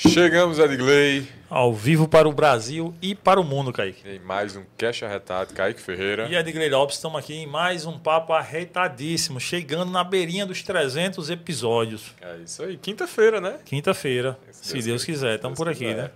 Chegamos, Edgley, Ao vivo para o Brasil e para o mundo, Kaique. em mais um Cash Arretado. Kaique Ferreira. E Edgley Lopes, estamos aqui em mais um papo arretadíssimo, chegando na beirinha dos 300 episódios. É isso aí, quinta-feira, né? Quinta-feira, Se Deus Deus quiser. Estamos por aqui, quiser. né?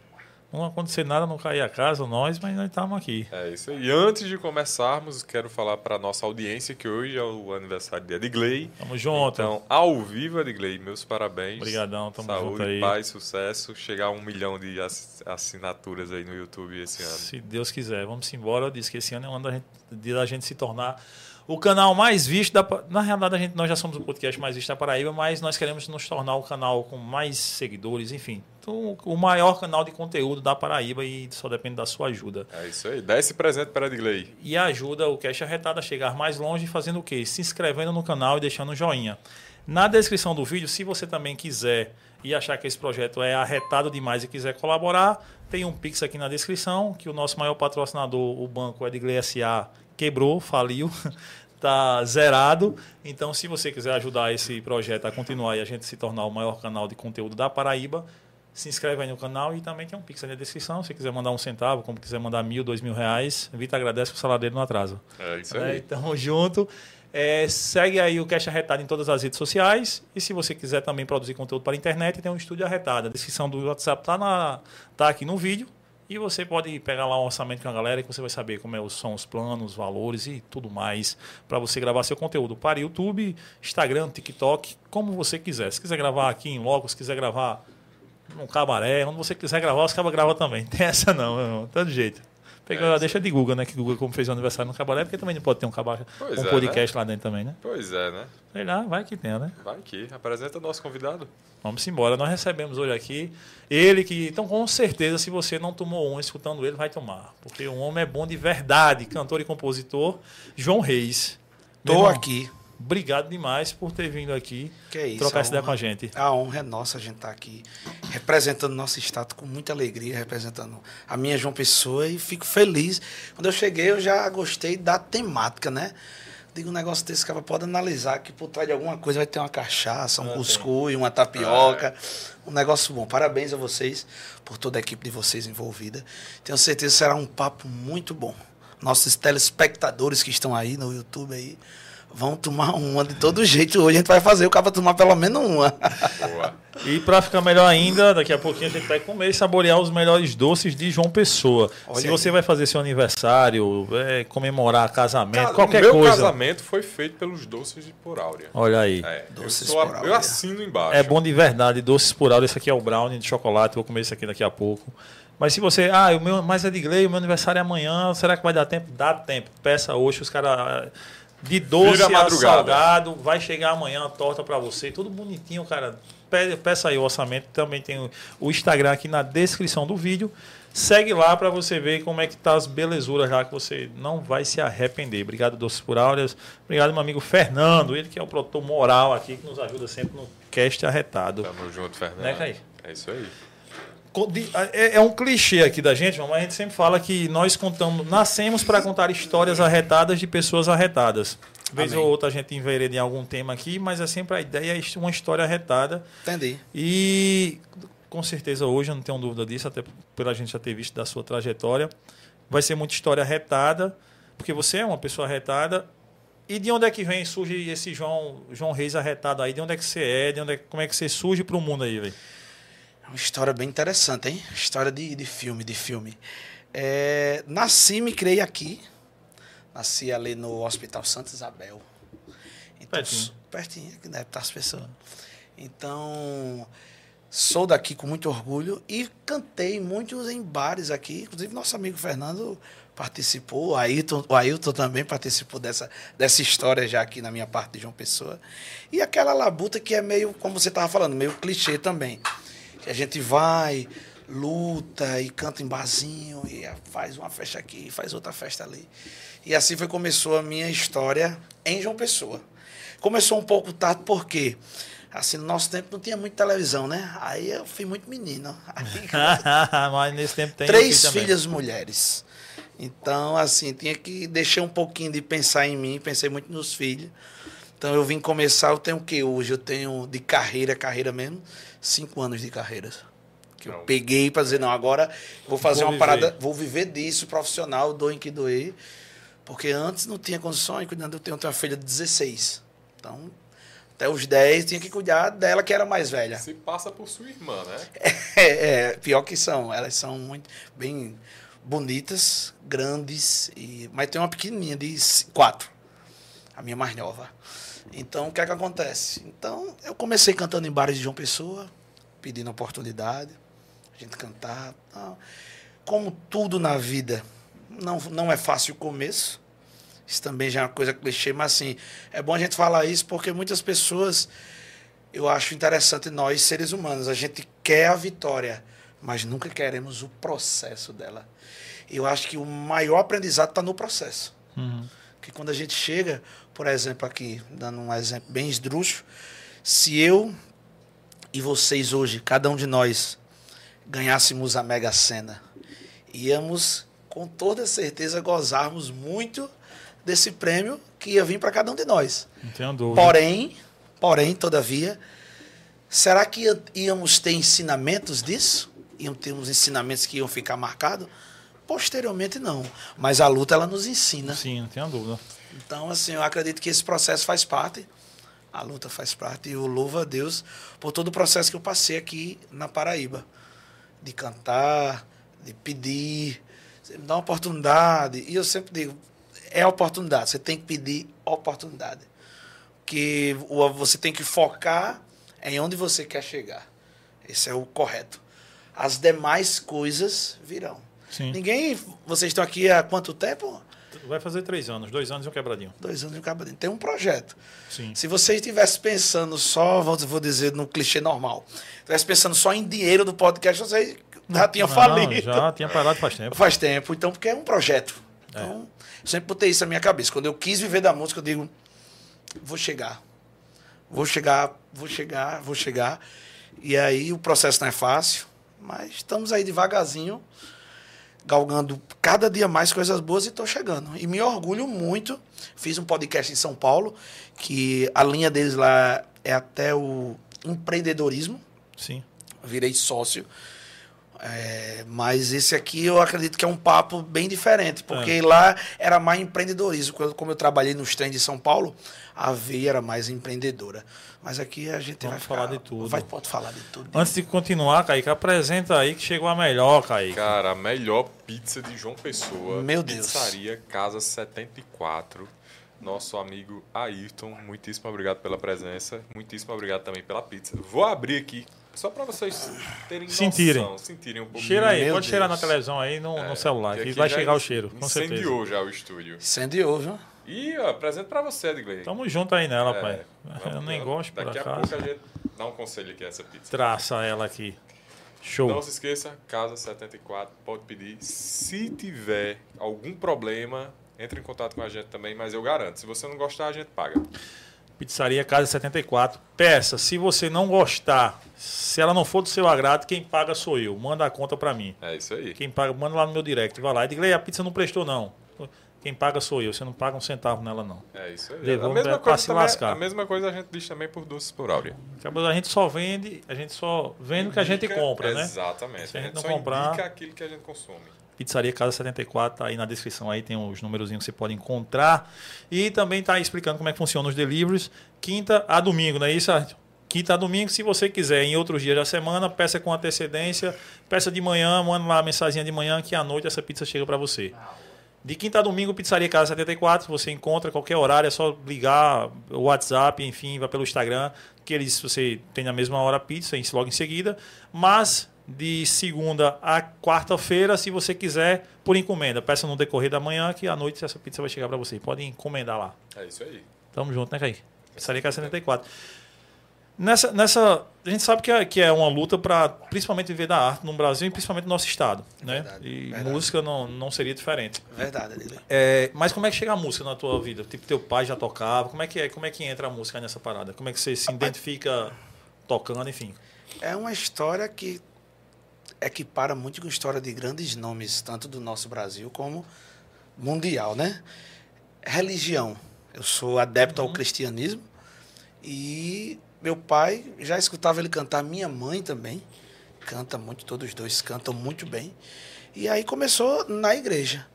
Não acontecer nada, não cair a casa, nós, mas nós estamos aqui. É isso aí. E antes de começarmos, quero falar para nossa audiência que hoje é o aniversário de Edgley. Tamo junto. Então, ao vivo, Edgley, meus parabéns. Obrigadão, tamo Saúde, junto aí. paz, sucesso. Chegar a um milhão de ass- assinaturas aí no YouTube esse ano. Se Deus quiser, vamos embora. Eu disse que esse ano é o ano da gente, de da gente se tornar o canal mais visto da Na realidade, a gente, nós já somos o podcast mais visto da Paraíba, mas nós queremos nos tornar o canal com mais seguidores, enfim. Então, o maior canal de conteúdo da Paraíba e só depende da sua ajuda. É isso aí. Dá esse presente para Edgley. E ajuda o Cash Arretado a chegar mais longe fazendo o quê? Se inscrevendo no canal e deixando um joinha. Na descrição do vídeo, se você também quiser e achar que esse projeto é arretado demais e quiser colaborar, tem um Pix aqui na descrição, que o nosso maior patrocinador, o banco Edgley SA, quebrou, faliu, tá zerado. Então, se você quiser ajudar esse projeto a continuar e a gente se tornar o maior canal de conteúdo da Paraíba, se inscreve aí no canal e também tem um Pix na descrição. Se quiser mandar um centavo, como quiser mandar mil, dois mil reais, Vitor agradece que o salário dele não atrasa. É isso É, aí. tamo junto. É, segue aí o Cash Arretado em todas as redes sociais. E se você quiser também produzir conteúdo para a internet, tem um estúdio arretado. A descrição do WhatsApp tá, na, tá aqui no vídeo. E você pode pegar lá um orçamento com a galera que você vai saber como é, são os planos, os valores e tudo mais para você gravar seu conteúdo para YouTube, Instagram, TikTok, como você quiser. Se quiser gravar aqui em loco, se quiser gravar num cabaré, onde você quiser gravar, os cabas gravam também. Tem essa não, meu irmão. Todo jeito. Pega, É, isso deixa de Google, né? Que Google, como fez o aniversário no cabaré, porque também não pode ter um, cabaré, Pois um é, podcast lá dentro também, né? Pois é, né? Sei lá, vai que tenha, né? Vai aqui. Apresenta o nosso convidado. Vamos embora. Nós recebemos hoje aqui ele que, então, com certeza, se você não tomou um escutando ele, vai tomar. Porque o homem é bom de verdade, cantor e compositor, João Reis. Tô irmão, aqui. Obrigado demais por ter vindo aqui é isso. trocar essa ideia com a gente. A honra é nossa a gente estar aqui representando nosso estado com muita alegria, representando a minha João Pessoa e fico feliz. Quando eu cheguei, eu já gostei da temática, né? Digo, um negócio desse, cara pode analisar que por trás de alguma coisa vai ter uma cachaça, um Ah, cuscuz, uma tapioca. Um negócio bom. Parabéns a vocês por toda a equipe de vocês envolvida. Tenho certeza que será um papo muito bom. Nossos telespectadores que estão aí no YouTube aí vão tomar uma de todo jeito. Hoje a gente vai fazer o cara tomar pelo menos uma. Boa. E para ficar melhor ainda, daqui a pouquinho a gente vai comer e saborear os melhores doces de João Pessoa. Olha Se aí. você vai fazer seu aniversário, é, comemorar casamento, Cara, qualquer o meu coisa. casamento foi feito pelos doces de por áurea. Olha aí. É, eu, Doces sou a- por eu áurea. assino embaixo. É bom de verdade, doces por áurea. Esse aqui é o brownie de chocolate, vou comer isso aqui daqui a pouco. Mas se você, ah, o meu, mas é de Gley, o meu aniversário é amanhã, será que vai dar tempo? Dá tempo. Peça hoje, os caras de doce a salgado, vai chegar amanhã a torta pra você, tudo bonitinho, cara. Pe- Peça aí o orçamento, também tem o- Instagram aqui na descrição do vídeo. Segue lá pra você ver como é que tá as belezuras lá, que você não vai se arrepender. Obrigado, Doces por Áureas. Obrigado, meu amigo Fernando, ele que é o produtor moral aqui, que nos ajuda sempre no cast arretado. Tamo junto, Fernando. Né, Caí? É isso aí. É, é um clichê aqui da gente, mas a gente sempre fala que nós contamos, nascemos para contar histórias arretadas de pessoas arretadas. Vez Amém. ou outra a gente envereda em algum tema aqui, mas é sempre a ideia é uma história arretada. Entendi. E com certeza hoje, eu não tenho dúvida disso, até pela gente já ter visto da sua trajetória, vai ser muita história arretada, porque você é uma pessoa arretada. E de onde é que vem, surge esse João, João Reis arretado aí? De onde é que você é? De onde é, como é que você surge para o mundo aí, velho? Uma história bem interessante, hein? História de, de filme, de filme. É, nasci e me criei aqui. Nasci ali no Hospital Santa Isabel. Então, Pertinho. Pertinho, que deve estar as pessoas. Então, sou daqui com muito orgulho e cantei muitos em bares aqui. Inclusive, nosso amigo Fernando participou, o Ailton, o Ailton também participou dessa, dessa história já aqui na minha parte de João Pessoa. E aquela labuta que é meio, como você estava falando, meio clichê também. Que a gente vai, luta e canta em barzinho e faz uma festa aqui, faz outra festa ali. E assim foi começou a minha história em João Pessoa. Começou um pouco tarde porque Assim, no nosso tempo não tinha muita televisão, né? Aí eu fui muito menino. Aí, Mas nesse tempo tem três filhas mulheres. Então, assim, tinha que deixar um pouquinho de pensar em mim, pensei muito nos filhos. Então eu vim começar, eu tenho o que hoje? Eu tenho de carreira, carreira mesmo, cinco anos de carreira. Que eu Não. peguei para dizer, não, agora vou fazer Vou uma viver. parada, vou viver disso, profissional, doem que doer. Porque antes não tinha condições, cuidando, eu tenho, uma filha de 16. Então, até os 10 tinha que cuidar dela, que era mais velha. Se passa por sua irmã, né? É, é, pior que são. Elas são muito bem bonitas, grandes, e, mas tem uma pequenininha de c- quatro. A minha mais nova. Então, o que é que acontece? Então, eu comecei cantando em bares de João Pessoa, pedindo oportunidade, a gente cantar. tal. Como tudo na vida, não, não é fácil o começo. Isso também já é uma coisa clichê, mas assim, é bom a gente falar isso porque muitas pessoas eu acho interessante nós, seres humanos, a gente quer a vitória, mas nunca queremos o processo dela. Eu acho que o maior aprendizado está no processo. Uhum. Que quando a gente chega, por exemplo, aqui, dando um exemplo bem esdrúxulo, se eu e vocês hoje, cada um de nós, ganhássemos a Mega Sena, íamos com toda certeza gozarmos muito desse prêmio que ia vir para cada um de nós. Não tenho dúvida. Porém, porém, todavia, será que íamos ter ensinamentos disso? Iam ter uns ensinamentos que iam ficar marcados? Posteriormente, não. Mas a luta, ela nos ensina. Sim, não tenho dúvida. Então, assim, eu acredito que esse processo faz parte. A luta faz parte. E eu louvo a Deus por todo o processo que eu passei aqui na Paraíba. De cantar, de pedir, você me dá uma oportunidade. E eu sempre digo, é oportunidade. Você tem que pedir oportunidade. Que você tem que focar em onde você quer chegar. Esse é o correto. As demais coisas virão. Sim. Ninguém. Vocês estão aqui há quanto tempo? Vai fazer três anos, dois anos e um quebradinho. Dois anos de cabadinho. Tem um projeto. Sim. Se você estivesse pensando só, vou dizer no clichê normal, estivesse pensando só em dinheiro do podcast, você já tinha Não, falido. Já tinha parado faz tempo. Faz tempo, então, porque é um projeto. Então, eu sempre botei isso na minha cabeça. Quando eu quis viver da música, eu digo, vou chegar. Vou chegar, vou chegar, vou chegar. E aí o processo não é fácil, mas estamos aí devagarzinho, galgando cada dia mais coisas boas e estou chegando. E me orgulho muito. Fiz um podcast em São Paulo, que a linha deles lá é até o empreendedorismo Sim. virei sócio. É, mas esse aqui eu acredito que é um papo bem diferente, porque lá era mais empreendedorismo. Quando- Como eu trabalhei nos trens de São Paulo, a veia era mais empreendedora. Mas aqui a gente Vamos vai ficar- falar de tudo. Vai, pode falar de tudo. Antes de continuar, Kaique, apresenta aí que chegou a melhor, Kaique. Cara, a melhor pizza de João Pessoa. Meu Deus. Pizzaria Casa 74. Nosso amigo Ayrton, muitíssimo obrigado pela presença. Muitíssimo obrigado também pela pizza. Vou abrir aqui, só para vocês terem Sentirem. noção, sentirem um pouco. Cheira aí, Meu pode cheirar na Deus. televisão aí, no, no celular, que vai chegar o cheiro, com certeza. Incendiou já o estúdio. Incendiou, viu? E, ó, presente para você, Edgley. Tamo junto aí nela, É, pai. vamos- Eu nem vamos- gosto, Daqui a pouco a gente dá um conselho aqui essa pizza. Traça ela aqui. Show. Não se esqueça, Casa 74, pode pedir. Se tiver algum problema, entre em contato com a gente também, mas eu garanto, se você não gostar, a gente paga. Pizzaria Casa 74. Peça, se você não gostar, se ela não for do seu agrado, quem paga sou eu. Manda a conta pra mim. É isso aí. Quem paga, manda lá no meu direct. Vai lá e diga, "Ei, a pizza não prestou, não. Quem paga sou eu. Você não paga um centavo nela, não. É isso aí. Levou a, mesma coisa se também- lascar. a mesma coisa a gente diz também por doces por áurea. A gente só vende, a gente só vende o que a gente compra, né? Exatamente. Se a a gente gente não comprar- indica aquilo que a gente consome. Pizzaria Casa 74, tá aí na descrição aí, tem os númerozinhos que você pode encontrar. E também tá explicando como é que funciona os deliveries, quinta a domingo, não é isso, Arthur? Quinta a domingo, se você quiser, em outros dias da semana, peça com antecedência, peça de manhã, manda lá a mensaginha de manhã que à noite essa pizza chega para você. De quinta a domingo, Pizzaria Casa 74, você encontra qualquer horário, é só ligar o WhatsApp, enfim, vai pelo Instagram, que eles você tem na mesma hora a pizza, em- logo em seguida. Mas de segunda a quarta-feira, se você quiser, por encomenda. Peça no decorrer da manhã, que à noite essa pizza vai chegar para você. Pode encomendar lá. É isso aí. Tamo junto, né, Kaique? Pizzaria Casa 74. Nessa, nessa, a gente sabe que é, que é uma luta para principalmente viver da arte no Brasil e principalmente no nosso estado, né? Verdade, e verdade. música não, não seria diferente. Verdade. É, mas como é que chega a música na tua vida? Tipo, teu pai já tocava? Como é que é? Como é que entra a música nessa parada? Como é que você se identifica tocando, enfim? É uma história que equipara muito com a história de grandes nomes, tanto do nosso Brasil como mundial, né? Religião. Eu sou adepto ao cristianismo e meu pai já escutava ele cantar, minha mãe também canta muito, todos os dois cantam muito bem. E aí começou na igreja.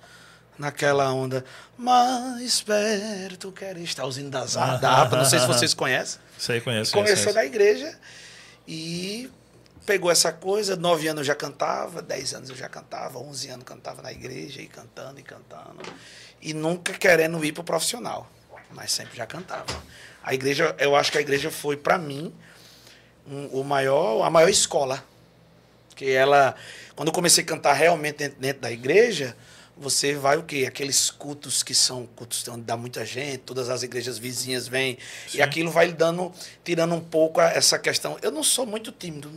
Naquela onda, mais perto quero estar, os hinos das, da harpa, não sei se vocês conhecem. Você conhece? Começou da igreja e pegou essa coisa. Nove anos eu já cantava, dez anos eu já cantava, onze anos cantava na igreja e cantando e cantando. E nunca querendo ir para o profissional, mas sempre já cantava. A igreja, eu acho que a igreja foi para mim um- o maior, a maior escola. Porque ela, quando eu comecei a cantar realmente dentro, dentro da igreja, você vai o quê? Aqueles cultos que são cultos onde dá muita gente, todas as igrejas vizinhas vêm, Sim. e aquilo vai dando, tirando um pouco essa questão. Eu não sou muito tímido.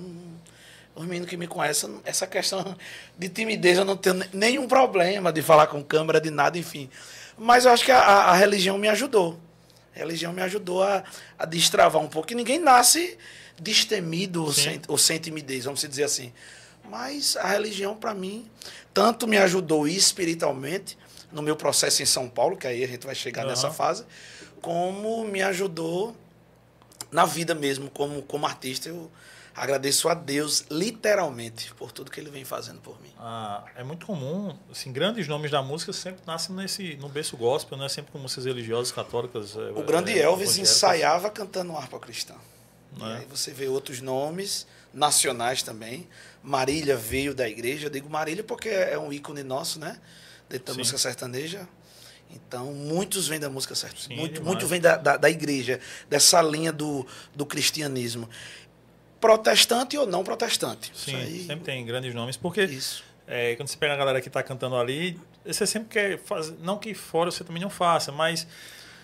Os meninos que me conhecem, essa questão de timidez eu não tenho ne- nenhum problema de falar com câmera, de nada, enfim. Mas eu acho que a- a religião me ajudou. A religião me ajudou a, a destravar um pouco. E ninguém nasce destemido ou sem, ou sem timidez, vamos dizer assim. Mas a religião, para mim, tanto me ajudou espiritualmente no meu processo em São Paulo, que aí a gente vai chegar Aham. nessa fase, como me ajudou na vida mesmo, como, como artista. Eu agradeço a Deus, literalmente, por tudo que ele vem fazendo por mim. Ah, é muito comum, assim, grandes nomes da música sempre nascem nesse, no berço gospel, né? Sempre com músicas religiosas, católicas. é, O grande é, Elvis ensaiava cantando harpa cristã. E né? aí você vê outros nomes nacionais também. Marília veio da igreja. Eu digo Marília porque é um ícone nosso, né? Dentro da Sim. música sertaneja. Então, muitos vêm da música. Sim, Muito, muito vem da, da, da igreja, dessa linha do, do cristianismo. Protestante ou não protestante. Sim, aí- sempre tem grandes nomes, porque Isso. é, quando você pega a galera que está cantando ali, você sempre quer fazer, não que fora você também não faça, mas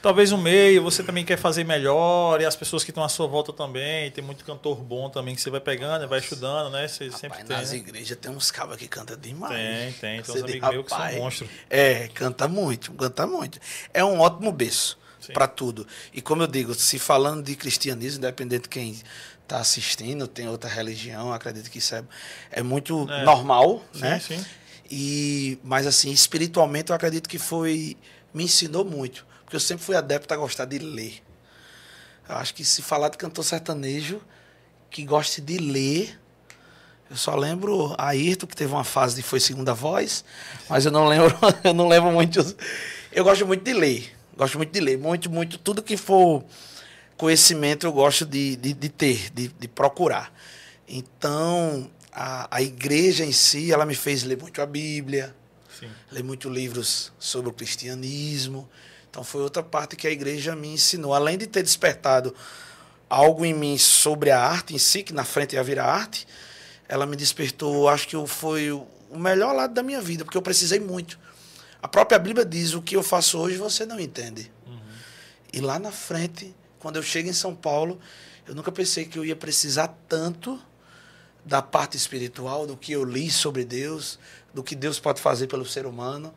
talvez o meio você também quer fazer melhor, e as pessoas que estão à sua volta também, tem muito cantor bom também que você vai pegando e vai estudando, né? Você sempre Rapaz, tem. nas né? igrejas tem uns cabas que cantam demais. Tem, tem. Tem uns amigos meus que são monstros. É, canta muito, canta muito. É um ótimo berço para tudo. E como eu digo, se falando de cristianismo, independente de quem está assistindo, tem outra religião, acredito que isso é, é muito É. normal, Sim, né? sim. E, mas assim, espiritualmente eu acredito que foi me ensinou muito, porque eu sempre fui adepto a gostar de ler. Eu acho que se falar de cantor sertanejo que goste de ler, eu só lembro a Ayrton que teve uma fase de foi segunda voz, mas eu não lembro, eu não lembro muito. Eu gosto muito de ler, gosto muito de ler, muito, muito tudo que for conhecimento eu gosto de, de, de ter, de, de procurar. Então, a, a igreja em si, ela me fez ler muito a Bíblia, sim. ler muito livros sobre o cristianismo. Então, foi outra parte que a igreja me ensinou. Além de ter despertado algo em mim sobre a arte em si, que na frente ia virar arte, ela me despertou, acho que foi o o melhor lado da minha vida, porque eu precisei muito. A própria Bíblia diz: o que eu faço hoje você não entende. E lá na frente, quando eu chego em São Paulo, eu nunca pensei que eu ia precisar tanto da parte espiritual, do que eu li sobre Deus, do que Deus pode fazer pelo ser humano,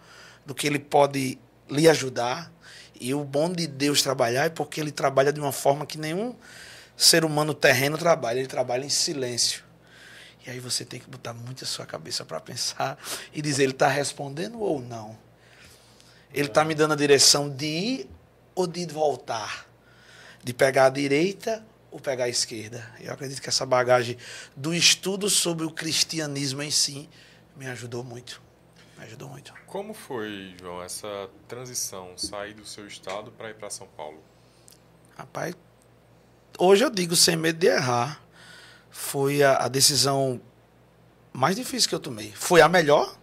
do que ele pode lhe ajudar. E o bom de Deus trabalhar é porque ele trabalha de uma forma que nenhum ser humano terreno trabalha, ele trabalha em silêncio. E aí você tem que botar muito a sua cabeça para pensar e dizer, ele está respondendo ou não? Ele está me dando a direção de ir ou de voltar? De pegar a direita ou pegar a esquerda? Eu acredito que essa bagagem do estudo sobre o cristianismo em si me ajudou muito. Me ajudou muito. Como foi, João, essa transição, sair do seu estado para ir para São Paulo? Rapaz, hoje eu digo sem medo de errar, foi a, a decisão mais difícil que eu tomei. Foi a melhor,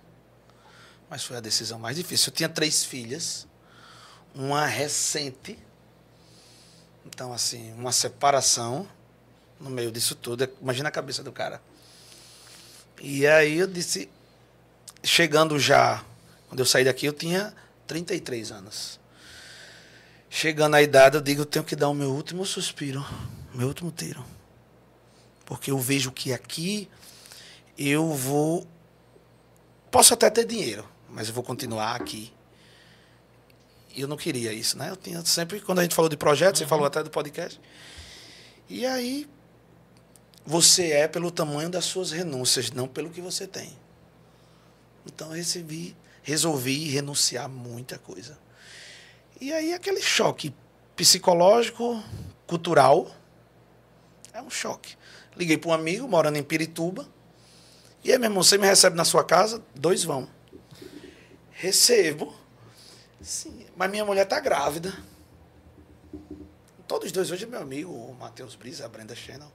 mas foi a decisão mais difícil. Eu tinha três filhas, uma recente, então assim, uma separação no meio disso tudo. Imagina a cabeça do cara. E aí eu disse, chegando já, quando eu saí daqui, eu tinha 33 anos. Chegando à idade, eu digo, eu tenho que dar o meu último suspiro. Meu último tiro. Porque eu vejo que aqui eu vou. Posso até ter dinheiro, mas eu vou continuar aqui. E eu não queria isso, né? Eu tinha sempre, quando a gente falou de projeto, uhum. você falou até do podcast. E aí, você é pelo tamanho das suas renúncias, não pelo que você tem. Então, eu recebi, resolvi renunciar muita coisa. E aí, aquele choque psicológico, cultural, é um choque. Liguei para um amigo morando em Pirituba. E aí, meu irmão, você me recebe na sua casa? Dois vão. Recebo. Sim, mas minha mulher tá grávida. Todos dois hoje é meu amigo, o Matheus Brisa, a Brenda Channel.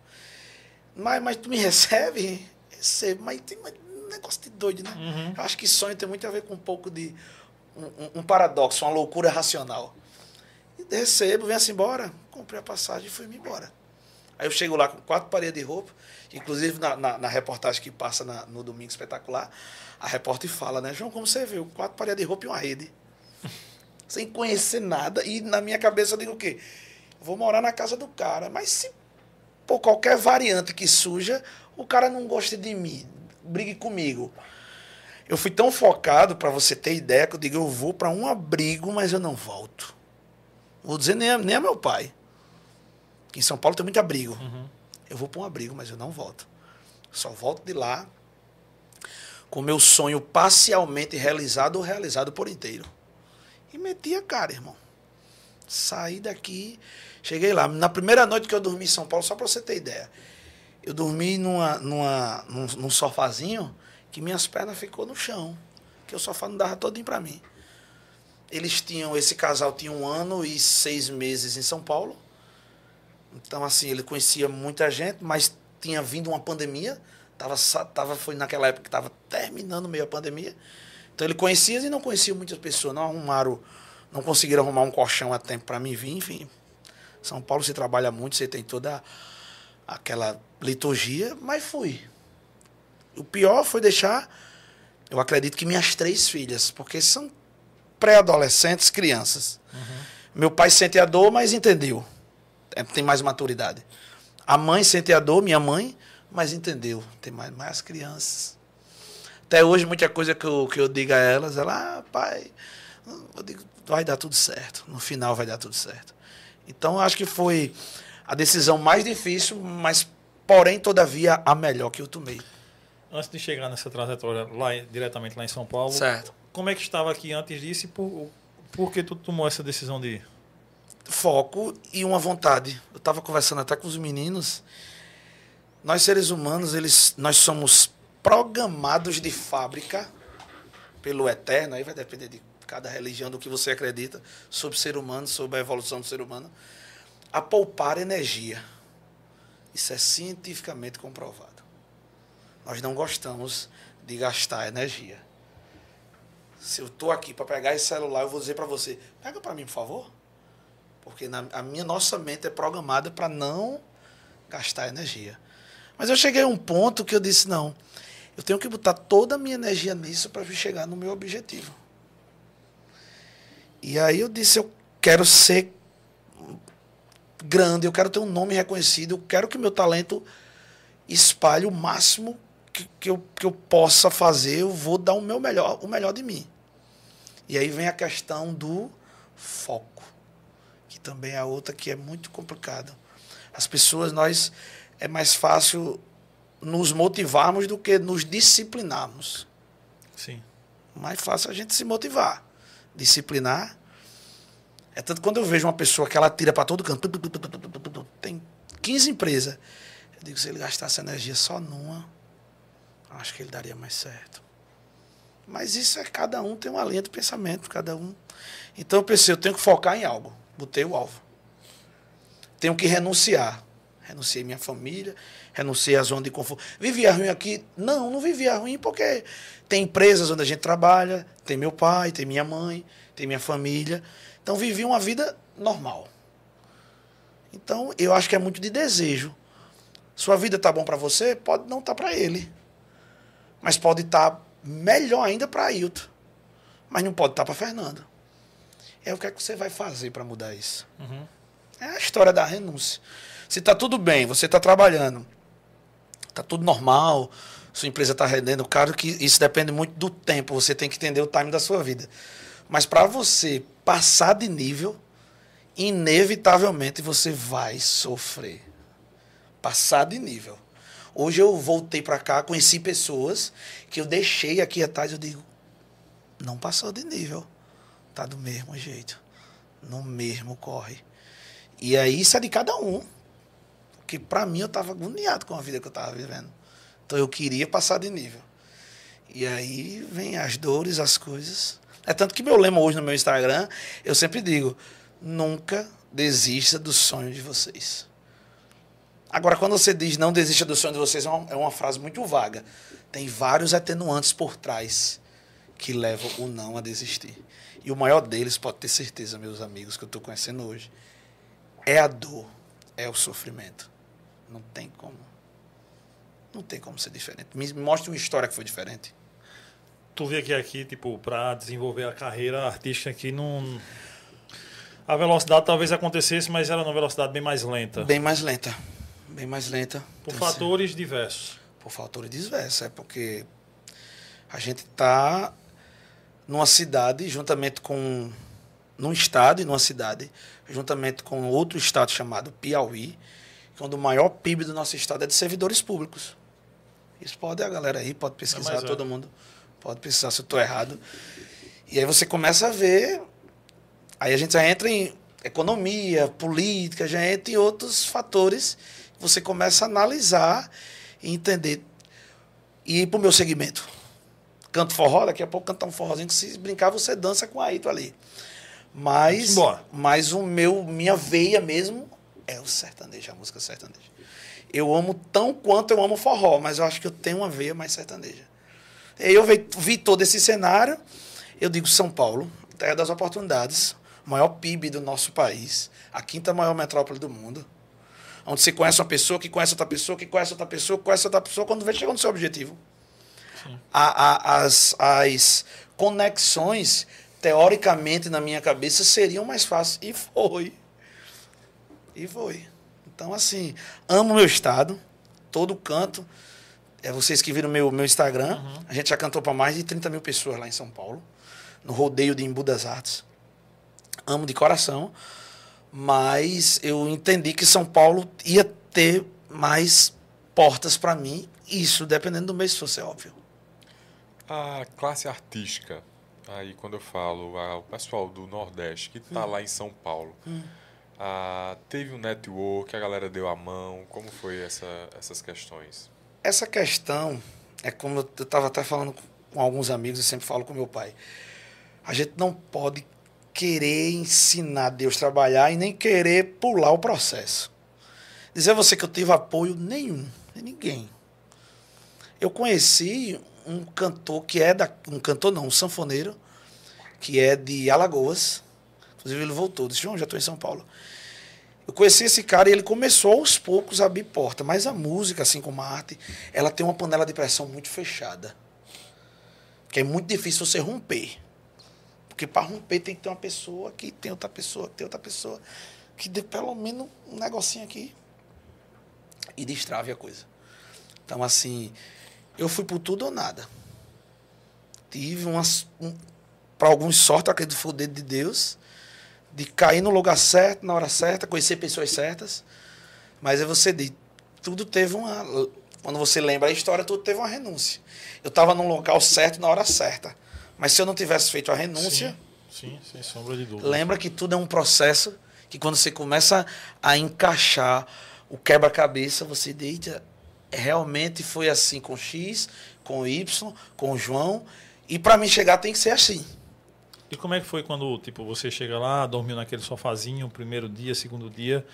Mas, mas tu me recebe? Recebo. Mas tem um negócio de doido, né? Uhum. Eu acho que sonho tem muito a ver com um pouco de. Um, um paradoxo, uma loucura racional. E recebo, vem-se embora. Comprei a passagem e fui-me embora. Aí eu chego lá com quatro paredes de roupa, inclusive na, na, na reportagem que passa na, no Domingo Espetacular, a repórter fala, né, João, como você viu? Quatro paredes de roupa e uma rede. Sem conhecer nada. E na minha cabeça eu digo o quê? Vou morar na casa do cara. Mas se por qualquer variante que suja, o cara não gosta de mim, brigue comigo. Eu fui tão focado, para você ter ideia, que eu digo, eu vou para um abrigo, mas eu não volto. Vou dizer nem a, nem a meu pai. Em São Paulo tem muito abrigo. Uhum. Eu vou para um abrigo, mas eu não volto. Só volto de lá com meu sonho parcialmente realizado ou realizado por inteiro. E meti a cara, irmão. Saí daqui, cheguei lá. Na primeira noite que eu dormi em São Paulo, só para você ter ideia, eu dormi numa, numa, num, num sofazinho que minhas pernas ficou no chão, que o sofá não dava todinho para mim. Eles tinham, esse casal tinha um ano e seis meses em São Paulo. Então, assim, ele conhecia muita gente, mas tinha vindo uma pandemia. Tava, tava, foi naquela época que estava terminando meio a pandemia. Então ele conhecia e não conhecia muitas pessoas. Não arrumaram, não conseguiram arrumar um colchão a tempo para mim vir, enfim. São Paulo se trabalha muito, você tem toda aquela liturgia, mas fui. O pior foi deixar, eu acredito que minhas três filhas, porque são pré-adolescentes, crianças. Uhum. Meu pai sente a dor, mas entendeu é, tem mais maturidade. A mãe sente a dor, minha mãe, mas entendeu. Tem mais, mais crianças. Até hoje, muita coisa que eu, que eu digo a elas, ela, ah, pai, digo, vai dar tudo certo. No final vai dar tudo certo. Então, acho que foi a decisão mais difícil, mas, porém, todavia, a melhor que eu tomei. Antes de chegar nessa trajetória lá, diretamente lá em São Paulo, certo. como é que estava aqui antes disso e por, por que tu tomou essa decisão de ir? foco e uma vontade. Eu estava conversando até com os meninos. Nós seres humanos, eles, nós somos programados de fábrica pelo eterno. Aí vai depender de cada religião do que você acredita sobre o ser humano, sobre a evolução do ser humano, a poupar energia. Isso é cientificamente comprovado. Nós não gostamos de gastar energia. Se eu estou aqui para pegar esse celular, eu vou dizer para você: pega para mim, por favor. Porque na, a minha nossa mente é programada para não gastar energia. Mas eu cheguei a um ponto que eu disse, não, eu tenho que botar toda a minha energia nisso para chegar no meu objetivo. E aí eu disse, eu quero ser grande, eu quero ter um nome reconhecido, eu quero que meu talento espalhe o máximo que, que, eu, que eu possa fazer, eu vou dar o meu melhor, o melhor de mim. E aí vem a questão do foco que também é outra que é muito complicada. As pessoas, nós, é mais fácil nos motivarmos do que nos disciplinarmos. Sim. Mais fácil a gente se motivar. Disciplinar. É tanto quando eu vejo uma pessoa que ela tira para todo canto, tem 15 empresas. Eu digo, se ele gastasse energia só numa, acho que ele daria mais certo. Mas isso é cada um tem uma linha de pensamento, cada um. Então eu pensei, eu tenho que focar em algo botei o alvo. Tenho que renunciar. Renunciei minha família, renunciei à zona de conforto. Vivia ruim aqui? Não, não vivia ruim porque tem empresas onde a gente trabalha, tem meu pai, tem minha mãe, tem minha família. Então vivi uma vida normal. Então eu acho que é muito de desejo. Sua vida tá bom para você, pode não estar tá para ele. Mas pode estar tá melhor ainda para Ailton. Mas não pode estar tá para Fernando é o que é que você vai fazer para mudar isso. Uhum. É a história da renúncia. Se está tudo bem, você está trabalhando, está tudo normal, sua empresa está rendendo, claro que isso depende muito do tempo, você tem que entender o time da sua vida. Mas para você passar de nível, inevitavelmente você vai sofrer. Passar de nível. Hoje eu voltei para cá, conheci pessoas que eu deixei aqui atrás, eu digo, não passou de nível. Tá do mesmo jeito. No mesmo corre. E aí isso é de cada um. Porque para mim eu estava agoniado com a vida que eu estava vivendo. Então eu queria passar de nível. E aí vem as dores, as coisas. É tanto que meu lema hoje no meu Instagram, eu sempre digo: nunca desista do sonho de vocês. Agora, quando você diz não desista do sonho de vocês, é uma, é uma frase muito vaga. Tem vários atenuantes por trás que levam o não a desistir. E o maior deles, pode ter certeza, meus amigos, que eu estou conhecendo hoje, é a dor, é o sofrimento. Não tem como. Não tem como ser diferente. Me mostre uma história que foi diferente. Tu vê que aqui, tipo, para desenvolver a carreira artística aqui, não. A velocidade talvez acontecesse, mas era numa velocidade bem mais lenta. Bem mais lenta. Bem mais lenta. Por então, fatores assim, diversos. Por fatores diversos. É porque a gente está numa cidade, juntamente com. num estado e numa cidade, juntamente com outro estado chamado Piauí, quando o maior PIB do nosso estado é de servidores públicos. Isso pode, a galera aí pode pesquisar, é. todo mundo pode pesquisar se eu estou errado. E aí você começa a ver, aí a gente já entra em economia, política, já entra em outros fatores, você começa a analisar e entender. E ir para o meu segmento. Canto forró, daqui a pouco cantar um forrozinho que se brincar você dança com a Aito ali. Mas, mas o meu, minha veia mesmo é o sertanejo, a música sertaneja. Eu amo tão quanto eu amo forró, mas eu acho que eu tenho uma veia mais sertaneja. Eu vi, vi todo esse cenário, eu digo São Paulo, terra das oportunidades, maior PIB do nosso país, a quinta maior metrópole do mundo, onde você conhece uma pessoa, que conhece outra pessoa, que conhece outra pessoa, que conhece outra pessoa, quando vem chegando no seu objetivo. A, a, as, as conexões, teoricamente, na minha cabeça, seriam mais fáceis. E foi. E foi. Então, assim, amo meu estado, todo canto. É vocês que viram meu, meu Instagram. Uhum. A gente já cantou para mais de 30 mil pessoas lá em São Paulo, no rodeio de Embu das Artes. Amo de coração, mas eu entendi que São Paulo ia ter mais portas para mim, isso dependendo do mês, se fosse óbvio. A classe artística, aí quando eu falo, o pessoal do Nordeste que está hum. lá em São Paulo. Hum ah, teve um network, a galera deu a mão. Como foi essa, essas questões? Essa questão é como eu estava até falando com alguns amigos, eu sempre falo com meu pai. A gente não pode querer ensinar Deus a trabalhar e nem querer pular o processo. Dizer a você que eu tive apoio nenhum, ninguém. Eu conheci um cantor que é da. Um cantor não, um sanfoneiro, que é de Alagoas. Inclusive ele voltou, disse, João, já estou em São Paulo. Eu conheci esse cara e ele começou aos poucos a abrir porta. Mas a música, assim como a arte, ela tem uma panela de pressão muito fechada. Que é muito difícil você romper. Porque para romper tem que ter uma pessoa que tem outra pessoa, tem outra pessoa, que dê pelo menos um negocinho aqui e destrave a coisa. Então, assim, eu fui por tudo ou nada. Tive umas. Um, para alguns sorte, acredito que foi o dedo de Deus de cair no lugar certo, na hora certa, conhecer pessoas certas. Mas é você diz, tudo teve uma. Quando você lembra a história, tudo teve uma renúncia. Eu estava num local certo na hora certa. Mas se eu não tivesse feito a renúncia. Sim, sim sem sombra de dúvida. Lembra que tudo é um processo que quando você começa a encaixar o quebra-cabeça, você diz, realmente foi assim com X, com Y, com João. E para mim chegar tem que ser assim. E como é que foi quando tipo você chega lá, dormiu naquele sofazinho, primeiro dia, segundo dia?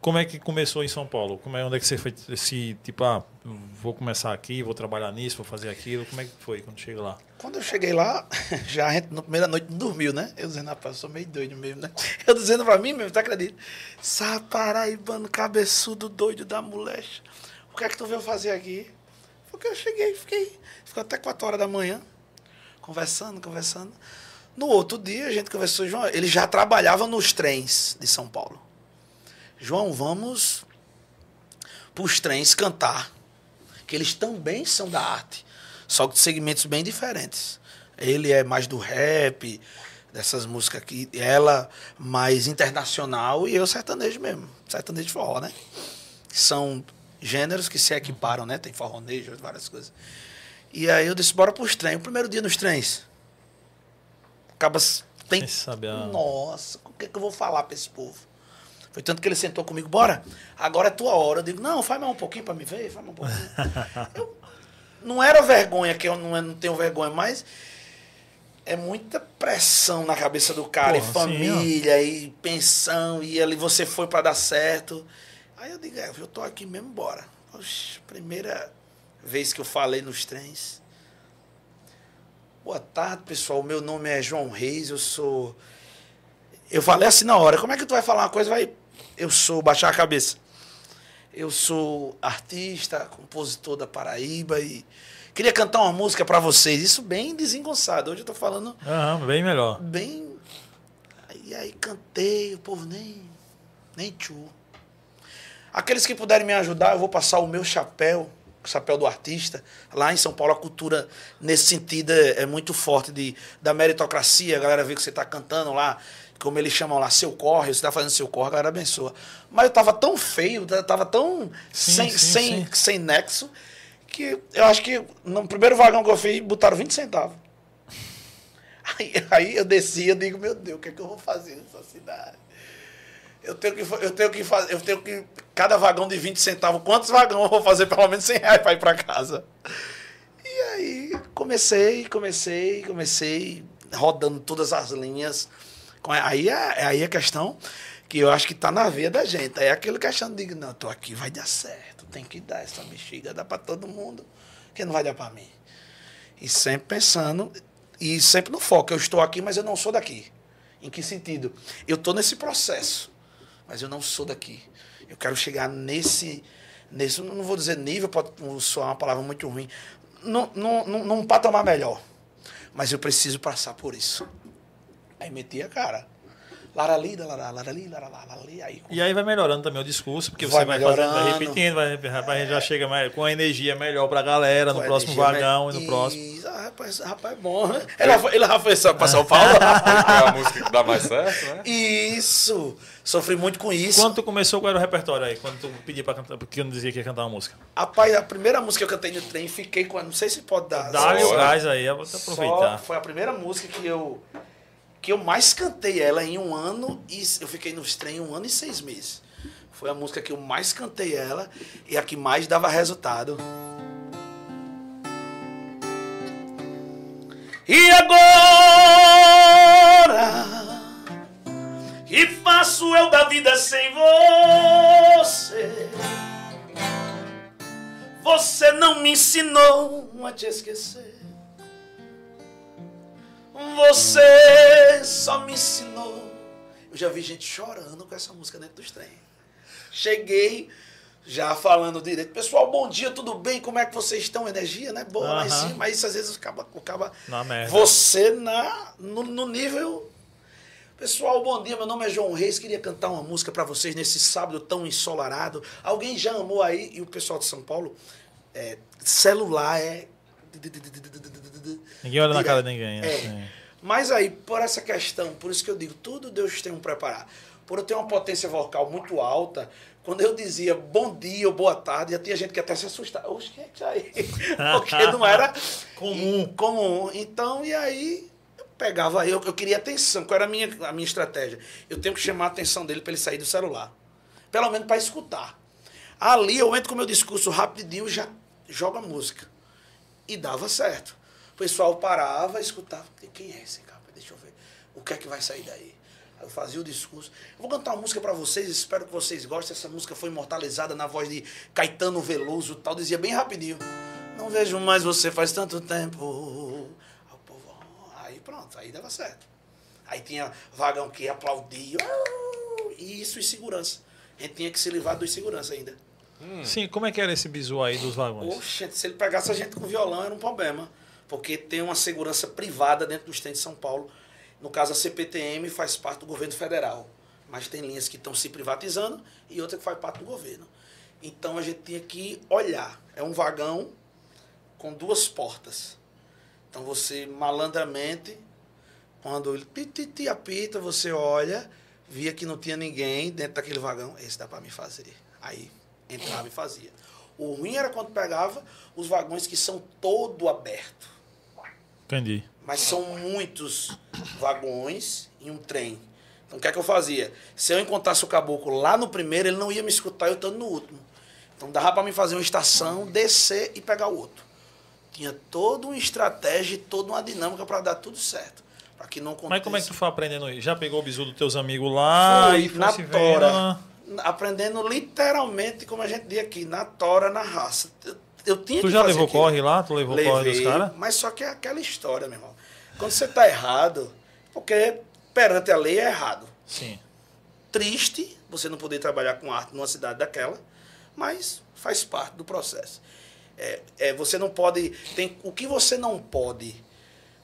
Como é que começou em São Paulo? Como é onde é que você foi se tipo, ah, vou começar aqui, vou trabalhar nisso, vou fazer aquilo? Como é que foi quando chega lá? Quando eu cheguei lá, já a gente na primeira noite não dormiu, né? Eu dizendo, rapaz, eu sou meio doido mesmo, né? Eu dizendo pra mim mesmo, tá acredito? Saparaibano, cabeçudo doido da molecha. O que é que tu veio fazer aqui? Porque eu cheguei, fiquei, ficou até 4 horas da manhã, conversando, conversando. No outro dia, a gente conversou, João, ele já trabalhava nos trens de São Paulo. João, vamos para os trens cantar, que eles também são da arte, só que de segmentos bem diferentes. Ele é mais do rap, dessas músicas aqui, ela mais internacional e eu sertanejo mesmo, sertanejo de forró, né? São gêneros que se equiparam, né? Tem forronejo, várias coisas. E aí eu disse, bora pros trens. O primeiro dia nos trens. Acaba. Tem... A... Nossa, o que, é que eu vou falar pra esse povo? Foi tanto que ele sentou comigo, bora, agora é tua hora. Eu digo, não, faz mais um pouquinho pra me ver, faz mais um pouquinho. eu, não era vergonha, que eu não, não tenho vergonha, mas é muita pressão na cabeça do cara, Porra, e família, sim, e pensão, e ali você foi para dar certo. Aí eu digo, é, eu tô aqui mesmo, bora. Primeira vez que eu falei nos trens. Boa tarde, pessoal. Meu nome é João Reis, eu sou. Eu falei assim na hora, como é que tu vai falar uma coisa? Vai. Eu sou baixar a cabeça. Eu sou artista, compositor da Paraíba e queria cantar uma música para vocês. Isso bem desengonçado. Hoje eu tô falando. Bem melhor. Bem. E aí cantei, o povo nem. Nem tchu. Aqueles que puderem me ajudar, eu vou passar o meu chapéu, o chapéu do artista. Lá em São Paulo, a cultura, nesse sentido, é, é muito forte de, da meritocracia. A galera vê que você está cantando lá, como eles chamam lá, seu corre, você está fazendo seu corre, a galera abençoa. Mas eu tava tão feio, tava tão sim, sem, sim, sem, sim. sem nexo, que eu acho que no primeiro vagão que eu fiz, botaram 20 centavos. Aí, aí eu desci e digo, meu Deus, o que, é que eu vou fazer nessa cidade? Eu tenho que eu tenho que fazer, eu tenho que cada vagão de 20 centavos, quantos vagões eu vou fazer pelo menos 100 reais para ir para casa? E aí comecei, comecei, comecei rodando todas as linhas. Aí é, aí a questão que eu acho que está na veia da gente. Aí é aquele questão de, não, tô aqui, vai dar certo, tem que dar essa bexiga, dá para todo mundo, que não vai dar para mim. E sempre pensando, e sempre no foco, eu estou aqui, mas eu não sou daqui. Em que sentido? Eu estou nesse processo mas eu não sou daqui. Eu quero chegar nesse, nesse não vou dizer nível, pode soar uma palavra muito ruim, num, num, num patamar melhor. Mas eu preciso passar por isso. Aí meti a cara. Larali, larali, larali, larali, aí. E aí vai melhorando também o discurso, porque vai você vai, fazendo, vai repetindo, vai, rapaz, é. já chega mais, com a energia melhor pra galera, no próximo vagão e no próximo. Ah, rapaz, rapaz, é bom. Né? Ele, ele já foi pra São Paulo? é a música que dá mais certo, né? Isso. Sofri muito com isso. Quando tu começou, qual era o repertório aí? Quando tu pediu pra cantar, porque eu não dizia que ia cantar uma música? Rapaz, a primeira música que eu cantei no trem, fiquei com. Não sei se pode dar. Dá-lhe o gás aí, eu vou aproveitar. Só foi a primeira música que eu que eu mais cantei ela em um ano e eu fiquei nos trem um ano e seis meses. Foi a música que eu mais cantei ela e a que mais dava resultado. E agora que faço eu da vida sem você? Você não me ensinou a te esquecer. Você só me ensinou. Eu já vi gente chorando com essa música dentro dos trem. Cheguei já falando direito. Pessoal, bom dia, tudo bem? Como é que vocês estão? Energia, né? Boa, mas sim, mas isso às vezes acaba, acaba na merda. você na, no, no nível. Pessoal, bom dia. Meu nome é João Reis. Queria cantar uma música para vocês nesse sábado tão ensolarado. Alguém já amou aí? E o pessoal de São Paulo, é, celular é Ninguém olha na cara de ninguém. É. Assim. Mas aí, por essa questão, por isso que eu digo, tudo Deus tem um preparar. Por eu ter uma potência vocal muito alta, quando eu dizia bom dia ou boa tarde, já tinha gente que até se assustava. Oxe, que é isso aí? Porque não era comum. comum. Então, e aí, eu pegava, eu, eu queria atenção. Qual era a minha, a minha estratégia? Eu tenho que chamar a atenção dele para ele sair do celular. Pelo menos para escutar. Ali eu entro com o meu discurso rapidinho e já jogo a música. E dava certo. O pessoal parava, escutava. Quem é esse cara? Deixa eu ver. O que é que vai sair daí? Aí eu fazia o discurso. Eu vou cantar uma música para vocês, espero que vocês gostem. Essa música foi imortalizada na voz de Caetano Veloso tal. Dizia bem rapidinho. Não vejo mais você faz tanto tempo. Aí pronto, aí dava certo. Aí tinha vagão que aplaudia. E isso e segurança. A gente tinha que se livrar dos segurança ainda. Hum. Sim, como é que era esse bisu aí dos vagões? Oxe, se ele pegasse a gente com violão era um problema. Porque tem uma segurança privada dentro do estande de São Paulo. No caso, a CPTM faz parte do governo federal. Mas tem linhas que estão se privatizando e outra que faz parte do governo. Então a gente tinha que olhar. É um vagão com duas portas. Então você malandramente, quando ele piti apita, você olha, via que não tinha ninguém dentro daquele vagão, esse dá para me fazer. Aí entrava e fazia. O ruim era quando pegava os vagões que são todo aberto. Entendi. Mas são muitos vagões em um trem. Então o que é que eu fazia? Se eu encontrasse o caboclo lá no primeiro, ele não ia me escutar eu estando no último. Então dava para mim fazer uma estação, descer e pegar o outro. Tinha toda uma estratégia e toda uma dinâmica para dar tudo certo. Para que não aconteça. Mas como é que tu foi aprendendo isso? Já pegou o bisu dos teus amigos lá Fui e foi na se tora. vendo Aprendendo literalmente, como a gente diz aqui, na tora, na raça. Eu, eu tinha Tu já levou aquilo. corre lá? Tu levou corre dos Levei, caras? mas só que é aquela história, meu irmão. Quando você tá errado, porque perante a lei é errado. Sim. Triste você não poder trabalhar com arte numa cidade daquela, mas faz parte do processo. É, é, você não pode. Tem, o que você não pode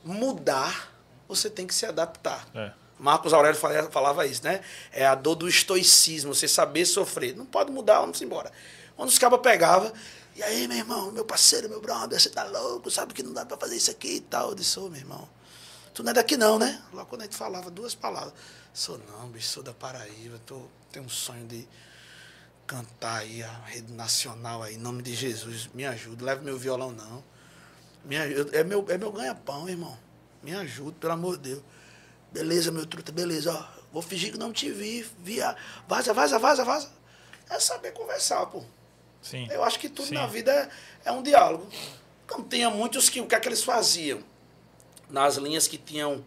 mudar, você tem que se adaptar. É. Marcos Aurélio fala- falava isso, né? É a dor do estoicismo, você saber sofrer. Não pode mudar, vamos embora. Quando os cabas pegavam, e aí, meu irmão, meu parceiro, meu brother, você tá louco, sabe que não dá pra fazer isso aqui e tal. Eu disse, ô, meu irmão, tu não é daqui não, né? Lá quando a gente falava duas palavras. Sou não, bicho, sou da Paraíba, tô, tenho um sonho de cantar aí a rede nacional aí, em nome de Jesus, me ajuda, leve meu violão não. Me ajuda, é meu, é meu ganha-pão, irmão. Me ajuda, pelo amor de Deus. Beleza, meu truta, beleza, ó. Vou fingir que não te vi. Via. Vaza, vaza, vaza, vaza. É saber conversar, pô. Sim. Eu acho que tudo Sim. na vida é, é um diálogo. Como tinha muitos que o que é que eles faziam? Nas linhas que tinham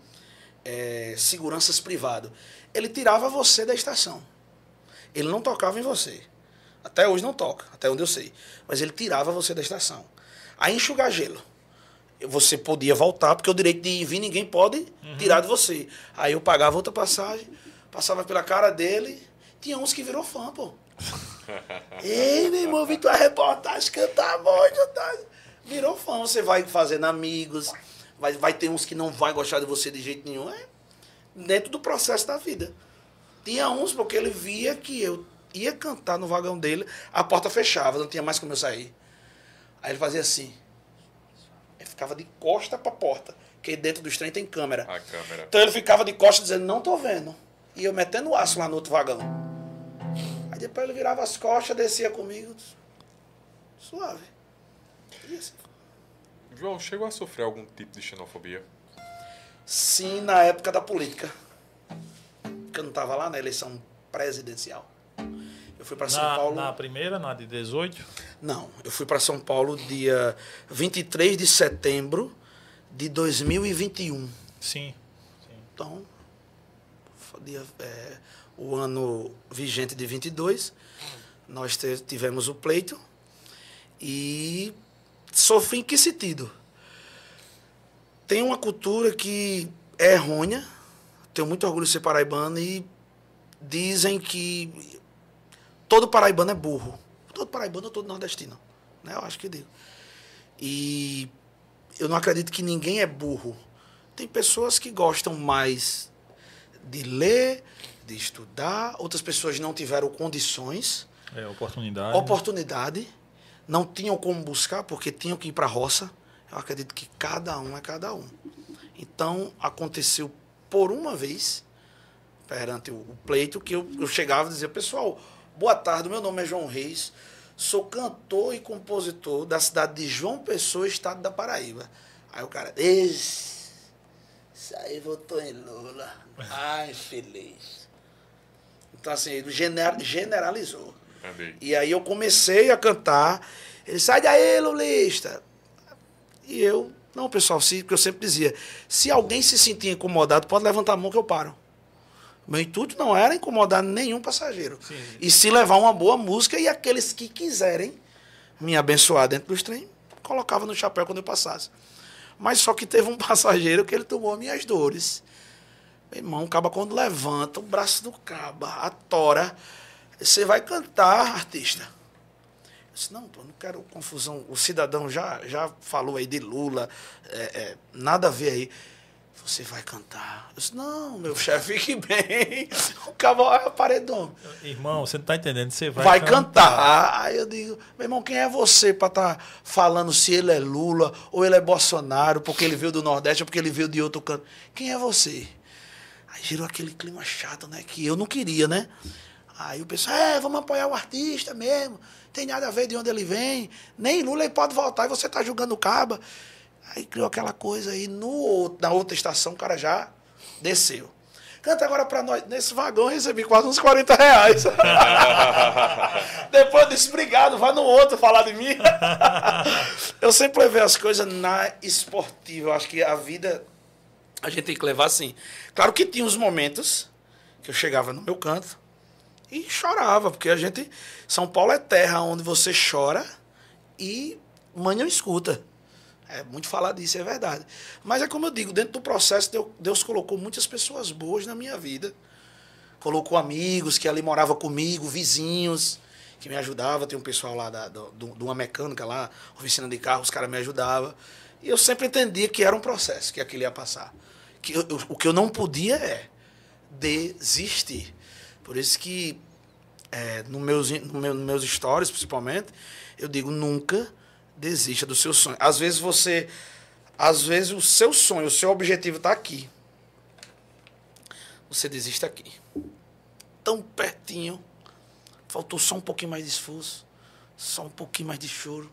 é, seguranças privadas. Ele tirava você da estação. Ele não tocava em você. Até hoje não toca, até onde eu sei. Mas ele tirava você da estação. Aí enxugar gelo. Você podia voltar, porque o direito de ir e vir ninguém pode tirar de você. Aí eu pagava outra passagem, passava pela cara dele. Tinha uns que virou fã, pô. Ei, meu irmão, vi tua reportagem, canta muito. Tá? Virou fã, você vai fazendo amigos, vai, vai ter uns que não vai gostar de você de jeito nenhum. É dentro do processo da vida. Tinha uns porque ele via que eu ia cantar no vagão dele, a porta fechava, não tinha mais como eu sair. Aí ele fazia assim. Ficava de costa pra porta, porque dentro dos trem tem câmera. A câmera. Então ele ficava de costas dizendo, não tô vendo. E eu metendo o aço lá no outro vagão. Aí depois ele virava as costas, descia comigo. Suave. E assim, João, chegou a sofrer algum tipo de xenofobia? Sim, na época da política. Porque eu não estava lá na eleição presidencial. Eu fui para São Paulo. na primeira, na de 18? Não, eu fui para São Paulo dia 23 de setembro de 2021. Sim. Então, foi dia, é, o ano vigente de 22, nós tivemos o pleito e sofri em que sentido? Tem uma cultura que é errônea, tenho muito orgulho de ser paraibano e dizem que todo paraibano é burro. Todo paraibano ou todo nordestino, né? Eu acho que digo. E eu não acredito que ninguém é burro. Tem pessoas que gostam mais de ler, de estudar, outras pessoas não tiveram condições, É, oportunidade. oportunidade, não tinham como buscar porque tinham que ir para a roça. Eu acredito que cada um é cada um. Então aconteceu por uma vez perante o o pleito que eu, eu chegava e dizia, pessoal, boa tarde, meu nome é João Reis, sou cantor e compositor da cidade de João Pessoa, estado da Paraíba. Aí o cara, isso aí votou em Lula. Ai, feliz. Então assim, ele gener- generalizou. E aí eu comecei a cantar. Ele sai daí, Lulista. E eu, não, pessoal, se, porque eu sempre dizia, se alguém se sentir incomodado, pode levantar a mão que eu paro. Meu intuito não era incomodar nenhum passageiro. Sim. E se levar uma boa música e aqueles que quiserem me abençoar dentro dos trem, colocava no chapéu quando eu passasse. Mas só que teve um passageiro que ele tomou minhas dores. Meu irmão, o caba quando levanta o braço do caba, a tora, você vai cantar, artista. Eu disse, não, pô, não quero confusão. O cidadão já, já falou aí de Lula, é, é, nada a ver aí. Você vai cantar. Eu disse, não, meu chefe, fique bem. O cavalo é paredão. Irmão, você não tá entendendo, você vai, Vai, cantar. Aí eu digo, meu irmão, quem é você para estar falando se ele é Lula ou ele é Bolsonaro, porque ele veio do Nordeste ou porque ele veio de outro canto? Quem é você? Aí girou aquele clima chato, né? Que eu não queria, né? Aí o pessoal, é, vamos apoiar o artista mesmo. Tem nada a ver de onde ele vem. Nem Lula ele pode voltar e você tá julgando o caba. Aí criou aquela coisa aí. No, na outra estação, o cara já desceu. Canta agora pra nós. Nesse vagão eu recebi quase uns 40 reais. Depois disse, obrigado, vai no outro falar de mim. eu sempre levei as coisas na esportiva. Eu acho que a vida a gente tem que levar assim. Claro que tinha uns momentos que eu chegava no meu canto e chorava, porque a gente. São Paulo é terra onde você chora e mãe não escuta. É muito falar disso, é verdade. Mas é como eu digo, dentro do processo, Deus, colocou muitas pessoas boas na minha vida. Colocou amigos que ali moravam comigo, vizinhos que me ajudavam. Tem um pessoal lá da, do, de uma mecânica lá, oficina de carro, os caras me ajudavam. E eu sempre entendia que era um processo, que aquilo ia passar. Que eu- o que eu não podia é desistir. Por isso que é, no meus, no meu, nos meus stories, principalmente, eu digo nunca desista do seu sonho. Às vezes você. Às vezes o seu sonho, o seu objetivo está aqui. Você desiste aqui. Tão pertinho. Faltou só um pouquinho mais de esforço. Só um pouquinho mais de choro.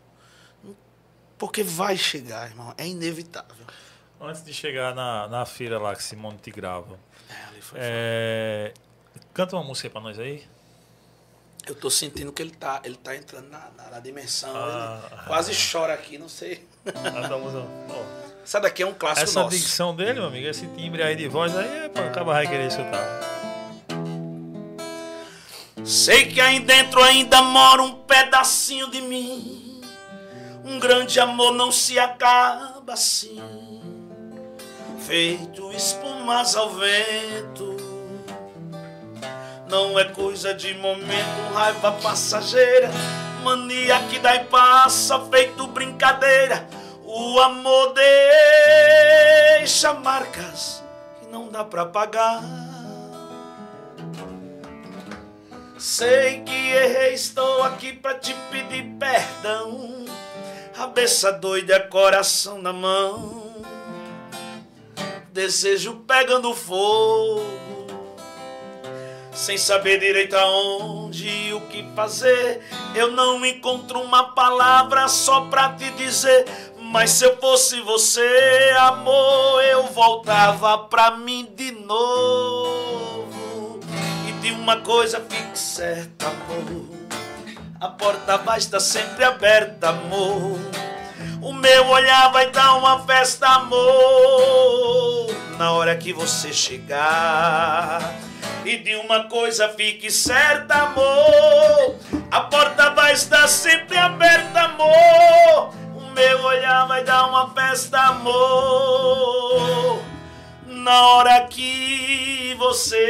Porque vai chegar, irmão. É inevitável. Antes de chegar na, na feira lá que Simone te grava, É, ali foi é, canta uma música pra nós aí. Eu tô sentindo que ele tá, ele tá entrando na, na, na dimensão. Ah. quase chora aqui, não sei. Essa música- ó, Essa daqui é um clássico Essa nosso. dicção dele, meu amigo, esse timbre aí de voz aí, é pra acabar vai querer escutar. Sei que aí dentro ainda mora um pedacinho de mim. Um grande amor não se acaba assim. Feito espumas ao vento. Não é coisa de momento, raiva passageira. Mania que dá e passa, feito brincadeira. O amor deixa marcas que não dá pra pagar. Sei que errei, estou aqui pra te pedir perdão. Cabeça doida, é coração na mão. Desejo pegando fogo. Sem saber direito aonde e o que fazer. Eu não encontro uma palavra só pra te dizer. Mas se eu fosse você, amor, eu voltava pra mim de novo. E de uma coisa fique certa, amor. A porta vai estar sempre aberta, amor. O meu olhar vai dar uma festa, amor. Na hora que você chegar. E de uma coisa fique certa, amor. A porta vai estar sempre aberta, amor. O meu olhar vai dar uma festa, amor. Na hora que você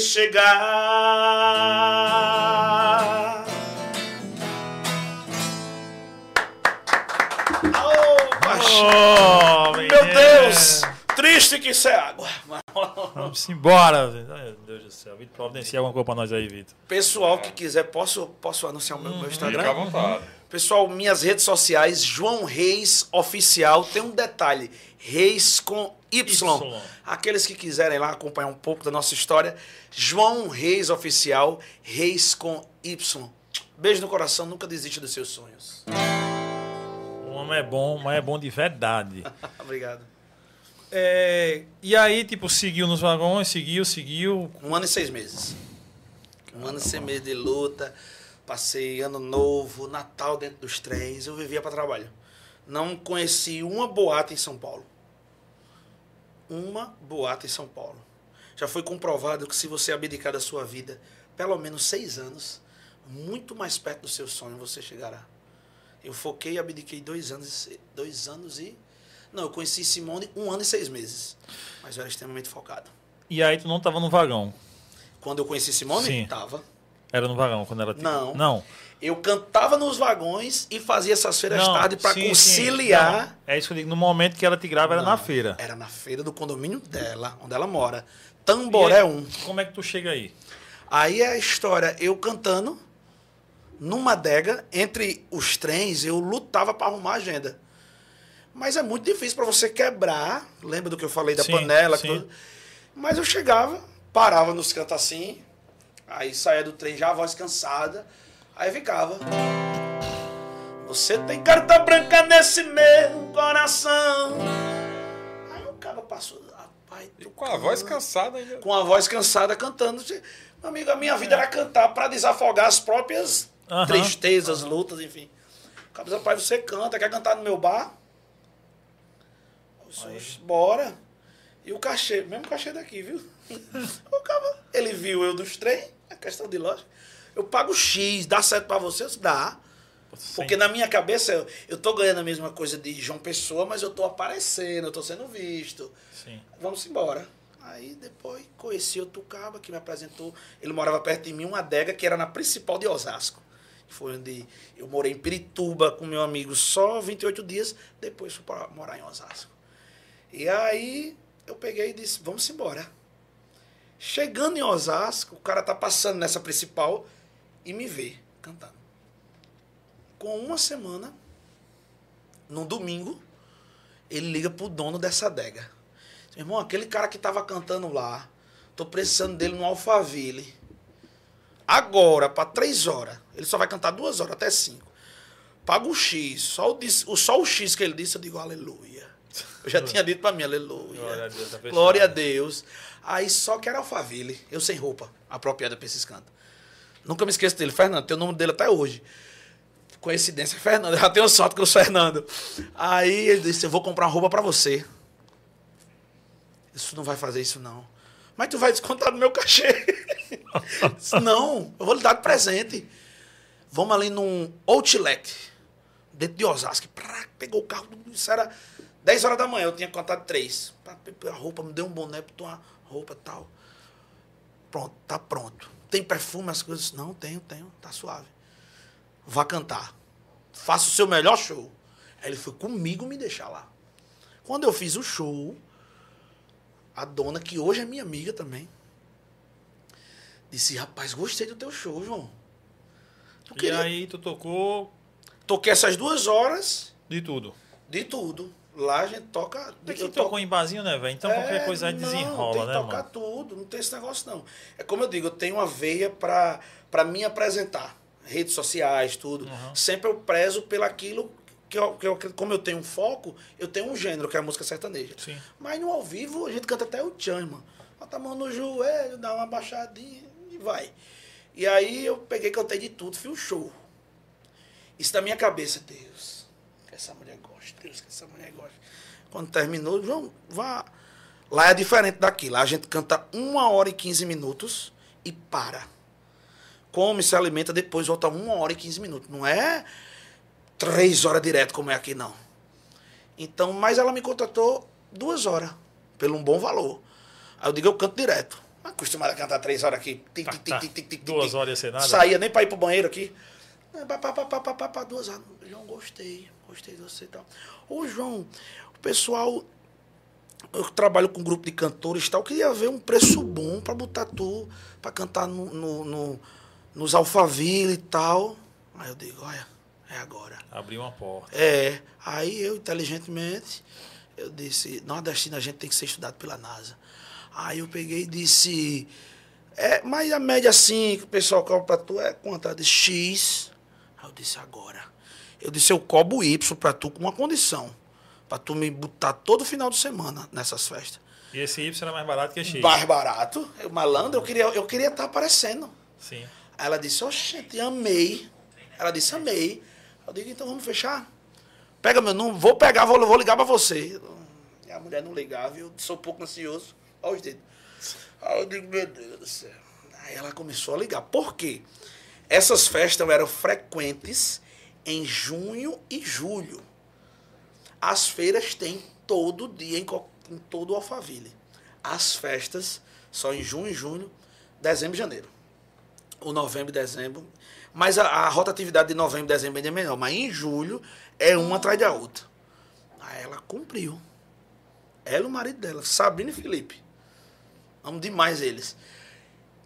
chegar. Oh, Meu Deus! Triste que isso é água. Vamos embora. Ai, Meu Deus do céu. Vitor, providencia alguma coisa pra nós aí, Vitor. Pessoal que quiser, posso, posso anunciar o meu, meu Fica à Instagram? vontade. Pessoal, minhas redes sociais, João Reis Oficial. Tem um detalhe: Reis com y. Y. Aqueles que quiserem lá acompanhar um pouco da nossa história, João Reis Oficial, Reis com Y. Beijo no coração, nunca desiste dos seus sonhos. O homem é bom, mas é bom de verdade. Obrigado. É, e aí, tipo, seguiu nos vagões, seguiu, seguiu. Um ano e seis meses. Um ano e seis meses de luta. Passei ano novo, Natal dentro dos trens. Eu vivia para trabalho. Não conheci uma boate em São Paulo. Uma boate em São Paulo. Já foi comprovado que se você abdicar da sua vida pelo menos seis anos, muito mais perto do seu sonho você chegará. Eu foquei e abdiquei dois anos, e dois anos e. Não, eu conheci Simone um ano e seis meses. Mas eu era extremamente focado. E aí tu não tava no vagão. Quando eu conheci Simone, Sim. tava. Era no vagão, quando era... Não. Não. Eu cantava nos vagões e fazia essas feiras Não, tarde para sim, sim. conciliar. Não, é isso que eu digo. No momento que ela te grava, era na Não, feira. Era na feira do condomínio dela, onde ela mora. Tamboré E aí, 1. Como é que tu chega aí? Aí é a história, eu cantando numa adega, entre os trens, eu lutava para arrumar a agenda. Mas é muito difícil para você quebrar. Lembra do que eu falei da Sim, panela? sim. tudo? Mas eu chegava, parava nos cantos assim, aí saía do trem já a voz cansada, aí ficava. Você tem carta branca nesse meu coração. Aí o cara passou, rapaz, E com a voz cansada ainda. com a voz cansada cantando. Meu amigo, a minha vida era cantar para desafogar as próprias Tristezas, lutas, enfim. O cara diz, pai, você canta, quer cantar no meu bar? Disse, "Oxe, bora. E o cachê, mesmo cachê daqui, viu? o cara, ele viu eu dos trem, é questão de lógica. Eu pago X, dá certo para você? Eu disse, dá. Porque Sim. na minha cabeça eu, eu tô ganhando a mesma coisa de João Pessoa, mas eu tô aparecendo, eu tô sendo visto. Sim. Vamos embora. Aí depois conheci o Tucaba, que me apresentou. Ele morava perto de mim, uma adega que era na principal de Osasco. Foi onde eu morei em Pirituba com meu amigo só 28 dias, depois fui para morar em Osasco. E aí eu peguei e disse, vamos embora. Chegando em Osasco, o cara tá passando nessa principal e me vê cantando. Com uma semana, num domingo, ele liga pro dono dessa adega. Meu irmão, aquele cara que tava cantando lá, tô precisando dele no Alphaville. Agora, para três horas. Ele só vai cantar duas horas, até cinco. Paga o X. Só o, só o X que ele disse, eu digo aleluia. Eu já tinha dito para mim, aleluia. Glória a Deus, tá. Glória a Deus. Aí só que era Alphaville. Eu sem roupa, apropriada para esses cantos. Nunca me esqueço dele. Fernando, tem o nome dele até hoje. Coincidência, Fernando. Eu já tenho sorte com o Fernando. Aí ele disse: Eu vou comprar uma roupa para você. Isso não vai fazer isso, não. Mas tu vai descontar do meu cachê. Não, eu vou lhe dar de presente. Vamos ali num outlet, dentro de Osasco. Prá, pegou o carro, isso era 10 horas da manhã, eu tinha contado 3. A roupa, me deu um boné, botou uma roupa e tal. Pronto, tá pronto. Tem perfume, as coisas? Não, tenho, tenho, tá suave. Vá cantar. Faça o seu melhor show. Aí ele foi comigo me deixar lá. Quando eu fiz o show, a dona, que hoje é minha amiga também, disse: Rapaz, gostei do teu show, João. E queria- aí tu tocou Toquei essas duas horas de tudo. de tudo. Lá a gente toca. É que tocou toco- em barzinho, né, velho? Então qualquer coisa aí não, desenrola, tem que né, tocar mano? tudo, não tem esse negócio não. É como eu digo, eu tenho uma veia para para me apresentar, redes sociais, tudo. Uhum. Sempre eu prezo pelaquilo que eu, que eu como eu tenho um foco, eu tenho um gênero que é a música sertaneja. Sim. Mas no ao vivo a gente canta até o tchan, irmão. Bota a mão no joelho, dá uma baixadinha e vai. E aí eu peguei, cantei de tudo, fiz o show. Isso na minha cabeça, Deus, que essa mulher gosta, Deus, que essa mulher gosta. Quando terminou, João, vá. Lá é diferente daqui. Lá a gente canta uma hora e 15 minutos e para. Come, se alimenta, depois volta uma hora e 15 minutos. Não é três horas direto como é aqui, não. Então, mas ela me contratou duas horas, pelo um bom valor. Aí eu digo, eu canto direto. Acostumado a cantar três horas aqui. Tic, Tá, tic, tá. tic, tic, tic, tic, Duas tic. horas ser nada? Saía nem para ir pro banheiro aqui. Pá, pá, pá, pá, pá, pá, pá, duas horas. João, gostei, gostei de você e tal. Ô, João, o pessoal. Eu trabalho com um grupo de cantores e tal. Queria ver um preço bom para botar tu para cantar no, no, no- nos Alphaville e tal. Aí eu digo, olha, é agora. Abriu uma porta. É. Aí eu, inteligentemente, eu disse, nordestino a gente tem que ser estudado pela NASA. Aí eu peguei e disse, é, mas a média assim que o pessoal cobra pra tu é quanto? Ela disse, X. Aí eu disse, agora. Eu disse, eu cobro Y pra tu com uma condição. Pra tu me botar todo final de semana nessas festas. E esse Y era mais barato que X. Mais barato. Eu, malandro, eu queria estar eu queria tá aparecendo. Sim. Aí ela disse, oxente, amei. Ela disse, amei. Eu digo, então vamos fechar? Pega meu número, vou pegar, vou, vou ligar pra você. E a mulher não ligava, eu sou um pouco ansioso. Olha os dedos. Aí eu digo, meu Deus do céu. Aí ela começou a ligar. Por quê? Essas festas eram frequentes em junho e julho. As feiras tem todo dia em, em todo o Alphaville. As festas só em junho e junho, dezembro e janeiro. o novembro e dezembro. Mas a, a rotatividade de novembro e dezembro ainda é menor. Mas em julho é uma atrás da outra. Aí ela cumpriu. Ela e o marido dela, Sabrina e Felipe. Amo demais eles.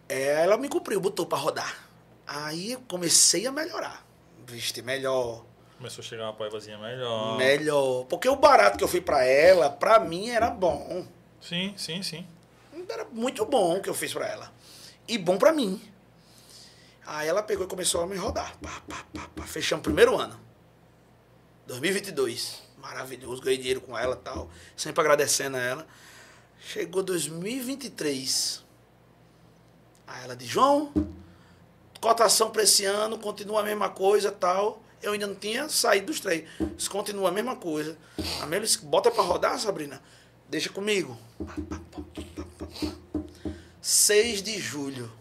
Ela me cumpriu, botou pra rodar. Aí eu comecei a melhorar. Viste, melhor. Começou a chegar uma paivazinha melhor. Melhor. Porque o barato que eu fui pra ela, pra mim era bom. Sim, sim, sim. Era muito bom o que eu fiz pra ela. E bom pra mim. Aí ela pegou e começou a me rodar. Pá, pá, pá, pá. Fechamos o primeiro ano. 2022. Maravilhoso. Ganhei dinheiro com ela e tal. Sempre agradecendo a ela. Chegou 2023. Aí ela disse, João, cotação para esse ano, continua a mesma coisa tal. Eu ainda não tinha saído dos três. Isso continua a mesma coisa. A Melis, bota para rodar, Sabrina. Deixa comigo. 6 de julho.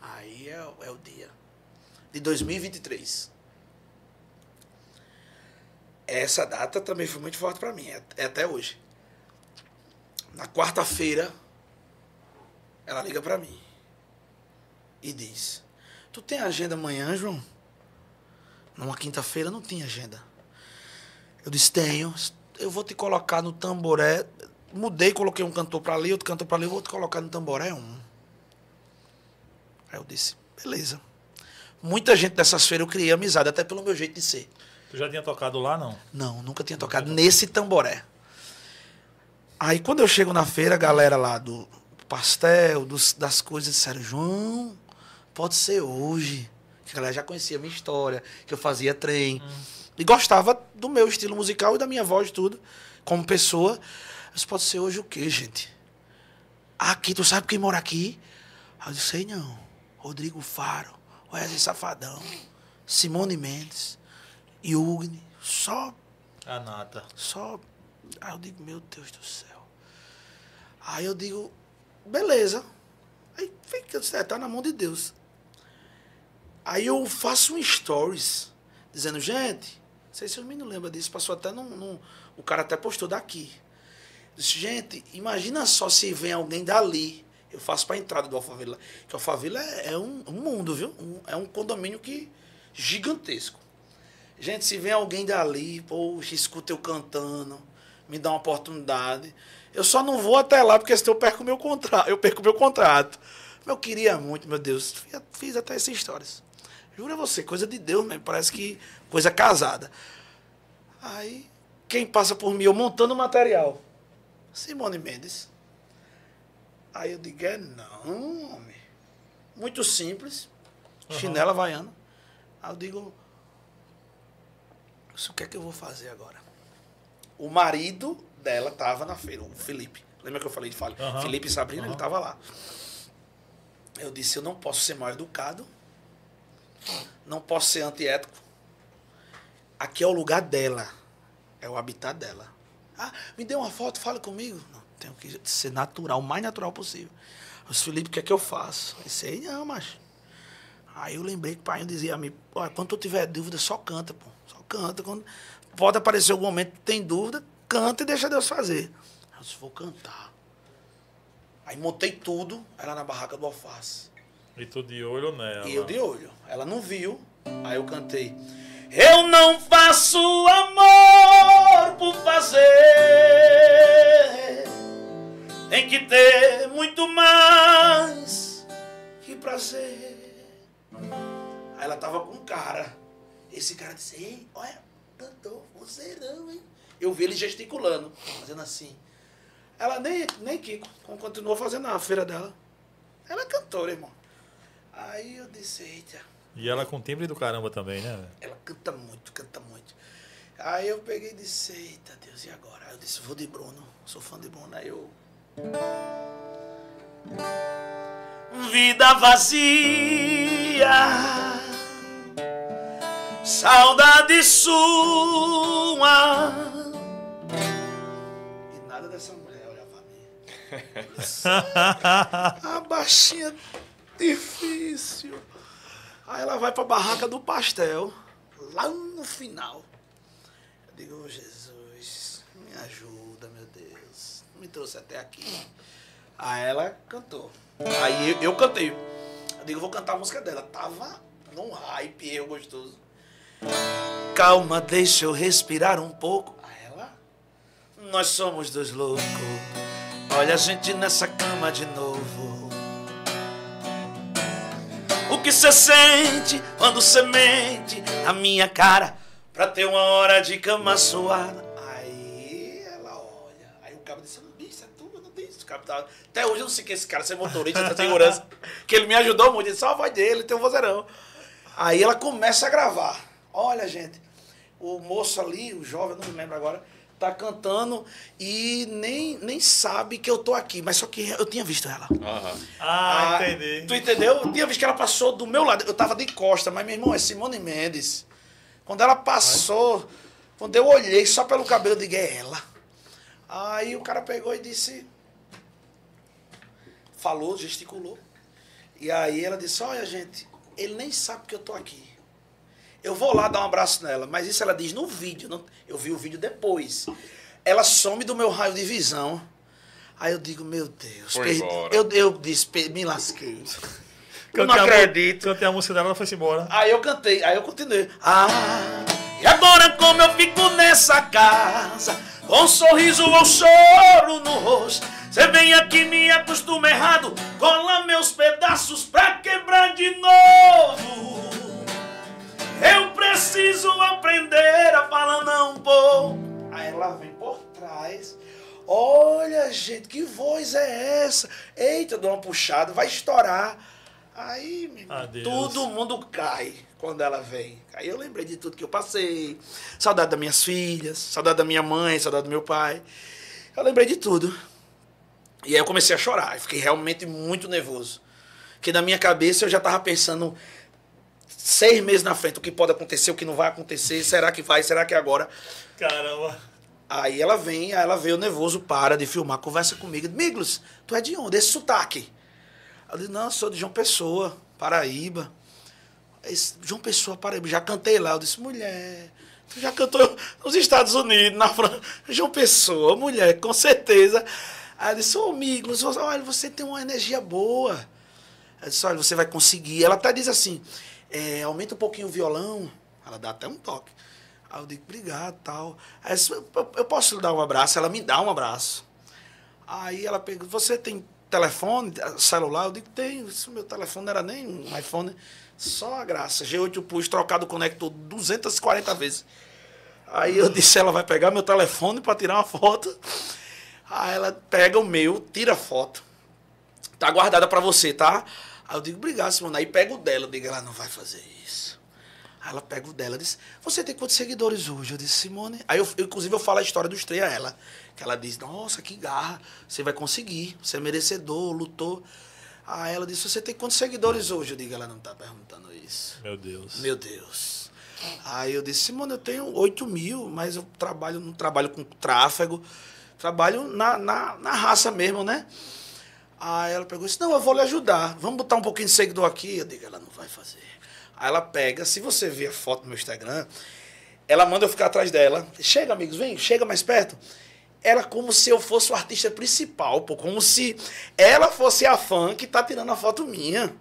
Aí é, é o dia. De 2023. Essa data também foi muito forte para mim. É, é até hoje. Na quarta-feira, ela liga para mim e diz: Tu tem agenda amanhã, João? Numa quinta-feira não tinha agenda. Eu disse: Tenho. Eu vou te colocar no tamboré. Mudei, coloquei um cantor para ali, outro cantor para ali. Eu vou te colocar no tamboré um. Aí eu disse: Beleza. Muita gente dessas feiras eu criei amizade, até pelo meu jeito de ser. Tu já tinha tocado lá, não? Não, nunca tinha tocado nesse tamboré. Aí quando eu chego na feira, a galera lá do pastel, dos, das coisas, disseram, João, pode ser hoje. Que a galera já conhecia a minha história, que eu fazia trem. Hum. E gostava do meu estilo musical e da minha voz, tudo, como pessoa. Mas pode ser hoje o quê, gente? Aqui, tu sabe quem mora aqui? Eu disse, sei não. Rodrigo Faro, Wesley Safadão, Simone Mendes, Yugni, só. A nata. Só. Aí eu digo, meu Deus do céu. Aí eu digo, beleza. Aí fica, é, tá na mão de Deus. Aí eu faço um stories dizendo, gente, não sei se o menino lembra disso, passou até num, num, O cara até postou daqui. Gente, imagina só se vem alguém dali. Eu faço para entrada do Alphaville. Que o Alphaville é, é um, um, mundo, viu? Um, é um condomínio que gigantesco. Gente, se vem alguém dali, poxa, escuta eu cantando, me dá uma oportunidade. Eu só não vou até lá porque senão eu perco meu contrato. Eu perco meu contrato. Eu queria muito, meu Deus. Fiz até essas histórias. Jura você, coisa de Deus mesmo. Parece que coisa casada. Aí, quem passa por mim, eu montando o material. Simone Mendes. Aí eu digo, é não, homem. Muito simples. Uhum. Chinela havaiana. Aí eu digo, o que é que eu vou fazer agora? O marido dela estava na feira, o Felipe. Lembra que eu falei de fala? Uhum. Felipe e Sabrina, uhum. ele estava lá. Eu disse, eu não posso ser mal educado, não posso ser antiético. Aqui é o lugar dela, é o habitat dela. Ah, me dê uma foto, fala comigo. Não, tenho que ser natural, o mais natural possível. Os Felipe, o que é que eu faço? Eu disse, não, mas... Aí eu lembrei que o pai dizia a mim, quando tu tiver dúvida, só canta, pô. Só canta. Quando... Pode aparecer algum momento que tem dúvida, canta e deixa Deus fazer. Eu disse, vou cantar. Aí montei tudo, ela na barraca do alface. E tu de olho nela. E eu de olho. Ela não viu, aí eu cantei. Eu não faço amor por fazer. Tem que ter muito mais que prazer. Aí ela tava com um cara. Esse cara disse, ei, olha, cantou, você não, hein? Eu vi ele gesticulando, fazendo assim. Ela nem, nem Kiko, continuou fazendo a feira dela. Ela é cantora, irmão. Aí eu disse, eita. E ela com timbre do caramba também, né? Ela canta muito, canta muito. Aí eu peguei e disse, eita Deus, e agora? Aí eu disse, vou de Bruno, sou fã de Bruno. Aí eu. Vida vazia, saudade sua a baixinha difícil. Aí ela vai pra barraca do pastel, lá no final. Eu digo, oh, Jesus, me ajuda, meu Deus. Me trouxe até aqui. Aí ela cantou. Aí eu, eu cantei. Eu digo, vou cantar a música dela. Tava num hype, eu gostoso. Calma, deixa eu respirar um pouco. Aí ela, nós somos dois loucos. Olha a gente nessa cama de novo. O que você sente quando você mente na minha cara pra ter uma hora de cama suada? Aí ela olha. Aí o cabo disse: Não disse, é tu, eu não disse. O cabo tava- Até hoje eu não sei que esse cara, ser motorista, essa segurança. que ele me ajudou muito. Disse: Só a voz dele, tem um vozeirão. Aí ela começa a gravar. Olha, gente, o moço ali, o jovem, eu não me lembro agora, tá cantando e nem, nem sabe que eu tô aqui. Mas só que eu tinha visto ela. Aham. Ah, Ah, entendi. Tu entendeu? Eu tinha visto que ela passou do meu lado. Eu tava de costa, mas meu irmão é Simone Mendes. Quando ela passou, quando eu olhei só pelo cabelo, eu digo, é ela. Aí o cara pegou e disse. Falou, gesticulou. E aí ela disse: Olha, gente, ele nem sabe que eu tô aqui. Eu vou lá dar um abraço nela. Mas isso ela diz no vídeo. não- eu vi o vídeo depois. Ela some do meu raio de visão. Aí eu digo, meu Deus. Foi perdi- embora. Eu, eu disse, "Pe- me lasquei. Eu não a acredito. Cantei a música dela, ela foi embora. Aí eu cantei, aí eu continuei. Ah, e agora como eu fico nessa casa, com um sorriso ou choro no rosto. Você vem aqui me acostuma errado, cola meus pedaços pra quebrar de novo. Eu preciso aprender a falar não, pô. Aí ela vem por trás. Olha, gente, que voz é essa? Eita, dou uma puxada, vai estourar. Aí, Adeus. todo mundo cai quando ela vem. Aí eu lembrei de tudo que eu passei. Saudade das minhas filhas, saudade da minha mãe, saudade do meu pai. Eu lembrei de tudo. E aí eu comecei a chorar. Eu fiquei realmente muito nervoso. Porque na minha cabeça eu já estava pensando seis meses na frente o que pode acontecer, o que não vai acontecer, será que vai, será que é agora? Caramba. Aí ela vem, aí ela veio nervoso, para de filmar, conversa comigo. Miglos, tu é de onde? Esse sotaque. Eu disse, não, sou de João Pessoa, Paraíba. João Pessoa, Paraíba, já cantei lá. Eu disse, mulher, tu já cantou nos Estados Unidos, na França. João Pessoa, mulher, com certeza. Aí eu disse, ô Miglos, olha, você tem uma energia boa. Eu disse, olha, você vai conseguir. Ela até diz assim, é, aumenta um pouquinho o violão. Ela dá até um toque. Aí eu digo, obrigado, tal. Aí eu, disse, "Eu- eu posso lhe dar um abraço? Ela me dá um abraço. Aí ela pegou, você tem telefone, celular? Eu digo. Isso, meu telefone não era nem um iPhone. Só a graça. G8 Plus trocado o conector 240 vezes. Aí eu disse, ela vai pegar meu telefone para tirar uma foto. Aí ela pega o meu, tira a foto. Tá guardada para você, tá? Aí eu digo, obrigado, Simone. Aí pega o dela. Eu digo, ela não vai fazer isso. Aí ela pega o dela e diz, você tem quantos seguidores hoje? Eu disse, Simone. Aí eu, eu, inclusive, eu falo a história dos três a ela. Que ela diz, nossa, que garra. Você vai conseguir. Você é merecedor, lutou. Aí ela disse, você tem quantos seguidores hoje? Eu digo, ela não tá perguntando isso. Meu Deus. Meu Deus. Aí eu disse, Simone, eu tenho 8 mil, mas eu trabalho, não trabalho com tráfego, trabalho na, na, na raça mesmo, né? Aí ela pegou e disse, não, eu vou lhe ajudar. Vamos botar um pouquinho de seguidor aqui. Eu digo, ela não vai fazer. Aí ela pega, se você ver a foto no meu Instagram, ela manda eu ficar atrás dela. Chega, amigos, vem, chega mais perto. Era como se eu fosse o artista principal, pô, como se ela fosse a fã que tá tirando a foto minha.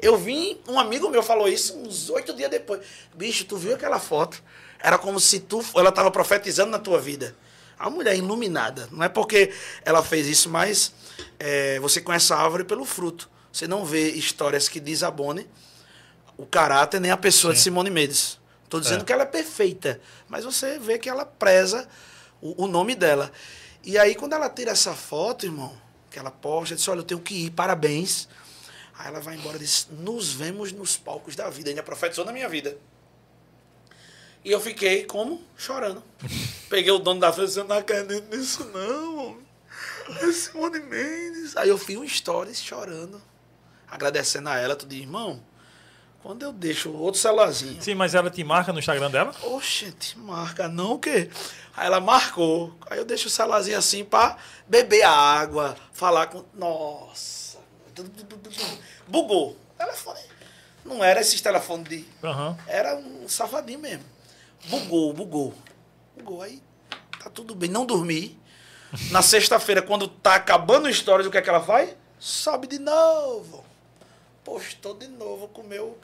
Eu vim, um amigo meu falou isso uns oito dias depois. Bicho, tu viu aquela foto? Era como se tu, ela estava profetizando na tua vida. A mulher iluminada. Não é porque ela fez isso, mas é, você conhece a árvore pelo fruto. Você não vê histórias que desabone o caráter nem a pessoa de Simone Mendes. Estou dizendo É. que ela é perfeita, mas você vê que ela preza o, o nome dela. E aí, quando ela tira essa foto, irmão, que ela posta, diz: Olha, eu tenho que ir, parabéns. Aí ela vai embora e diz: Nos vemos nos palcos da vida. Ainda profetizou na minha vida. E eu fiquei como? Chorando. Peguei o dono da festa e disse: Eu não acredito nisso, não. É Simone Mendes. Aí eu fiz um stories chorando, agradecendo a ela. Tu diz, irmão, quando eu deixo outro celularzinho. Sim, mas ela te marca no Instagram dela? Oxente, marca não o quê? Aí ela marcou. Aí eu deixo o celularzinho assim pra beber água, falar com. Nossa. Bugou. Telefone. Não era esses telefones de. Aham. Era um safadinho mesmo. Bugou, bugou. Bugou. Aí tá tudo bem. Não dormi. Na sexta-feira, quando tá acabando o stories, o que é que ela faz? Sobe de novo. postou de novo com o meu,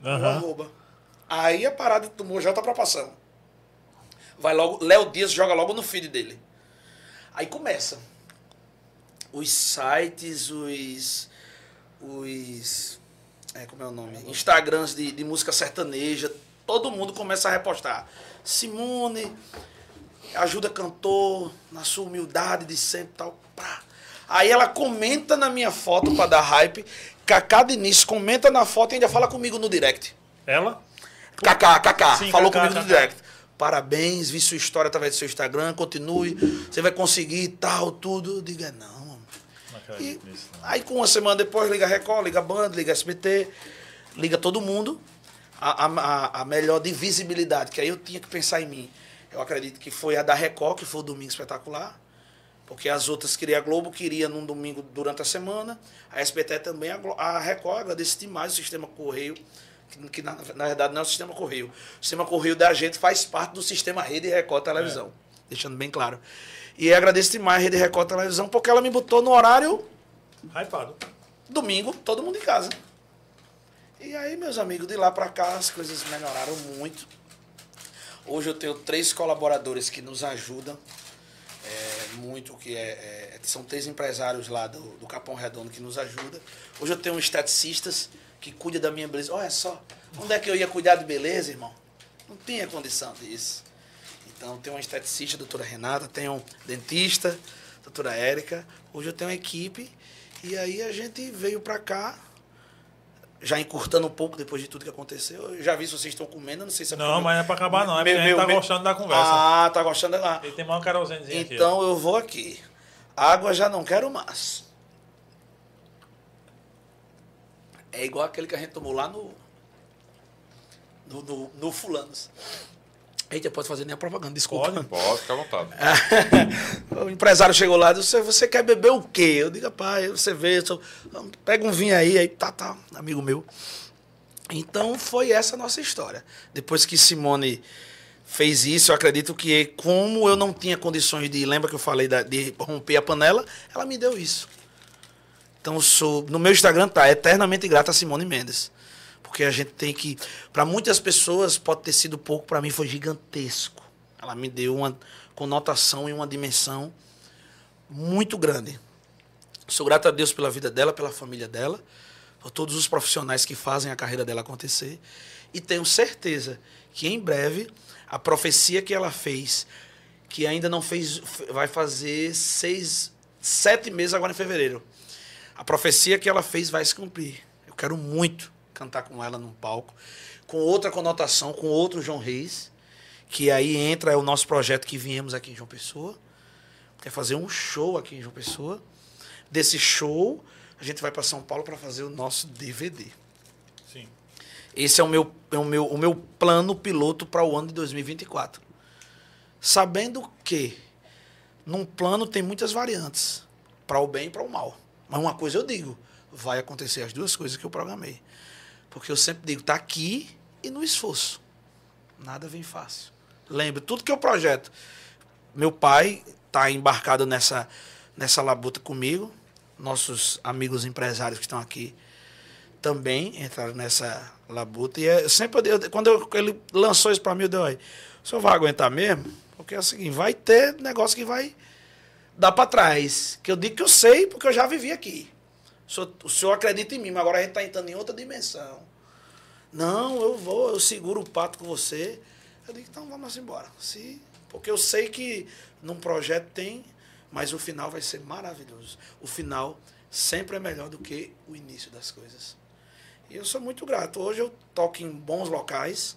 meu Aham. arroba. Aí a parada tomou já outra proporção. Vai logo, Léo Dias joga logo no feed dele. Aí começa. Os sites, os. Os. É, como é o nome? Instagrams de, de música sertaneja. Todo mundo começa a repostar. Simone, ajuda cantor, na sua humildade de sempre e tal. Pá. Aí ela comenta na minha foto pra dar hype. Cacá Diniz comenta na foto e ainda fala comigo no direct. Ela? Kaká, Kaká, Sim, falou Kaká, comigo no Kaká. direct. Parabéns, vi sua história através do seu Instagram, continue, você vai conseguir tal, tudo. Diga, não, mano. E aí com uma semana depois liga Record, liga Band, liga SBT, liga todo mundo. A, a, a- melhor de visibilidade, que aí eu tinha que pensar em mim. Eu acredito que foi a da Record, que foi o Domingo Espetacular. Porque as outras queria a Globo, queria num domingo durante a semana. A SBT também, a, a Record agradece demais o sistema Correio, que, que na, na verdade não é o sistema Correio. O sistema Correio da gente faz parte do sistema Rede Record Televisão. Deixando bem claro. E agradeço demais a Rede Record Televisão, porque ela me botou no horário Hypado. domingo, todo mundo em casa. E aí, meus amigos, de lá pra cá as coisas melhoraram muito. Hoje eu tenho três colaboradores que nos ajudam é, muito, que é, é- são três empresários lá do, do Capão Redondo que nos ajudam. Hoje eu tenho um esteticista que cuida da minha beleza. Olha só, onde é que eu ia cuidar de beleza, irmão? Não tinha condição disso. Então, tem uma esteticista, doutora Renata, tem um dentista, doutora Érica. Hoje eu tenho uma equipe e aí a gente veio pra cá, já encurtando um pouco depois de tudo que aconteceu. Eu já vi se vocês estão comendo, não sei se é Não, mas não é pra acabar, não. É Meu- porque a gente meu- tá meu- gostando da conversa. Ah, tá gostando lá. Ele tem mais um aqui. Então eu vou aqui. Água já não quero mais. É igual aquele que a gente tomou lá no. No, no, no Fulanos. Eita, pode fazer nem a propaganda, desculpa. Pode. Pode, fica à vontade. o empresário chegou lá e disse, você quer beber o quê? Eu digo, pai, você vê, sou- pega um vinho aí, aí tá, tá, amigo meu. Então foi essa a nossa história. Depois que Simone fez isso, eu acredito que como eu não tinha condições de, lembra que eu falei da- de romper a panela, ela me deu isso. Então sou, no meu Instagram tá eternamente grata a Simone Mendes. Porque a gente tem que, para muitas pessoas pode ter sido pouco, para mim foi gigantesco. Ela me deu uma conotação e uma dimensão muito grande. Sou grato a Deus pela vida dela, pela família dela, por todos os profissionais que fazem a carreira dela acontecer. E tenho certeza que em breve a profecia que ela fez, que ainda não fez, vai fazer seis, sete meses agora em fevereiro. A profecia que ela fez vai se cumprir. Eu quero muito cantar com ela num palco, com outra conotação, com outro João Reis, que aí entra é o nosso projeto que viemos aqui em João Pessoa. Quer fazer um show aqui em João Pessoa. Desse show, a gente vai para São Paulo para fazer o nosso DVD. Sim. Esse é o meu, é o meu, o meu plano piloto para o ano de 2024. Sabendo que num plano tem muitas variantes, para o bem e para o mal. Mas uma coisa eu digo, vai acontecer as duas coisas que eu programei. Porque eu sempre digo, tá aqui e no esforço. Nada vem fácil. Lembre, tudo que eu projeto. Meu pai está embarcado nessa, nessa labuta comigo. Nossos amigos empresários que estão aqui também entraram nessa labuta. E é, sempre, eu, quando eu- ele lançou isso para mim, eu dei, "Olha, o senhor vai aguentar mesmo? Porque é o seguinte, vai ter negócio que vai dar para trás. Que eu digo que eu sei, porque eu já vivi aqui. O senhor, o senhor acredita em mim, mas agora a gente está entrando em outra dimensão. Não, eu vou, eu seguro o pato com você. Eu digo, então vamos embora. Se, porque eu sei que num projeto tem, mas o final vai ser maravilhoso. O final sempre é melhor do que o início das coisas. E eu sou muito grato. Hoje eu toco em bons locais.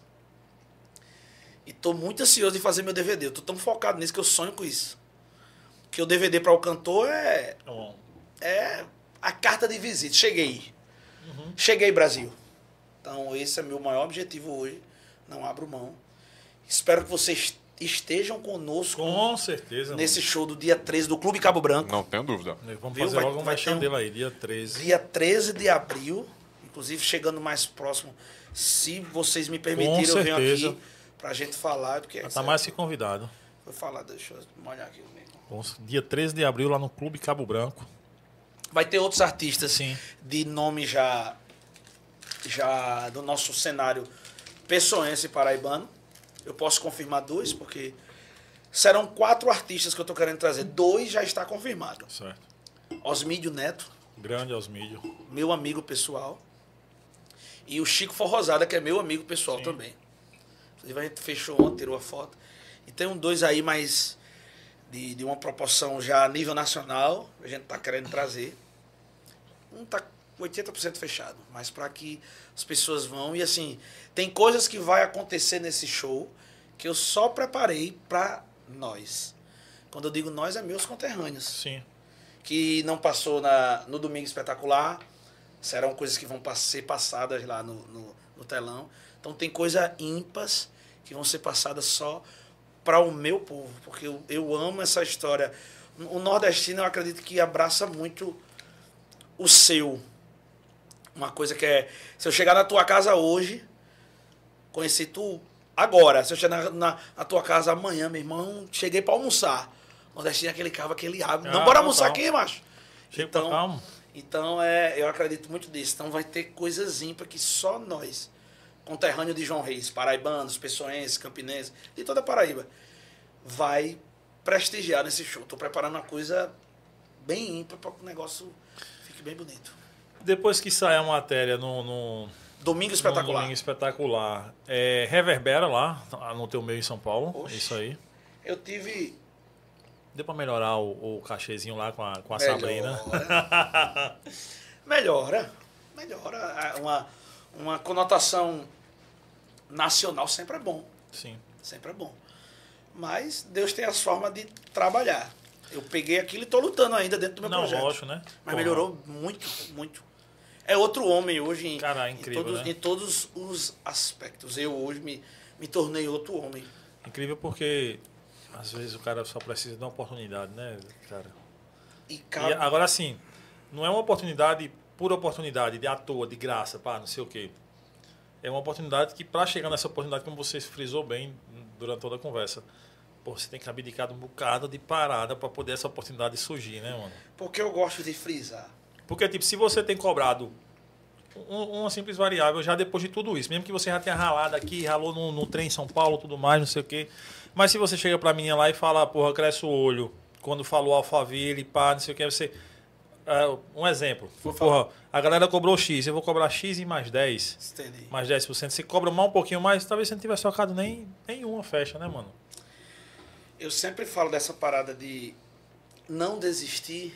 E estou muito ansioso de fazer meu DVD. Eu estou tão focado nisso que eu sonho com isso. Que o DVD para o cantor é bom. é a carta de visita. Cheguei. Cheguei, Brasil. Então, esse é meu maior objetivo hoje. Não abro mão. Espero que vocês estejam conosco Com certeza. nesse show do dia 13 do Clube Cabo Branco. Não tenho dúvida. mano. Vamos Viu? fazer Vai- logo um vai mexão um- dele aí, dia 13. Dia 13 de abril. Inclusive, chegando mais próximo. Se vocês me permitirem, eu venho aqui pra gente falar. Porque Já tá mais que convidado. Foi falar, deixa eu molhar aqui comigo. Bom, Dia 13 de abril lá no Clube Cabo Branco. Vai ter outros artistas Sim. de nome já já do nosso cenário pessoense paraibano. Eu posso confirmar dois, porque serão quatro artistas que eu tô querendo trazer. Dois já está confirmado. Certo. Osmídio Neto, Grande Osmídio. meu amigo pessoal. E o Chico Forrosada, que é meu amigo pessoal Sim. também. Inclusive a gente fechou ontem, tirou a foto. E tem um dois aí mais de, de uma proporção já a nível nacional, a gente tá querendo trazer. Um tá 80% fechado, mas para que as pessoas vão. E assim, tem coisas que vai acontecer nesse show que eu só preparei para nós. Quando eu digo nós, é meus conterrâneos Sim. que não passou na, no Domingo Espetacular. Serão coisas que vão ser passadas lá no, no, no telão. Então tem coisa ímpares que vão ser passadas só para o meu povo, porque eu, eu amo essa história. O nordestino eu acredito que abraça muito o seu. Uma coisa que é. Se eu chegar na tua casa hoje, conheci tu agora. Se eu chegar na, na, na tua casa amanhã, meu irmão, cheguei para almoçar. O nordestino é aquele cava que ele abre. não, Ah, bora almoçar aqui, macho. Chega Então- calma. Então, é, eu acredito muito disso. Então, vai ter coisas ímpares que só nós, conterrâneo de João Reis, paraibanos, pessoenses, campinenses, de toda a Paraíba, vai prestigiar nesse show. Estou preparando uma coisa bem ímpar para que o negócio fique bem bonito. Depois que sai a matéria no, no, Domingo no espetacular. Domingo espetacular, é, reverbera lá no teu meio em São Paulo. Isso aí. Eu tive. Deu pra melhorar o, o cachezinho lá com a, com a Melhora. Sabrina. Melhora. Melhora. É Uma, uma conotação nacional sempre é bom. Sim. Sempre é bom. Mas Deus tem as formas de trabalhar. Eu peguei aquilo e estou lutando ainda dentro do meu Não, projeto. lógico, né? Mas Porra. melhorou muito, muito. É outro homem hoje em, Cara, é incrível, em, todos, né? em todos os aspectos. Eu hoje me, me tornei outro homem. Incrível porque às vezes o cara só precisa de uma oportunidade, né, cara? E, E cabe, agora assim, não é uma oportunidade por oportunidade, de à toa, de graça, pá, não sei o quê. É uma oportunidade que, para chegar nessa oportunidade, como você frisou bem durante toda a conversa, pô, você tem que abdicar de um bocado de parada para poder essa oportunidade surgir, né, mano? porque eu gosto de frisar. Porque, tipo, se você tem cobrado um- uma simples variável já depois de tudo isso, mesmo que você já tenha ralado aqui, ralou no, no trem em São Paulo, tudo mais, não sei o quê. Mas se você chega pra menina lá e fala, porra, cresce o olho, quando falou alfaville, pá, não sei o que, você. Ah, um exemplo. Porra, a galera cobrou X, eu vou cobrar X e mais 10, Entendi. mais 10%. Você cobra mais um pouquinho mais, talvez você não tivesse tocado nem nenhuma fecha, né, mano? Eu sempre falo dessa parada de não desistir,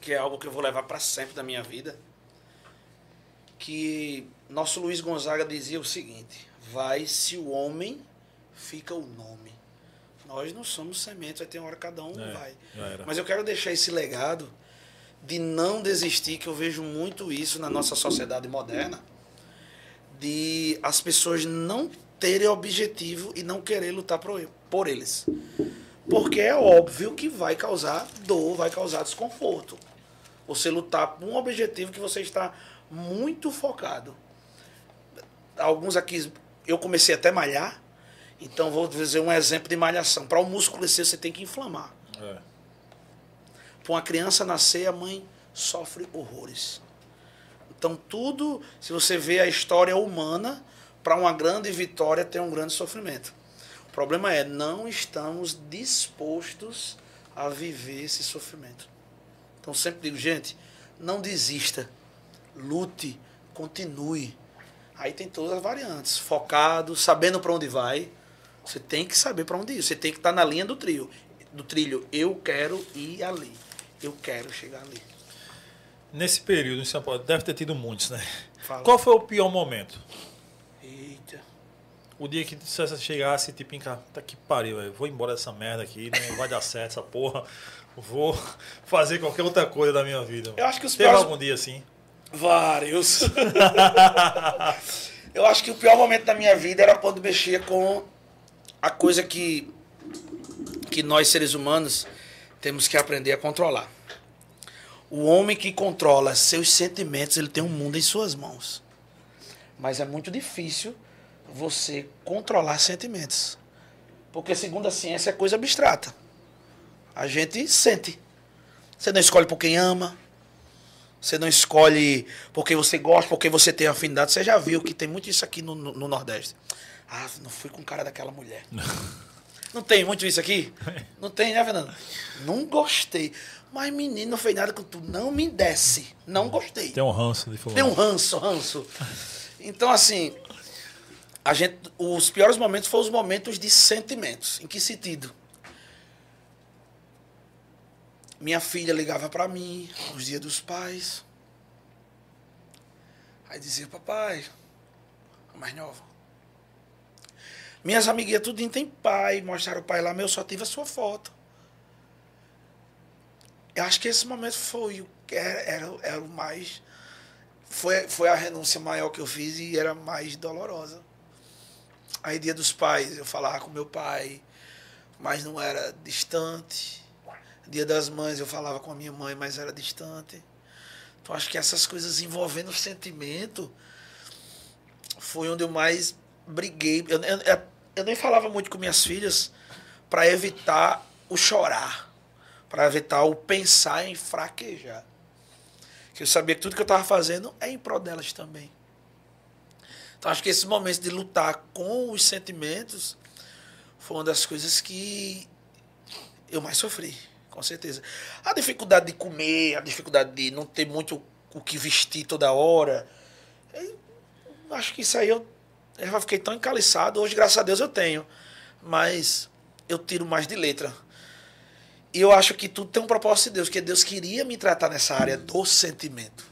que é algo que eu vou levar para sempre da minha vida. Que nosso Luiz Gonzaga dizia o seguinte: vai se o homem fica o nome. Nós não somos sementes, vai ter uma hora cada um É, vai. Mas eu quero deixar esse legado de não desistir, que eu vejo muito isso na nossa sociedade moderna, de as pessoas não terem objetivo e não querer lutar por por eles. Porque é óbvio que vai causar dor, vai causar desconforto. Você lutar por um objetivo que você está muito focado. Alguns aqui, eu comecei até a malhar, então vou dizer um exemplo de malhação. Para o músculo crescer, você tem que inflamar. É. Para uma criança nascer, a mãe sofre horrores. Então, tudo, se você vê a história humana, para uma grande vitória tem um grande sofrimento. O problema é, não estamos dispostos a viver esse sofrimento. Então, sempre digo, gente, não desista. Lute, continue. Aí tem todas as variantes. Focado, sabendo para onde vai. Você tem que saber para onde ir. Você tem que estar na linha do trilho. Do trilho, eu quero ir ali. Eu quero chegar ali. Nesse período em São Paulo, deve ter tido muitos, né? Fala. Qual foi o pior momento? Eita. O dia que você chegasse, tipo, em casa, tá que pariu, velho. Vou embora dessa merda aqui, não vai dar certo essa porra. Vou fazer qualquer outra coisa da minha vida. Eu acho que os Teve piores- algum dia assim? Vários. eu acho que o pior momento da minha vida era quando mexia com a coisa que, que nós, seres humanos, temos que aprender a controlar. O homem que controla seus sentimentos, ele tem um mundo em suas mãos. Mas é muito difícil você controlar sentimentos. Porque, segundo a ciência, é coisa abstrata. A gente sente. Você não escolhe por quem ama. Você não escolhe porque você gosta, porque você tem afinidade. Você já viu que tem muito isso aqui no, no, no Nordeste. Ah, não fui com o cara daquela mulher. não tem muito isso aqui? Não tem, né, Fernando? Não gostei. Mas, menino, não fez nada com tu. Não me desce. Não gostei. Tem um ranço de fulano. Tem um ranço, ranço. Então, assim, a gente, os piores momentos foram os momentos de sentimentos. Em que sentido? Minha filha ligava para mim nos dias dos pais. Aí dizia, papai, a mais nova. Minhas amiguinhas tudo tem pai, mostraram o pai lá, meu só tive a sua foto. Eu acho que esse momento foi o que era, era, era o mais. Foi, foi a renúncia maior que eu fiz e era mais dolorosa. Aí, dia dos pais, eu falava com meu pai, mas não era distante. Dia das mães, eu falava com a minha mãe, mas era distante. Então, acho que essas coisas envolvendo o sentimento foi onde eu mais briguei. Eu, eu, eu nem falava muito com minhas filhas para evitar o chorar, para evitar o pensar em fraquejar. Que eu sabia que tudo que eu estava fazendo é em prol delas também. Então acho que esse momento de lutar com os sentimentos foi uma das coisas que eu mais sofri, com certeza. A dificuldade de comer, a dificuldade de não ter muito o que vestir toda hora. acho que isso aí eu, eu fiquei tão encaliçado. Hoje, graças a Deus, eu tenho. Mas eu tiro mais de letra. E eu acho que tudo tem um propósito de Deus, que Deus queria me tratar nessa área do sentimento.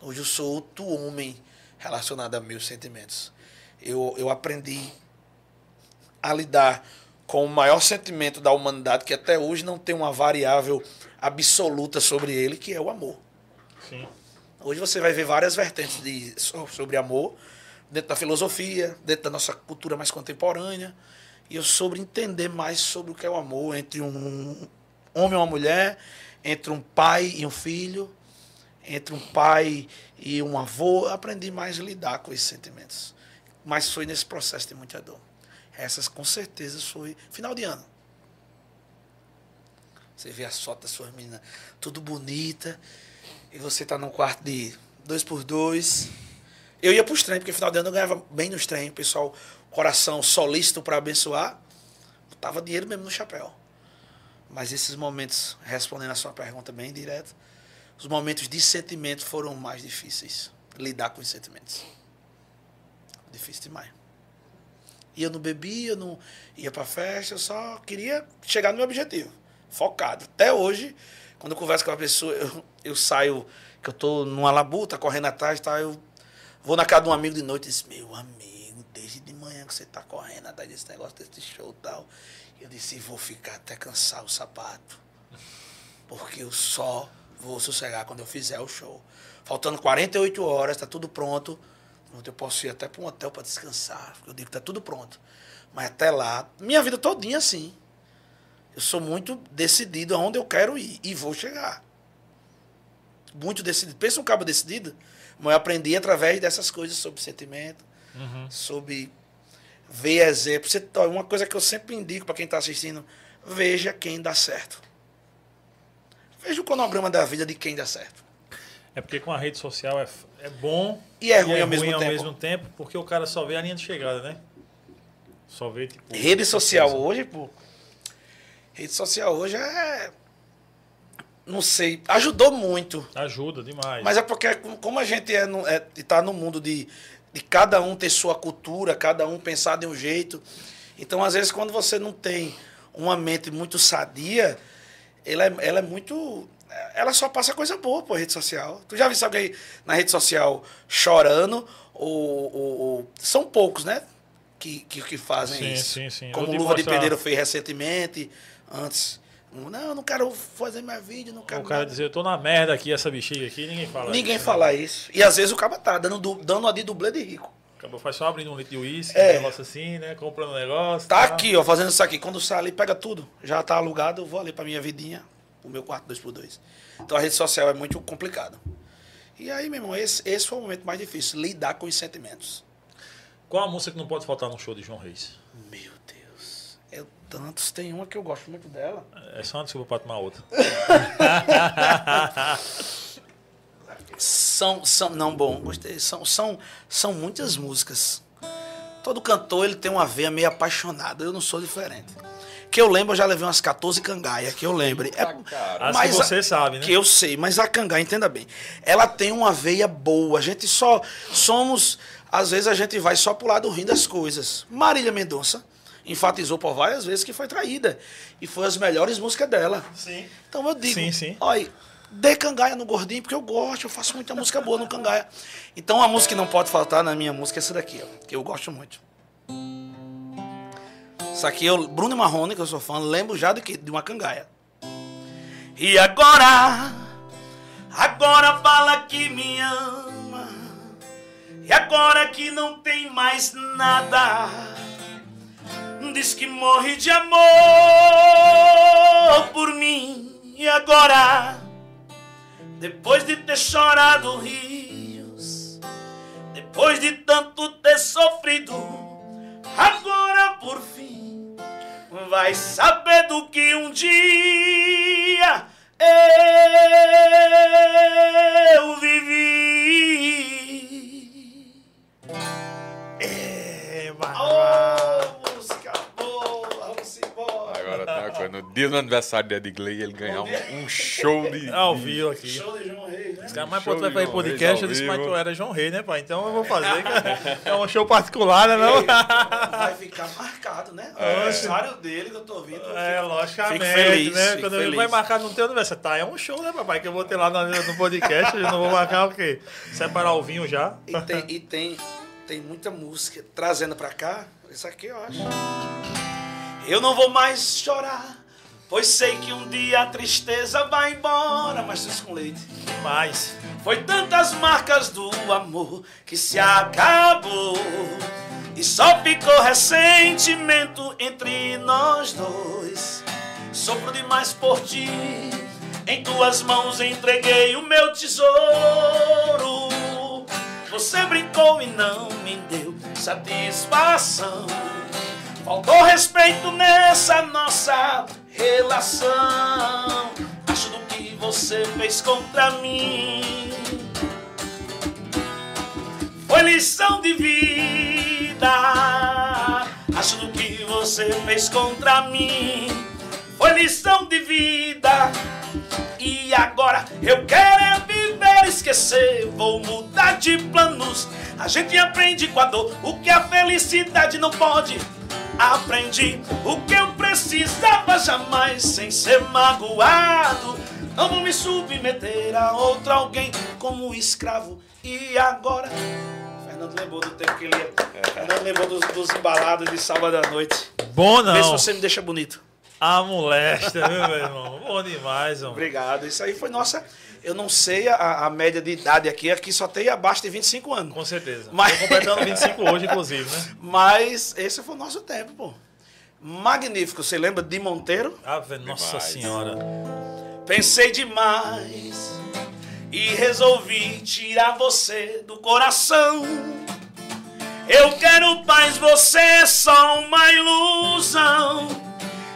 Hoje eu sou outro homem relacionado a meus sentimentos. Eu, eu aprendi a lidar com o maior sentimento da humanidade, que até hoje não tem uma variável absoluta sobre ele, que é o amor. Sim. Hoje você vai ver várias vertentes de, sobre amor, dentro da filosofia, dentro da nossa cultura mais contemporânea, e eu sobre entender mais sobre o que é o amor entre um homem e uma mulher, entre um pai e um filho, entre um pai e um avô, aprendi mais a lidar com esses sentimentos. Mas foi nesse processo de muita dor. Essas com certeza foi final de ano. Você vê as fotos das suas meninas, tudo bonita, e você tá num quarto de dois por dois. Eu ia para os trem, porque final de ano eu ganhava bem nos trem, o pessoal, coração solícito para abençoar, tava dinheiro mesmo no chapéu. Mas esses momentos, respondendo a sua pergunta bem direto, os momentos de sentimento foram mais difíceis. Lidar com os sentimentos. Difícil demais. E eu não bebia, eu não ia pra festa, eu só queria chegar no meu objetivo. Focado. Até hoje, quando eu converso com uma pessoa, eu, eu saio, que eu tô numa labuta, correndo atrás, tá, eu vou na casa de um amigo de noite e disse, meu amigo, desde de manhã que você tá correndo atrás desse negócio, desse show e tal. Eu disse, vou ficar até cansar o sapato. Porque eu só vou sossegar quando eu fizer o show. Faltando 48 horas, está tudo pronto. Eu posso ir até para um hotel para descansar. Eu digo que está tudo pronto. Mas até lá, minha vida todinha assim. Eu sou muito decidido aonde eu quero ir e vou chegar. Muito decidido. Pensa um cabo decidido, mas eu aprendi através dessas coisas sobre sentimento, uhum. sobre ver exemplos. Uma coisa que eu sempre indico para quem está assistindo, veja quem dá certo. Veja o cronograma da vida de quem dá certo. É porque com a rede social é, é bom e é ruim, e é ao, mesmo ruim tempo. ao mesmo tempo, porque o cara só vê a linha de chegada, né? Só vê, tipo. Rede social hoje, pô. Rede social hoje é. Não sei. Ajudou muito. Ajuda demais. Mas é porque, como a gente é, no, é, tá no mundo de, de cada um ter sua cultura, cada um pensar de um jeito. Então, às vezes, quando você não tem uma mente muito sadia, ela é, ela é muito. Ela só passa coisa boa por rede social. Tu já viu alguém na rede social chorando? Ou, ou, ou, são poucos, né? Que, que, que fazem sim, isso. Sim, sim. Como o Luva de Pedreiro fez recentemente, antes. Não, eu não quero fazer mais vídeo, não quero. O cara nada. dizer, eu tô na merda aqui, essa bexiga aqui, ninguém fala Ninguém isso, fala né? isso. E às vezes o cara tá dando, dando uma de dublê de rico. Acabou faz só abrindo um litro de uísque, É. um negócio assim, né? Comprando um negócio. Tá tal. aqui, ó, fazendo isso aqui. Quando sai ali, pega tudo. Já tá alugado, eu vou ali pra minha vidinha, o meu quarto 2x2. Então a rede social é muito complicado. E aí, meu irmão, esse, esse foi o momento mais difícil, lidar com os sentimentos. Qual a música que não pode faltar no show de João Reis? Meu Deus. Tantos. Tem uma que eu gosto muito dela. É só uma desculpa pra tomar outra. São, são, não, bom, gostei. São, são, são muitas músicas. Todo cantor ele tem uma veia meio apaixonada. Eu não sou diferente. Que eu lembro, eu já levei umas 14 cangaia, que eu lembre. É, Ah, que você sabe, né? Que eu sei, mas a cangaia, entenda bem. Ela tem uma veia boa. A gente só somos. Às vezes a gente vai só pro lado ruim das coisas. Marília Mendonça enfatizou por várias vezes que foi traída. E foi as melhores músicas dela. Sim. Então eu digo, Sim, sim. olha, dê cangaia no gordinho, porque eu gosto, eu faço muita música boa no cangaia. Então a música que não pode faltar na minha música é essa daqui, ó, que eu gosto muito. Isso aqui eu, Bruno Marrone, que eu sou fã, lembro já de, que, de uma cangaia. E agora, agora fala que me ama. E agora que não tem mais nada. Diz que morre de amor por mim. E agora, depois de ter chorado rios, depois de tanto ter sofrido, agora por fim vai saber do que um dia No aniversário de Edgley, ele ganhar um, um show de. Ao vivo aqui. Show de João Reis, né? Cara, mas Show pô, tu vai de fazer João podcast, eu disse, mas tu era João Rei, né, pai? Então eu vou fazer, cara. É um show particular, né, não? Vai ficar marcado, né? O aniversário dele que eu tô ouvindo. eu É, fico- logicamente, Fico feliz, né? fico Quando ele feliz. vai marcar no teu aniversário, tá, é um show, né, papai? Que eu vou ter lá no, no podcast, eu não vou marcar o quê? Separar o vinho já. E tem, e tem, tem muita música trazendo pra cá. Isso aqui eu acho. Eu não vou mais chorar, pois sei que um dia a tristeza vai embora. Mas isso com leite. Demais. Foi tantas marcas do amor que se acabou. E só ficou ressentimento entre nós dois. Sofro demais por ti. Em tuas mãos entreguei o meu tesouro. Você brincou e não me deu satisfação. Faltou respeito nessa nossa relação. Acho do que você fez contra mim. Foi lição de vida. Acho do que você fez contra mim. Foi lição de vida. E agora eu quero é viver, esquecer. Vou mudar de planos. A gente aprende com a dor o que a felicidade não pode. Aprendi o que eu precisava jamais sem ser magoado. Não vou me submeter a outro alguém como escravo. E agora? Fernando lembrou do tempo que ele ia. Fernando lembrou dos, dos embalados de sábado à noite. Bom Vê se não. você me deixa bonito. A molesta, viu, meu irmão? Bom demais, irmão. Obrigado. Isso aí foi nossa. Eu não sei a, a média de idade aqui, aqui só tem abaixo de 25 anos. Com certeza. Mas- Tô completando 25 hoje, inclusive, né? Mas esse foi o nosso tempo, pô. Magnífico. Você lembra de Monteiro? Ave Nossa Demais. Senhora. Pensei demais e resolvi tirar você do coração. Eu quero paz, você é só uma ilusão.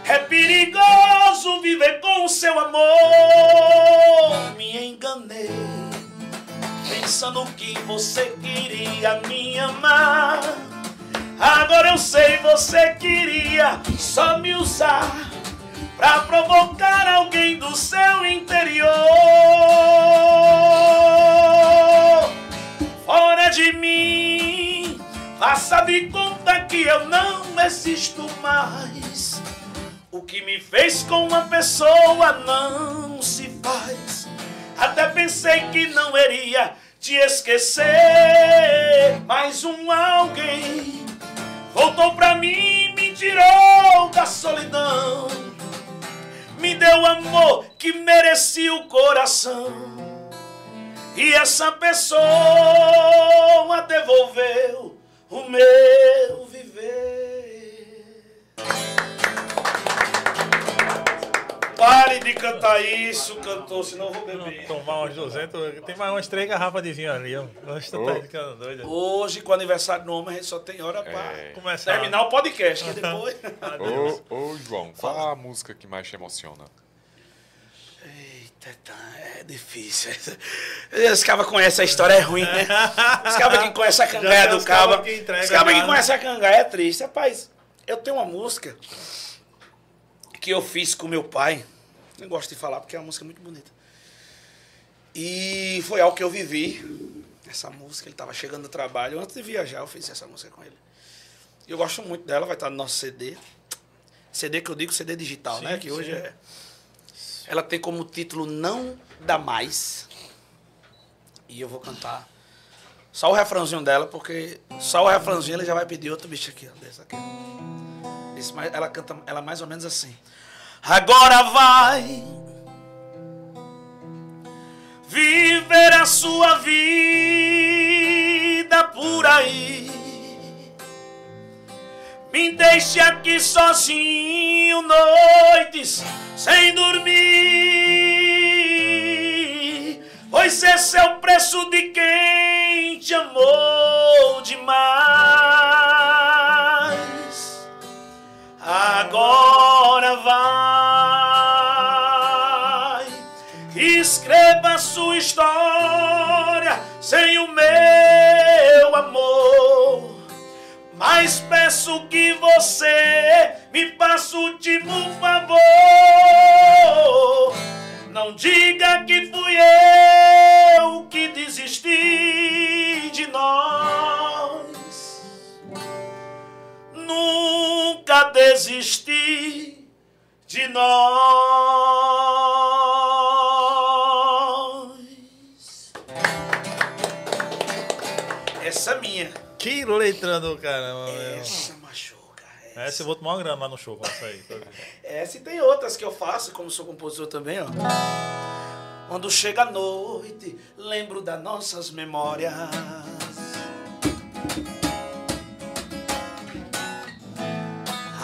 É perigoso viver com o seu amor. Me enganei, pensando que você queria me amar. Agora eu sei, você queria só me usar pra provocar alguém do seu interior. Fora de mim, faça de conta que eu não existo mais. O que me fez com uma pessoa não se faz. Até pensei que não iria te esquecer. Mas um alguém voltou pra mim, me tirou da solidão. Me deu amor que merecia o coração. E essa pessoa devolveu o meu viver. Pare de cantar isso, cantor, senão eu vou beber. Tomar uns 200. Tem mais umas três garrafas de vinho ali, tu tá ficando doido. Hoje, com o aniversário do homem, a gente só tem hora pra É. Começar. terminar o podcast. Que depois. Ô, ô, João, qual a música que mais te emociona? Eita. É difícil. Os cabas conhecem a história, é ruim, né? Os cabas que conhecem a cangaia do caba. Os cabas que conhecem a cangaia é triste. Rapaz, eu tenho uma música que eu fiz com meu pai. Não gosto de falar porque é uma música muito bonita. E foi algo que eu vivi. Essa música, ele estava chegando do trabalho. Antes de viajar, eu fiz essa música com ele. E eu gosto muito dela, vai estar no nosso CD. CD que eu digo, CD digital, né? sim, né? Que sim. hoje é. Ela tem como título Não Dá Mais. E eu vou cantar só o refrãozinho dela, porque só o refrãozinho ele já vai pedir outro bicho aqui, ó, desse aqui. Ela canta ela mais ou menos assim. Agora vai viver a sua vida por aí. Me deixe aqui sozinho noites sem dormir. Pois esse é o preço de quem te amou demais. Agora vai, escreva sua história sem o meu amor mas peço que você me faça o último favor. Não diga que fui eu que desisti de nós. Nunca desisti de nós. Essa é minha. Que letra do caramba, Essa machuca. Essa. essa eu vou tomar uma grana lá no show com essa aí. essa e tem outras que eu faço, como sou compositor também, ó. Quando chega a noite, lembro das nossas memórias.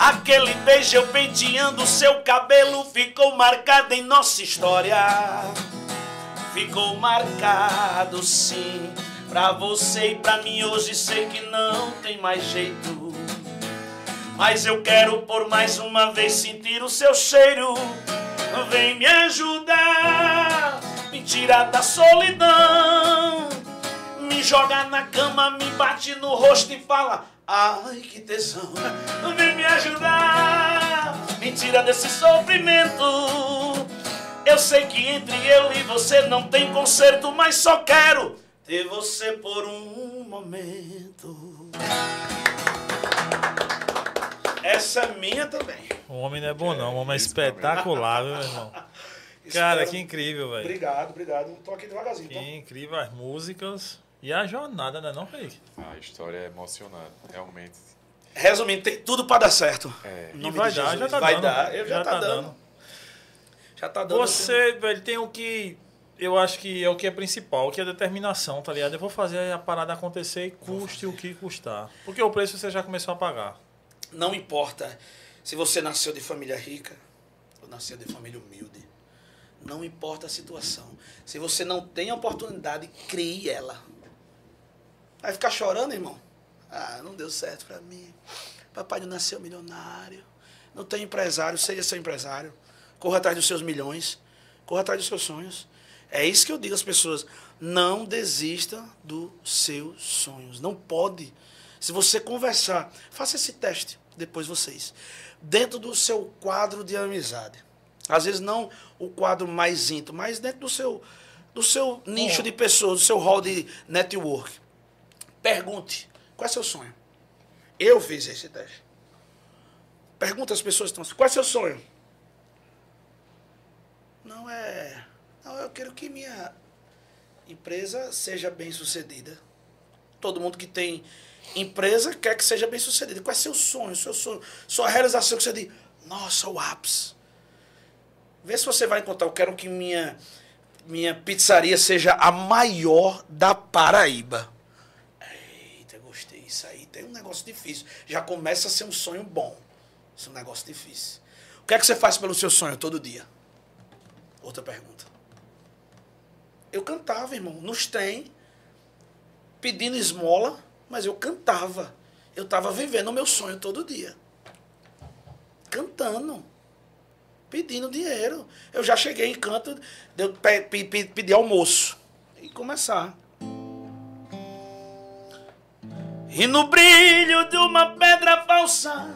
Aquele beijo eu penteando seu cabelo ficou marcado em nossa história. Ficou marcado sim Pra você e pra mim hoje sei que não tem mais jeito. Mas eu quero por mais uma vez sentir o seu cheiro. Vem me ajudar, me tirar da solidão. Me joga na cama, me bate no rosto e fala: Ai que tesão. Vem me ajudar, me tira desse sofrimento. Eu sei que entre eu e você não tem conserto, mas só quero ter você por um momento. Essa é minha também. O homem não é bom, não. O homem é espetacular, viu, meu irmão? Cara, que incrível, velho. Obrigado, obrigado. Tô aqui devagarzinho. Que então. incrível as músicas. E a jornada, né, não, Felipe? A história é emocionante, realmente. Resumindo, tem tudo para dar certo. É. E vai dar, já tá vai dando. Vai dar, eu já, já tá, tá dando. dando. Já tá dando. Você, velho, tem o que eu acho que é o que é principal, que é a determinação, tá ligado? Eu vou fazer a parada acontecer e custe o que custar. Porque o preço você já começou a pagar. Não importa se você nasceu de família rica ou nasceu de família humilde. Não importa a situação. Se você não tem a oportunidade, crie ela. Vai ficar chorando, irmão? Ah, não deu certo para mim. Papai não nasceu milionário. Não tem empresário, seja seu empresário. Corra atrás dos seus milhões. Corra atrás dos seus sonhos. É isso que eu digo às pessoas. Não desista dos seus sonhos. Não pode. Se você conversar, faça esse teste depois vocês. Dentro do seu quadro de amizade. Às vezes não o quadro mais íntimo, mas dentro do seu, do seu nicho de pessoas, do seu hall de network. Pergunte, qual é seu sonho? Eu fiz esse teste. Pergunta às pessoas que estão assim, qual é seu sonho? Não é não, eu quero que minha empresa seja bem sucedida. Todo mundo que tem empresa quer que seja bem sucedida. Qual é seu sonho? Seu sonho? Sua realização que você diz, nossa, o ápice. Vê se você vai encontrar. Eu quero que minha, minha pizzaria seja a maior da Paraíba. Isso aí tem um negócio difícil. Já começa a ser um sonho bom. Isso é um negócio difícil. O que é que você faz pelo seu sonho todo dia? Outra pergunta. Eu cantava, irmão, nos trem, pedindo esmola, mas eu cantava. Eu estava vivendo o meu sonho todo dia. Cantando. pedindo dinheiro. Eu já cheguei em canto, eu pe- pe- pe- pedir almoço e começar. E no brilho de uma pedra falsa,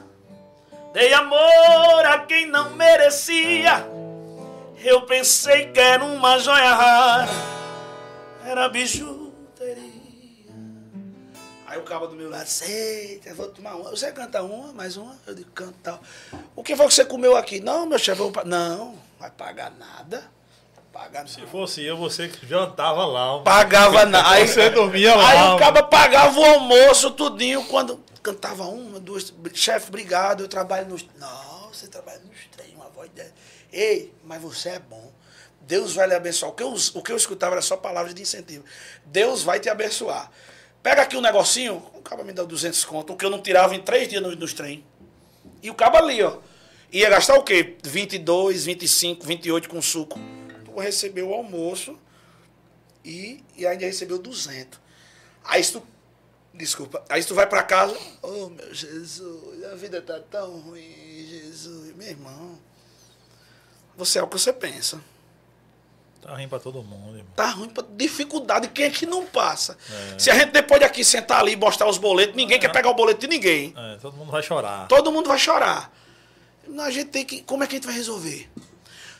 dei amor a quem não merecia. Eu pensei que era uma joia rara, era bijuteria. Aí o cabo do meu lado, eita, vou tomar uma. Você canta uma, mais uma? Eu digo, canto tal. O que foi que você comeu aqui? Não, meu chefe, vou pa- Não, vai pagar nada. Pagar Se fosse eu, você que jantava lá. Pagava nada. Aí Você dormia lá. Aí o cara pagava o almoço tudinho quando cantava uma, duas. Chefe, obrigado, eu trabalho nos. Não, você trabalha nos trem, uma voz dela. Ei, mas você é bom. Deus vai lhe abençoar. O que, eu, o que eu escutava era só palavras de incentivo. Deus vai te abençoar. Pega aqui um negocinho, o cara me deu 200 conto, o que eu não tirava em três dias nos, nos trem. E o cabo ali, ó. Ia gastar o quê? 22, 25, 28 com suco. Recebeu o almoço e, e ainda recebeu 200. Aí se tu. Desculpa. Aí se tu vai pra casa. Oh, meu Jesus, a vida tá tão ruim, Jesus. Meu irmão. Você é o que você pensa. Tá rindo pra todo mundo, irmão. Tá ruim pra dificuldade. Quem é que não passa? Se a gente depois de aqui sentar ali e mostrar os boletos, ninguém quer pegar o boleto de ninguém. É, todo mundo vai chorar. Todo mundo vai chorar. A gente tem que. Como é que a gente vai resolver?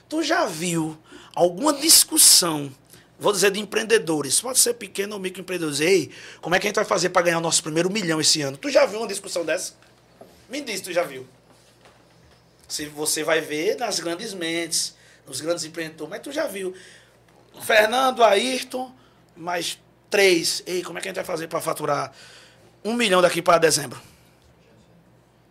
Tu já viu alguma discussão, vou dizer, de empreendedores, pode ser pequeno ou microempreendedores, ei, como é que a gente vai fazer para ganhar o nosso primeiro milhão esse ano? Tu já viu uma discussão dessa? Me diz, tu já viu? Se você vai ver nas grandes mentes, nos grandes empreendedores, mas tu já viu. Fernando, Ayrton, mais três. Ei, como é que a gente vai fazer para faturar um milhão daqui para dezembro?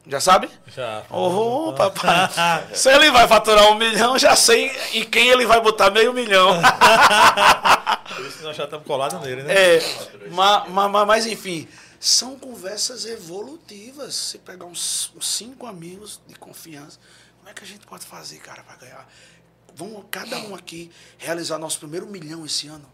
Já sabe? Já. Ô, papai. Se ele vai faturar um milhão, já sei em quem ele vai botar meio milhão. Por isso que nós já estamos colados nele, né? É, ma- ma- ma- mas enfim, são conversas evolutivas. Se pegar uns, uns cinco amigos de confiança, como é que a gente pode fazer, cara, para ganhar? Vamos cada um aqui realizar nosso primeiro milhão esse ano.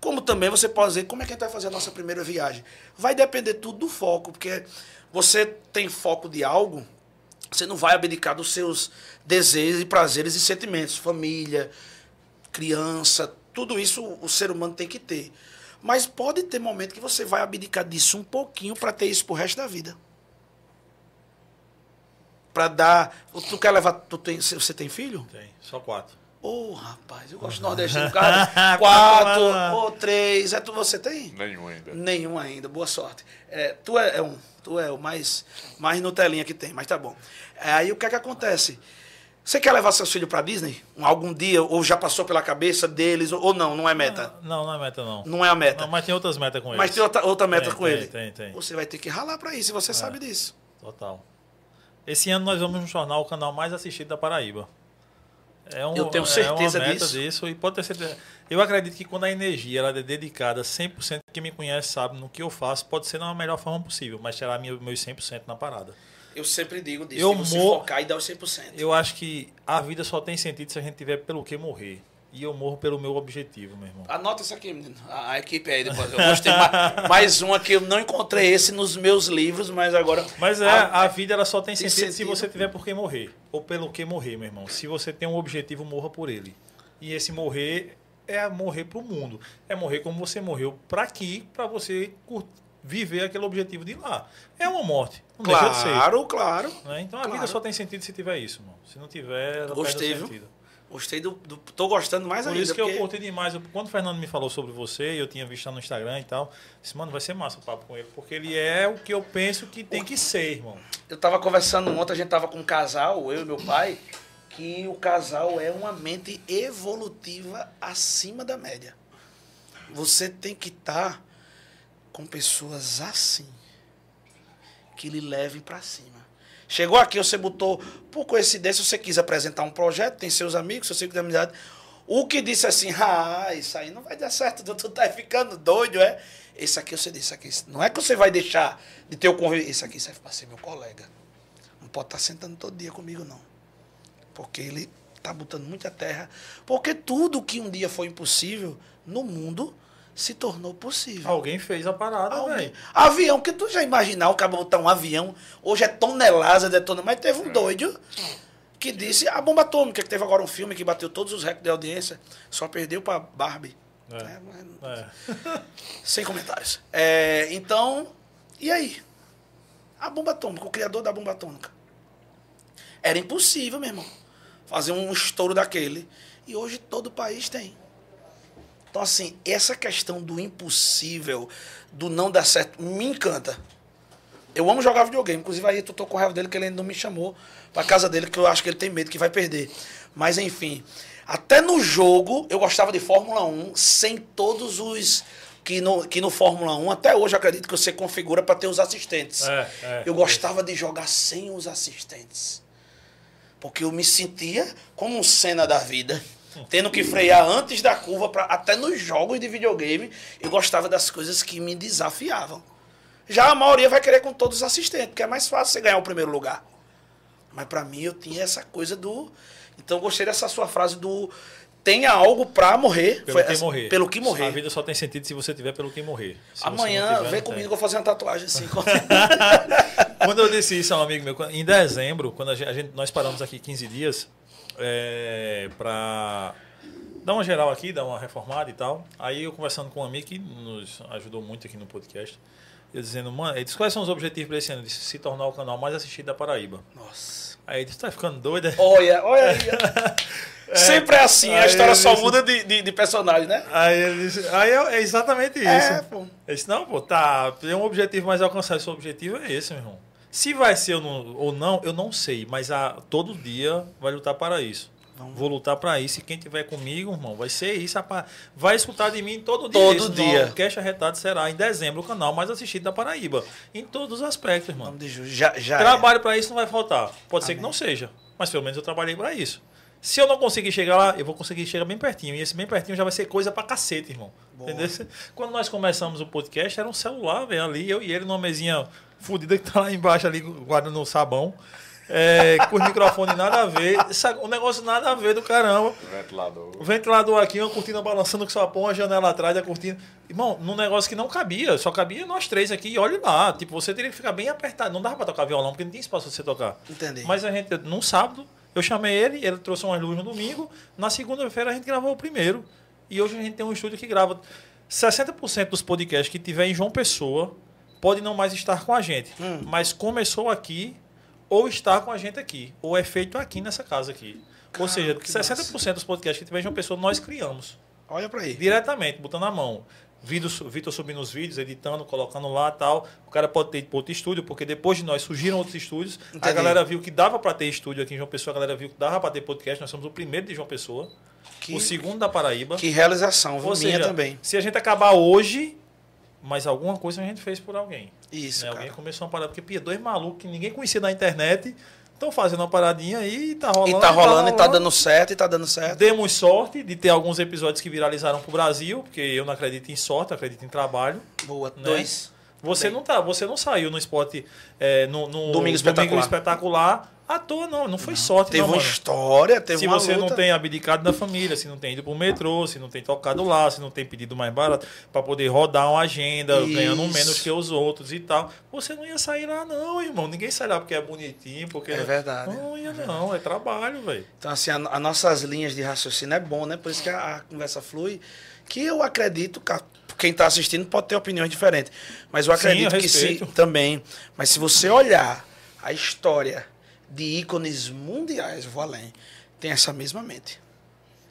Como também você pode dizer, como é que a gente vai fazer a nossa primeira viagem? Vai depender tudo do foco, porque você tem foco de algo, você não vai abdicar dos seus desejos e prazeres e sentimentos, família, criança, tudo isso o ser humano tem que ter. Mas pode ter momento que você vai abdicar disso um pouquinho para ter isso pro resto da vida. Para dar. Tu quer levar. Tu tem, você tem filho? Tem, só quatro. Ô, rapaz, eu gosto de nordestino. Cara, quatro ou três. É tu você tem? Nenhum ainda. Nenhum ainda, boa sorte. É, tu é, é um, tu é o mais, mais Nutelinha que tem, mas tá bom. É, aí o que é que acontece? Você quer levar seus filhos para Disney? Algum dia, ou já passou pela cabeça deles, ou, ou não, não é meta? Não, não é meta, não. Não é a meta. Não, mas tem outras metas com ele. Mas tem outra, outra meta Tem, com tem, ele. tem, tem. Você vai ter que ralar para isso, e você sabe disso. Total. Esse ano nós vamos nos tornar o canal mais assistido da Paraíba. É um, Eu tenho é certeza uma meta disso. disso. E pode ter certeza. Eu acredito que quando a energia ela é dedicada 100%, quem me conhece sabe no que eu faço, pode ser da melhor forma possível, mas terá meu- meus 100% na parada. Eu sempre digo disso. Eu você mor- focar e dar os 100%. Eu acho que a vida só tem sentido se a gente tiver pelo que morrer. E eu morro pelo meu objetivo, meu irmão. Anota isso aqui. A, a equipe aí depois. Eu gostei mais, mais uma que eu não encontrei esse nos meus livros, mas agora. Mas é, a- a vida ela só tem tem sentido se sentido. você tiver por que morrer. Ou pelo que morrer, meu irmão. Se você tem um objetivo, morra por ele. E esse morrer é morrer pro mundo. É morrer como você morreu para aqui, para você viver aquele objetivo de lá. É uma morte. Não deixa de ser. Claro, claro. né? Então a claro. vida só tem sentido se tiver isso, mano. Se não tiver, ela Gostei, perde o viu? Gostei do, do. Tô gostando mais Por ainda. isso que eu porque curti demais. Eu- Quando o Fernando me falou sobre você, eu tinha visto lá no Instagram e tal. Disse, mano, vai ser massa o papo com ele. Porque ele é o que eu penso que tem que ser, irmão. Eu tava conversando ontem, a gente tava com um casal, eu e meu pai, que o casal é uma mente evolutiva acima da média. Você tem que estar com pessoas assim, que lhe levem para cima. Chegou aqui, você botou, por coincidência, você quis apresentar um projeto, tem seus amigos, seu ciclo de amizade. O que disse assim, ah, isso aí não vai dar certo, tu, tá ficando doido, é? Esse aqui você disse, aqui, não é que você vai deixar de ter o convívio, esse aqui serve para ser meu colega. Não pode estar sentando todo dia comigo, não. Porque ele está botando muita terra. Porque tudo que um dia foi impossível no mundo se tornou possível. Alguém fez a parada, velho. Avião, que tu já imaginar o cara botar um avião, hoje é tonelada de tonelada, mas teve um doido que disse a bomba atômica, que teve agora um filme que bateu todos os recordes de audiência, só perdeu para Barbie. É. É, mas- É. sem comentários. É, então, e aí? A bomba atômica, o criador da bomba atômica. Era impossível, meu irmão, fazer um estouro daquele. E hoje todo o país tem. Então, assim, essa questão do impossível, do não dar certo, me encanta. Eu amo jogar videogame. Inclusive, aí eu tô com raiva dele que ele ainda não me chamou pra casa dele, que eu acho que ele tem medo que vai perder. Mas, enfim, até no jogo eu gostava de Fórmula 1 sem todos os. Que no, que no Fórmula 1, até hoje eu acredito que você configura para ter os assistentes. É, é, eu gostava de jogar sem os assistentes. Porque eu me sentia como um cena da vida. Tendo que frear antes da curva, pra, até nos jogos de videogame, eu gostava das coisas que me desafiavam. Já a maioria vai querer com todos os assistentes, porque é mais fácil você ganhar o primeiro lugar. Mas pra mim eu tinha essa coisa do. Então eu gostei dessa sua frase do. Tenha algo pra morrer. Pelo Foi que morrer. Pelo que morrer. A vida só tem sentido se você tiver pelo que morrer. Se Amanhã, tiver, vem comigo, tem. eu vou fazer uma tatuagem assim. Quando eu disse isso a um amigo meu, em dezembro, quando a gente- nós paramos aqui 15 dias é, para dar uma geral aqui, dar uma reformada e tal. Aí eu conversando com um amigo que nos ajudou muito aqui no podcast, eu dizendo, mano, ele disse, quais são os objetivos para esse ano? Ele disse, se tornar o canal mais assistido da Paraíba. Nossa. Aí ele disse, tá ficando doido? é?" Olha, olha aí. Sempre é assim, a história só disse- muda de, de, de personagem, né? Aí ele disse, aí eu- é exatamente isso. É, pô. Ele disse, não, pô, tá, tem um objetivo mais alcançado. Seu objetivo é esse, meu irmão. Se vai ser ou não, ou não, eu não sei, mas a, todo dia vai lutar para isso. Vamos. Vou lutar para isso. E quem tiver comigo, irmão, vai ser isso. rapaz. Vai escutar de mim todo dia. Todo dia. O Cash Arretado será em dezembro o canal mais assistido da Paraíba. Em todos os aspectos, irmão. Já, já é. Trabalho para isso não vai faltar. Pode ser que Amém. não seja, mas pelo menos eu trabalhei para isso. Se eu não conseguir chegar lá, eu vou conseguir chegar bem pertinho. E esse bem pertinho já vai ser coisa pra cacete, irmão. Boa. Entendeu? Quando nós começamos o podcast, era um celular, velho, ali, eu e ele numa mesinha fudida que tá lá embaixo, ali, guardando o sabão. É, com os microfones nada a ver. O negócio nada a ver do caramba. Ventilador. O ventilador aqui, uma cortina balançando com sua pão, a janela atrás da cortina. Irmão, num negócio que não cabia, só cabia nós três aqui, e olhe lá. Tipo, você teria que ficar bem apertado. Não dava pra tocar violão, porque não tinha espaço pra você tocar. Entendi. Mas a gente, num sábado, eu chamei ele, ele trouxe umas luzes no domingo. Na segunda-feira a gente gravou o primeiro. E hoje a gente tem um estúdio que grava. 60% dos podcasts que tiver em João Pessoa pode não mais estar com a gente. Hum. Mas começou aqui, ou está com a gente aqui. Ou é feito aqui nessa casa aqui. ou seja, que 60% dos podcasts que tiver em João Pessoa nós criamos. Olha pra aí. Diretamente, botando na mão. Vitor, subindo os vídeos, editando, colocando lá tal. O cara pode ter ido para outro estúdio, porque depois de nós surgiram outros estúdios. A Entendi. galera viu que dava para ter estúdio aqui em João Pessoa, a galera viu que dava para ter podcast. Nós somos o primeiro de João Pessoa, Que, o segundo da Paraíba. que realização? Ou minha seja, também. se a gente acabar hoje, mas alguma coisa a gente fez por alguém. Isso, né? Alguém começou uma parada, porque pia, dois malucos que ninguém conhecia na internet estão fazendo uma paradinha aí e tá rolando. E tá rolando, e tá dando certo, e tá dando certo. Demos sorte de ter alguns episódios que viralizaram pro Brasil, porque eu não acredito em sorte, acredito em trabalho. Boa. Né? Dois. Você Bem. não tá, você não saiu no esporte é, no, no Domingo Espetacular. espetacular à toa, não. Não foi sorte, Teve não, uma mano. história, teve se uma você luta. não tem abdicado da família, se não tem ido pro metrô, se não tem tocado lá, se não tem pedido mais barato para poder rodar uma agenda, Isso. ganhando menos que os outros e tal, você não ia sair lá não, irmão. Ninguém sai lá porque é bonitinho, porque É verdade. Não ia não, é trabalho, velho. Então, assim, as nossas linhas de raciocínio é bom, né? Por isso que a, a conversa flui. Que eu acredito, que quem está assistindo pode ter opiniões diferentes. Mas eu Sim, acredito eu que se também. Mas se você olhar a história de ícones mundiais, vou além, tem essa mesma mente.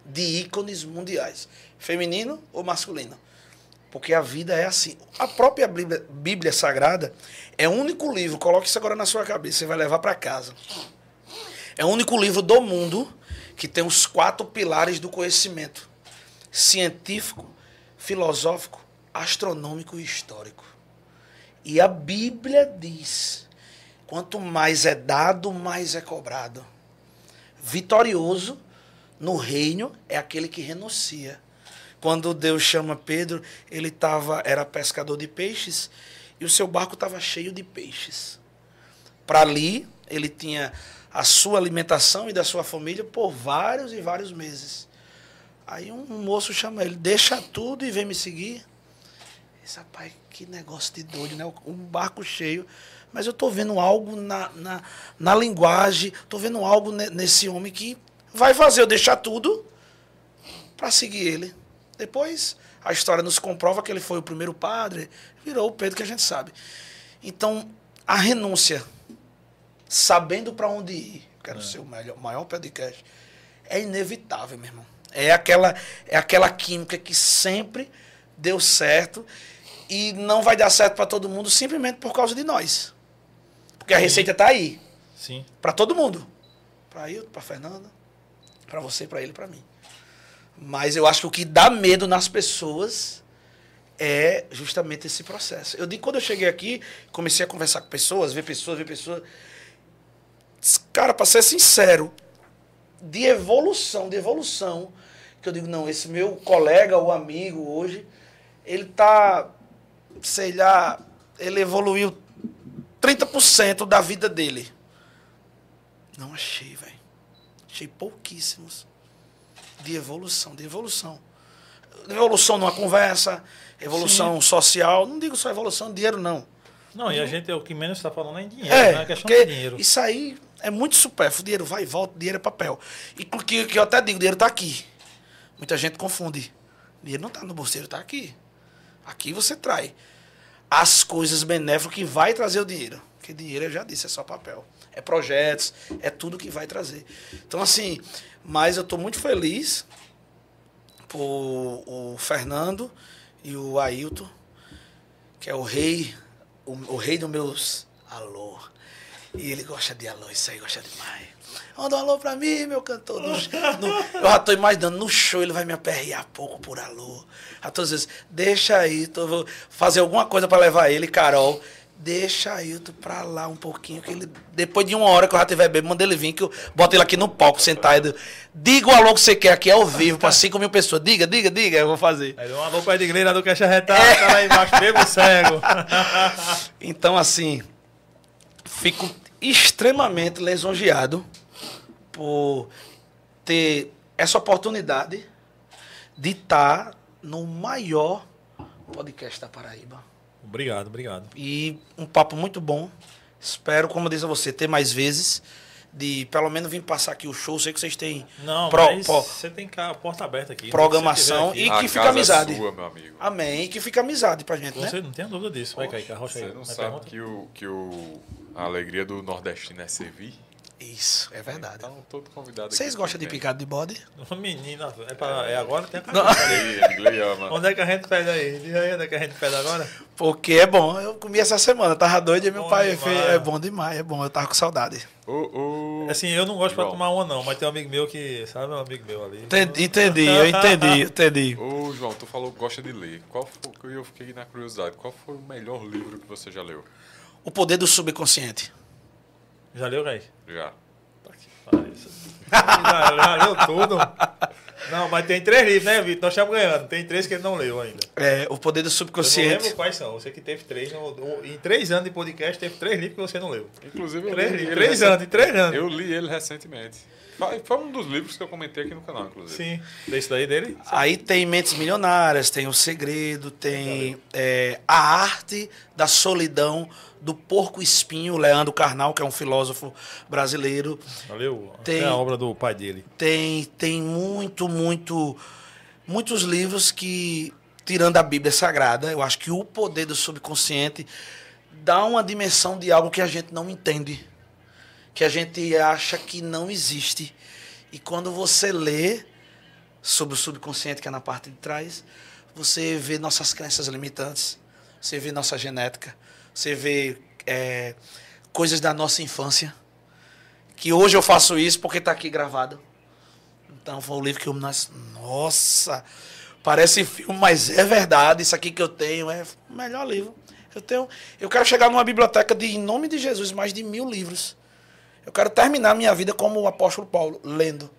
De ícones mundiais. Feminino ou masculino. Porque a vida é assim. A própria Bíblia, Bíblia Sagrada é o único livro, coloque isso agora na sua cabeça, você vai levar para casa. É o único livro do mundo que tem os quatro pilares do conhecimento: científico, filosófico, astronômico e histórico. E a Bíblia diz: quanto mais é dado, mais é cobrado. Vitorioso no reino é aquele que renuncia. Quando Deus chama Pedro, ele tava, era pescador de peixes e o seu barco estava cheio de peixes. Para ali, ele tinha a sua alimentação e da sua família por vários e vários meses. Aí um moço chama ele, deixa tudo e vem me seguir. Esse rapaz, que negócio de doido, né? Um barco cheio mas eu estou vendo algo na, na, na linguagem, estou vendo algo ne- nesse homem que vai fazer eu deixar tudo para seguir ele. Depois, a história nos comprova que ele foi o primeiro padre, virou o Pedro que a gente sabe. Então, a renúncia, sabendo para onde ir, quero ser o melhor, maior podcast, é inevitável, meu irmão. É aquela, é aquela química que sempre deu certo e não vai dar certo para todo mundo simplesmente por causa de nós. Porque a receita está aí, Sim. para todo mundo. Para Ailton, para Fernanda, para você, para ele, para mim. Mas eu acho que o que dá medo nas pessoas é justamente esse processo. Eu digo, quando eu cheguei aqui, comecei a conversar com pessoas, ver pessoas, ver pessoas. Cara, para ser sincero, de evolução, de evolução, que eu digo, não, esse meu colega ou amigo hoje, ele tá, sei lá, ele evoluiu 30% da vida dele. Não achei, velho. Achei pouquíssimos de evolução, de evolução. Evolução numa conversa, evolução social. Não digo só evolução de dinheiro, não. Não, e a gente, o que menos está falando é em dinheiro, É, né? A questão de dinheiro. isso aí é muito supérfluo. Dinheiro vai e volta, dinheiro é papel. E que, que eu até digo, dinheiro está aqui. Muita gente confunde. Dinheiro não está no bolseiro, está aqui. Aqui você traz as coisas benéficas que vai trazer o dinheiro. Porque dinheiro, eu já disse, é só papel. É projetos, é tudo que vai trazer. Então, assim, mas eu estou muito feliz por o Fernando e o Ailton, que é o rei, o, o rei dos meus alô. E ele gosta de alô, isso aí gosta demais. Manda um alô pra mim, meu cantor. No- no- eu já tô imaginando, no show ele vai me aperrear pouco por alô. A todas as vezes, deixa aí, tô, vou fazer alguma coisa pra levar ele, Carol. Deixa Ailton pra lá um pouquinho, que ele, depois de uma hora que eu já tiver bebendo, manda ele vir, que eu boto ele aqui no palco, sentado. Diga o alô que você quer aqui ao vivo, pra 5 mil pessoas. Diga, diga, diga, eu vou fazer. Aí um alô pra igreja do Caixa Retada, tá lá embaixo, bebo cego. Então, assim, fico extremamente lisonjeado por ter essa oportunidade de estar no maior podcast da Paraíba. obrigado, obrigado. E um papo muito bom. Espero, como disse a você, ter mais vezes. De pelo menos vir passar aqui o show. Sei que vocês têm Não, pro- mas pro- você tem cá, a porta aberta aqui. Programação tiver E aqui, que a fica casa amizade. É sua, meu amigo. Amém. E que fica amizade pra gente, né? Você não tem dúvida disso. Vai, Kaique, arrocha aí. Você não Vai, sabe pergunta. que, o, que o, a alegria do nordestino é servir? Isso, é verdade. Então, todo convidado Vocês gostam de picado de bode? Menina, é, pra, é agora tem a. Onde é que a gente pede aí? Diz aí onde é que a gente pede agora? Porque é bom. Eu comi essa semana, tava doido e meu Bom pai fez. É bom demais, é bom. Eu tava com saudade. Ô, ô, Assim, eu não gosto pra João. tomar uma não, mas tem um amigo meu que, sabe, um amigo meu ali. Entendi, entendi, eu entendi, entendi. Ô, João, tu falou que gosta de ler. Qual foi, eu fiquei na curiosidade, qual foi o melhor livro que você já leu? O poder do subconsciente. Já leu, Kaique? Já. Tá que pariu. já, já leu tudo. Não, mas tem três livros, né, Vitor? Nós estamos ganhando. Tem três que ele não leu ainda. É, o poder do Eu não subconsciente. lembro quais são. Você que teve três. Em três anos de podcast, teve três livros que você não leu. Inclusive, eu Três li livros, três anos, em três anos. Eu li ele recentemente. Foi um dos livros que eu comentei aqui no canal, inclusive. Sim. Desse daí dele? Aí tem Mentes Milionárias, tem O Segredo, tem é, A Arte da Solidão do Porco Espinho, Leandro Carnal, que é um filósofo brasileiro. Valeu. Tem- É a obra do pai dele. Tem, tem muito, muito, muitos livros que, tirando a Bíblia Sagrada, eu acho que o poder do subconsciente dá uma dimensão de algo que a gente não entende, que a gente acha que não existe. E quando você lê sobre o subconsciente, que é na parte de trás, você vê nossas crenças limitantes, você vê nossa genética, você vê é, coisas da nossa infância. Que hoje eu faço isso porque está aqui gravado. Então foi um livro que eu. nas- Nossa! Parece filme, mas é verdade. Isso aqui que eu tenho é o melhor livro. Eu tenho. Eu quero chegar numa biblioteca de, em nome de Jesus, mais de mil livros. Eu quero terminar minha vida como o apóstolo Paulo, lendo.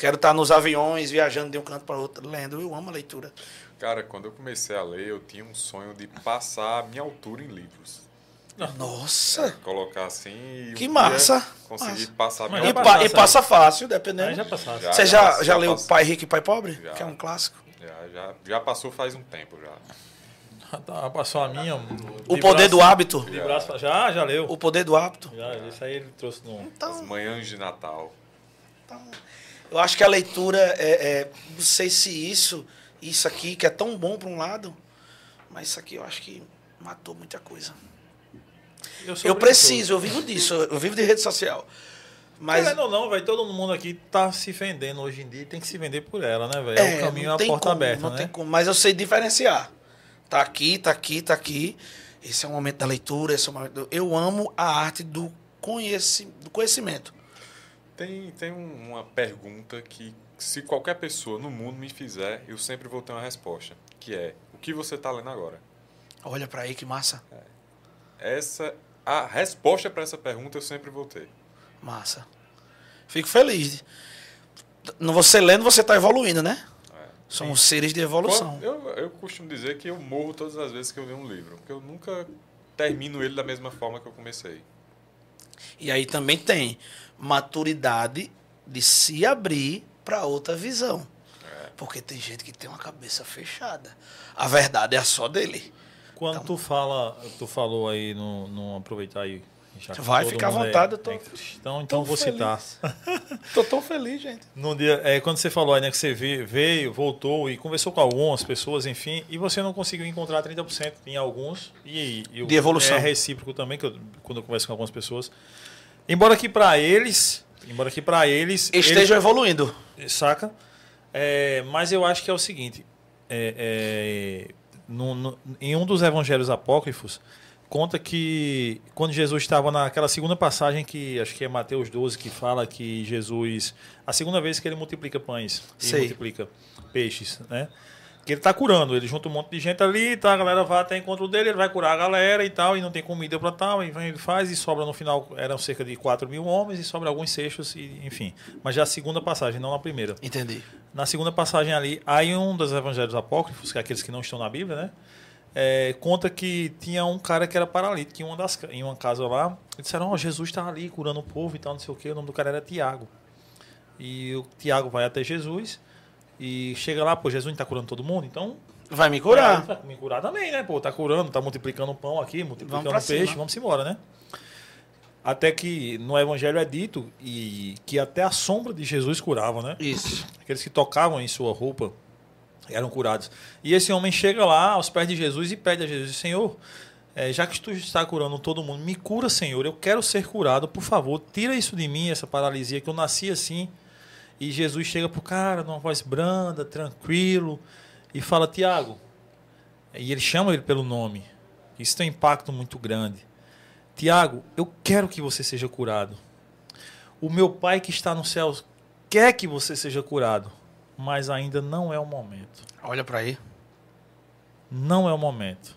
Quero estar nos aviões, viajando de um canto para outro, lendo. Eu amo a leitura. Cara, quando eu comecei a ler, eu tinha um sonho de passar a minha altura em livros. Nossa! Colocar assim e um Que dia massa, conseguir massa. passar minha E, pa- e passa fácil, dependendo. Já. Já. Você já, já já leu passou. Pai Rico e Pai Pobre? Já. Que é um clássico. Já, já, já passou faz um tempo já. Tá, passou a minha. O poder do hábito. De braço, já, já leu. O poder do hábito. Já, isso aí ele trouxe no. As Então, manhãs de Natal. então, eu acho que a leitura é, é- Não sei se isso, isso aqui, que é tão bom para um lado, mas isso aqui eu acho que matou muita coisa. Eu preguiçoso. preciso, eu vivo disso, eu vivo de rede social. Mas Querendo ou não, velho, todo mundo aqui tá se vendendo hoje em dia e tem que se vender por ela, né, velho? é, o caminho é a porta como, aberta, não né? tem como. Mas eu sei diferenciar. Tá aqui, tá aqui, tá aqui. Esse é o momento da leitura, esse é o momento. do- Eu amo a arte do, conheci, do conhecimento. Tem, tem um- uma pergunta que, se qualquer pessoa no mundo me fizer, eu sempre vou ter uma resposta. Que é, o que você está lendo agora? Olha pra aí que massa. Essa, a resposta para essa pergunta eu sempre vou ter. Massa. Fico feliz. No você lendo, você tá evoluindo, né? É. Somos seres de evolução. Eu, eu costumo dizer que eu morro todas as vezes que eu leio um livro, porque eu nunca termino ele da mesma forma que eu comecei. E aí também tem maturidade de se abrir para outra visão. Porque tem gente que tem uma cabeça fechada. A verdade é a só dele. Quando Então- tu fala, tu falou aí no, no aproveitar aí. Vai ficar à é- vontade, eu tô- é então tô vou citar. Tô tão feliz, gente. No dia, é, quando você falou aí, né, que você ve- veio, voltou e conversou com algumas pessoas, enfim, e você não conseguiu encontrar 30% em alguns, e, e o- De evolução. É recíproco também, que eu- quando eu converso com algumas pessoas. Embora que para eles, embora que para eles, Estejam evoluindo. eles- saca? É, mas eu acho que é o seguinte, é, é, no- no- em um dos evangelhos apócrifos, conta que quando Jesus estava naquela segunda passagem que acho que é Mateus 12 que fala que Jesus a segunda vez que ele multiplica pães e multiplica peixes, né? Que ele está curando, ele junta um monte de gente ali, tá, a galera vai até encontro dele, ele vai curar a galera e tal, e não tem comida para tal, e ele faz e sobra no final, eram cerca de 4 mil homens e sobra alguns cestos, e, enfim. Mas já a segunda passagem, não a primeira. Entendi. Na segunda passagem ali, aí um dos evangelhos apócrifos, que é aqueles que não estão na Bíblia, né? é, conta que tinha um cara que era paralítico em uma, das, em uma casa lá. E disseram, ó, Jesus está ali curando o povo e tal, não sei o quê. O nome do cara era Tiago. E o Tiago vai até Jesus e chega lá, pô, Jesus não está curando todo mundo, então Vai me é, curar. vai me curar também, né? Pô, tá curando, tá multiplicando pão aqui, multiplicando pra peixe, cima. vamos embora, né? Até que no Evangelho é dito e que até a sombra de Jesus curava, né? Isso. Aqueles que tocavam em sua roupa eram curados. E esse homem chega lá aos pés de Jesus e pede a Jesus: Senhor, eh, já que tu está curando todo mundo, me cura, Senhor. Eu quero ser curado, por favor, tira isso de mim, essa paralisia, que eu nasci assim. E Jesus chega pro cara numa voz branda, tranquilo, e fala: Tiago. E ele chama ele pelo nome. Isso tem um impacto muito grande. Tiago, eu quero que você seja curado. O meu pai que está nos céus quer que você seja curado, mas ainda não é o momento. Olha pra aí. Não é o momento.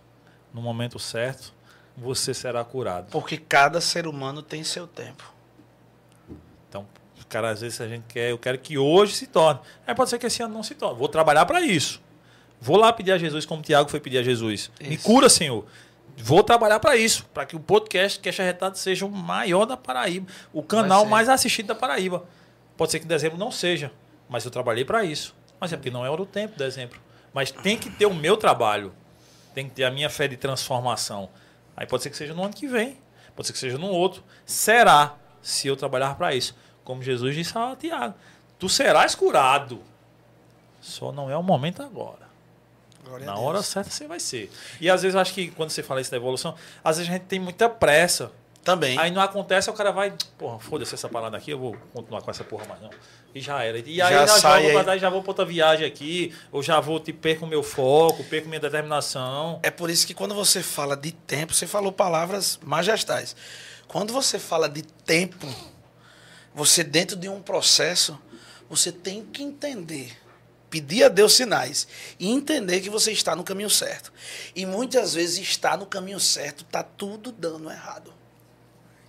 No momento certo, você será curado. Porque cada ser humano tem seu tempo. Então, cara, às vezes a gente quer, eu quero que hoje se torne. Aí pode ser que esse ano não se torne. Vou trabalhar para isso. Vou lá pedir a Jesus como o Tiago foi pedir a Jesus. Me Isso. cura, Senhor. Vou trabalhar para isso, para que o podcast Cash Arretado seja o maior da Paraíba, o canal mais assistido da Paraíba. Pode ser que em dezembro não seja, mas eu trabalhei para isso. Mas é porque não é o tempo, dezembro. Mas tem que ter o meu trabalho, tem que ter a minha fé de transformação. Aí pode ser que seja no ano que vem, pode ser que seja no outro. Será se eu trabalhar para isso. Como Jesus disse a Tiago: Tu serás curado. Só não é o momento agora. Glória Na hora certa você vai ser. E às vezes eu acho que quando você fala isso da evolução, às vezes a gente tem muita pressa. Também. Aí não acontece, o cara vai, porra, foda-se essa parada aqui, eu vou continuar com essa porra mais não. E já era. E aí Já sai vou aí. já vou pra outra viagem aqui, ou já vou te perco meu foco, perco minha determinação. É por isso que quando você fala de tempo, você falou palavras majestais. Quando você fala de tempo, você dentro de um processo, você tem que entender, pedir a Deus sinais e entender que você está no caminho certo. E muitas vezes estar no caminho certo tá tudo dando errado.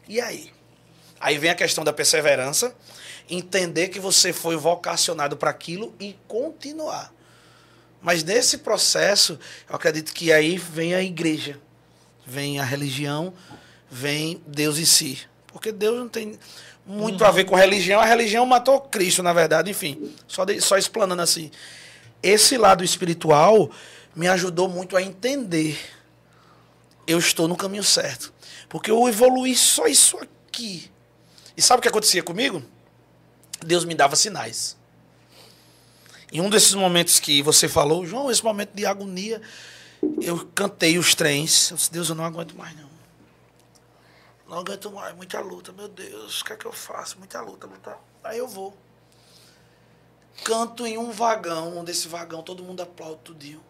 E aí? Aí vem a questão da perseverança, entender que você foi vocacionado para aquilo e continuar. Mas nesse processo, eu acredito que aí vem a igreja, vem a religião, vem Deus em si. Porque Deus não tem muito a ver com religião. A religião matou Cristo, na verdade, enfim. Só, de- só explanando assim. Esse lado espiritual me ajudou muito a entender. Eu estou no caminho certo. Porque eu evoluí só isso aqui. E sabe o que acontecia comigo? Deus me dava sinais. Em um desses momentos que você falou, João, esse momento de agonia, eu cantei os trens. Eu disse, Deus, eu não aguento mais, não. Não aguento mais, muita luta, meu Deus, o que é que eu faço? Muita luta, luta. Aí eu vou. Canto em um vagão, um desse vagão, todo mundo aplaude tudinho.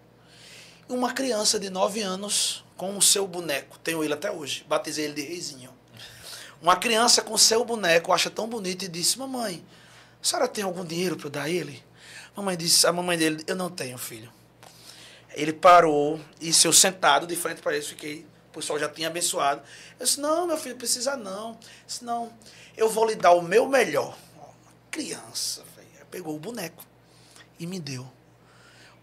E uma criança de 9 anos com o seu boneco, tenho ele até hoje, batizei ele de reizinho. Uma criança com o seu boneco acha tão bonito e disse: Mamãe, a senhora tem algum dinheiro para eu dar a ele? Mamãe disse, a mamãe dele, eu não tenho, filho. Ele parou e se eu sentado de frente para ele, fiquei, pessoal já tinha abençoado. Eu disse, não, meu filho, precisa não. Eu disse, não, eu vou lhe dar o meu melhor. Uma criança, velho, pegou o boneco e me deu.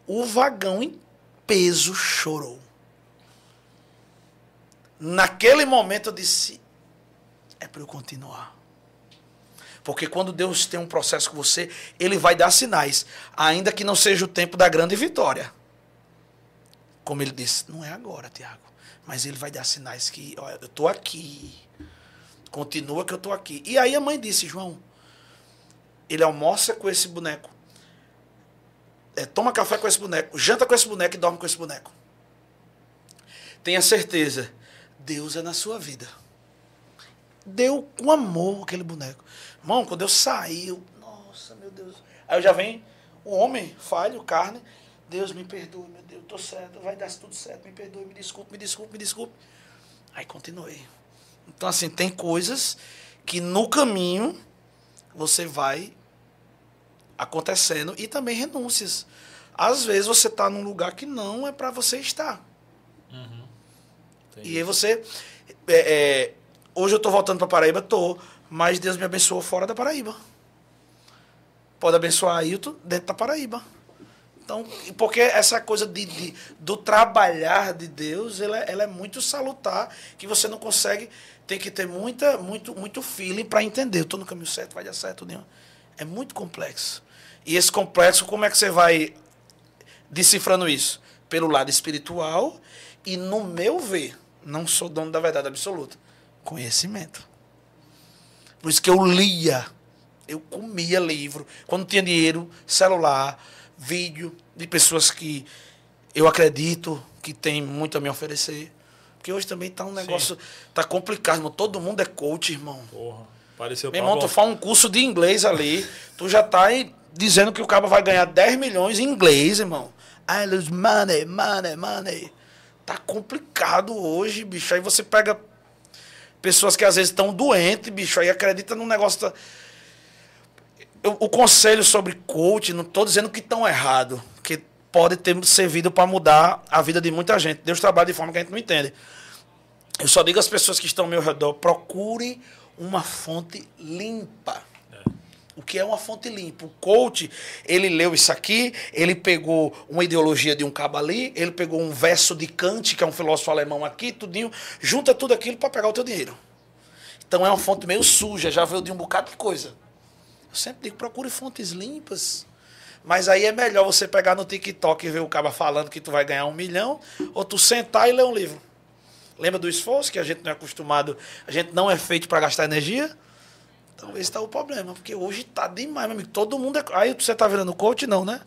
O vagão em peso chorou. Naquele momento eu disse, é para eu continuar. Porque quando Deus tem um processo com você, Ele vai dar sinais, ainda que não seja o tempo da grande vitória. Como ele disse, não é agora, Tiago, mas Ele vai dar sinais que ó, eu estou aqui. Continua que eu estou aqui. E aí a mãe disse, João, ele almoça com esse boneco, é, toma café com esse boneco, janta com esse boneco e dorme com esse boneco. Tenha certeza, Deus é na sua vida. Deu com amor aquele boneco. Irmão, quando eu saí, eu, nossa, meu Deus. Aí eu já vem o homem, falho, carne. Deus me perdoe, meu Estou certo, vai dar tudo certo, me perdoe, me desculpe, me desculpe, me desculpe. Aí continuei. Então, assim, tem coisas que no caminho você vai acontecendo e também renúncias. Às vezes você está num lugar que não é para você estar. Uhum. E aí você. É, é, hoje eu estou voltando para Paraíba, tô, mas Deus me abençoou fora da Paraíba. Pode abençoar Ailton dentro da Paraíba. Então, porque essa coisa de, de do trabalhar de Deus, ela, ela, é muito salutar, que você não consegue, tem que ter muita, muito, muito feeling para entender. Estou no caminho certo, vai dar certo. Nenhum. É muito complexo. E esse complexo, como é que você vai decifrando isso? Pelo lado espiritual e, no meu ver, não sou dono da verdade absoluta, conhecimento. Por isso que eu lia, eu comia livro. Quando tinha dinheiro, celular, vídeo de pessoas que eu acredito que tem muito a me oferecer. Porque hoje também tá um negócio. Sim. Tá complicado, irmão. Todo mundo é coach, irmão. Porra. Pareceu Meu irmão, tu faz um curso de inglês ali, tu já tá aí dizendo que o cara vai ganhar 10 milhões em inglês, irmão. I lose money, money, money. Tá complicado hoje, bicho. Aí você pega pessoas que às vezes estão doentes, bicho, aí acredita num negócio. Da... Eu, o conselho sobre coach, não estou dizendo que estão errado, que pode ter servido para mudar a vida de muita gente. Deus trabalha de forma que a gente não entende. Eu só digo às pessoas que estão ao meu redor: procure uma fonte limpa. O que é uma fonte limpa? O coach, ele leu isso aqui, ele pegou uma ideologia de um cabo ali, ele pegou um verso de Kant, que é um filósofo alemão aqui, tudinho, junta tudo aquilo para pegar o teu dinheiro. Então é uma fonte meio suja, já veio de um bocado de coisa. Eu sempre digo, procure fontes limpas. Mas aí é melhor você pegar no TikTok e ver o cara falando que tu vai ganhar um milhão, ou tu sentar e ler um livro. Lembra do esforço que a gente não é acostumado, a gente não é feito para gastar energia? Então esse está o problema, porque hoje tá demais, meu amigo. Todo mundo é. Aí você tá virando coach, não, né?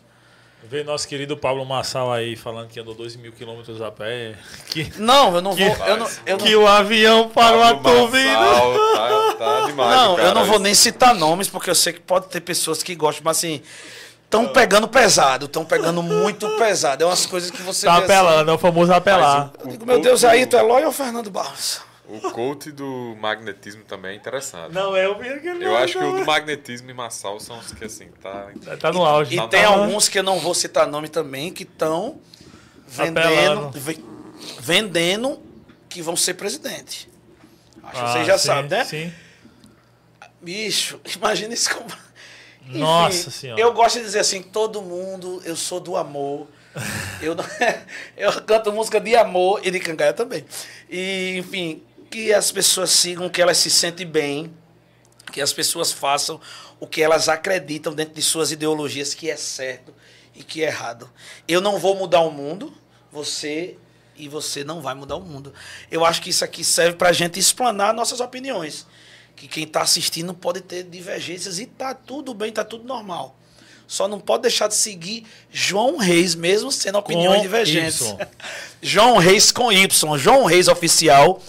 Vê nosso querido Pablo Massal aí falando que andou 2 mil quilômetros a pé. Que, não, eu não que, vou. Eu não, eu que não... o avião parou a turbina. Tá, tá demais. Não, cara, eu não vou nem citar nomes, porque eu sei que pode ter pessoas que gostam, mas assim. Estão pegando pesado, estão pegando muito pesado. É umas coisas que você. Tá apelando, assim. é o famoso apelar. eu digo, meu Deus, aí tu é Eloy ou Fernando Barros? O coach do magnetismo também é interessante. Não, é o que Eu acho que o do magnetismo e Massal são os que, assim, tá... Tá no auge. E, tá tem alguns que eu não vou citar nome também, que estão vendendo, vendendo que vão ser presidente. Acho que ah, vocês já sim, sabem, né? Sim. Bicho, imagina isso como... Enfim, Nossa senhora. Eu gosto de dizer assim, todo mundo, eu sou do amor. eu, eu canto música de amor e de cangaia também. E, enfim, que as pessoas sigam, que elas se sentem bem, que as pessoas façam o que elas acreditam dentro de suas ideologias que é certo e que é errado. Eu não vou mudar o mundo, você e você não vai mudar o mundo. Eu acho que isso aqui serve pra gente explanar nossas opiniões. Que quem tá assistindo pode ter divergências e tá tudo bem, tá tudo normal. Só não pode deixar de seguir João Reis, mesmo sendo opiniões Com divergentes. João Reis com Y. João Reis Oficial.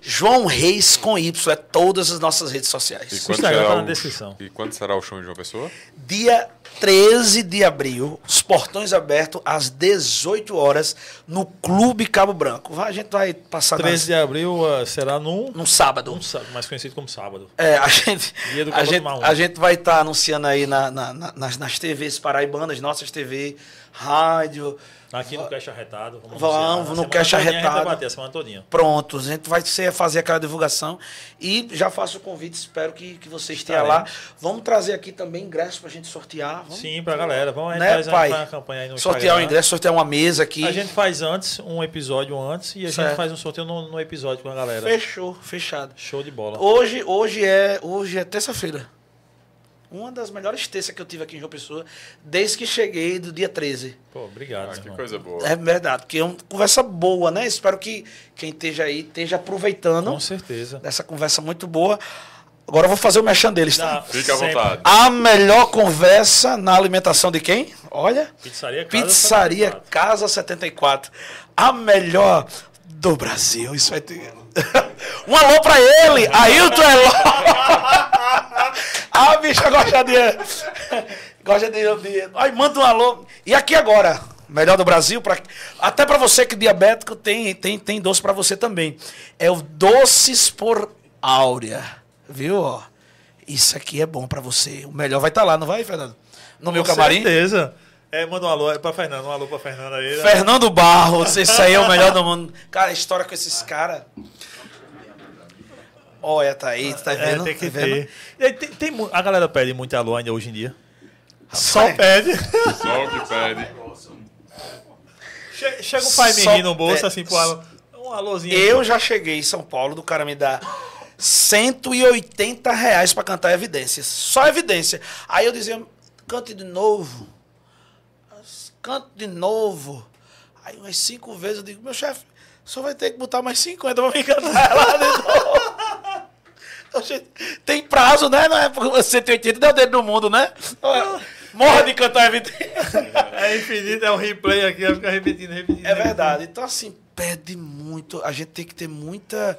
João Reis com Y. É todas as nossas redes E sociais. quando, Instagram será tá na o, descrição. e quando será o show em João Pessoa? Dia 13 de abril, os portões abertos às 18 horas no Clube Cabo Branco. Vai, A gente vai passar 13 de abril uh, será num, no sábado. num sá- mais conhecido como sábado. É, a gente, Dia do a Cabo gente, Marrom. a gente vai estar anunciando aí na, na- na- nas, nas TVs paraibanas, nossas TV, rádio. Aqui no Cash Arretado. Vamos, anunciar. no Cash A gente Arretado. vai bater a semana todinha. Pronto, a gente vai ser, fazer aquela divulgação. E já faço o convite, espero que, que você esteja lá. Vamos trazer aqui também ingressos pra gente sortear. Vamos, Sim, pra galera. Vamos Né, a- pai? faz a campanha aí no sortear o Instagram. ingresso, sortear uma mesa aqui. A gente faz antes, um episódio antes, e a Certo. gente faz um sorteio no, no episódio com a galera. Fechou, fechado. Show de bola. Hoje, hoje é, hoje é terça-feira. Uma das melhores terças que eu tive aqui em João Pessoa, desde que cheguei do dia 13. Pô, obrigado. Ah, que irmão. coisa boa. É verdade, porque é uma conversa boa, né? Espero que quem esteja aí esteja aproveitando Com certeza. dessa conversa muito boa. Agora eu vou fazer o mechan deles, tá? Dá Fica à sempre. vontade. A melhor conversa na alimentação de quem? Olha, Pizzaria Casa Pizzaria 74. Casa 74. A melhor do Brasil. Isso vai ter. um alô pra ele, Ailton Eló. a bicha gosta de. gosta de. de... Ai, manda um alô. E aqui agora, melhor do Brasil, pra... até pra você que é diabético, tem, tem, tem doce pra você também. É o Doces por Áurea. Viu? ó? Isso aqui é bom pra você. O melhor vai estar lá, não vai, Fernando? No meu Com camarim? certeza. É, manda um alô é pra Fernando. Um alô pra Fernando aí. né? Fernando Barros, esse aí é o melhor do mundo. Cara, a história com esses caras. Olha, tá aí, tá É, vendo? tem que Tá ter. Tem- tem mu- a galera pede muito alô ainda hoje em dia. Só Rapaz, pede. Só o que pede. Che- Chega um pai Só menino no bolso pede. assim pro alô. Um alôzinho. Eu já cheguei em São Paulo, do cara me dá 180 reais pra cantar evidências. Só evidência. Aí eu dizia, cante de novo. Cante de novo. Aí umas cinco vezes eu digo, meu chefe, só vai ter que botar mais 50 pra me cantar ela de novo. Tem prazo, né? Não é por 180 deu o dedo no mundo, né? Morra de cantar evidência. É infinito, é um replay aqui, vai ficar repetindo, repetindo. É verdade. Então, assim, pede muito. A gente tem que ter muita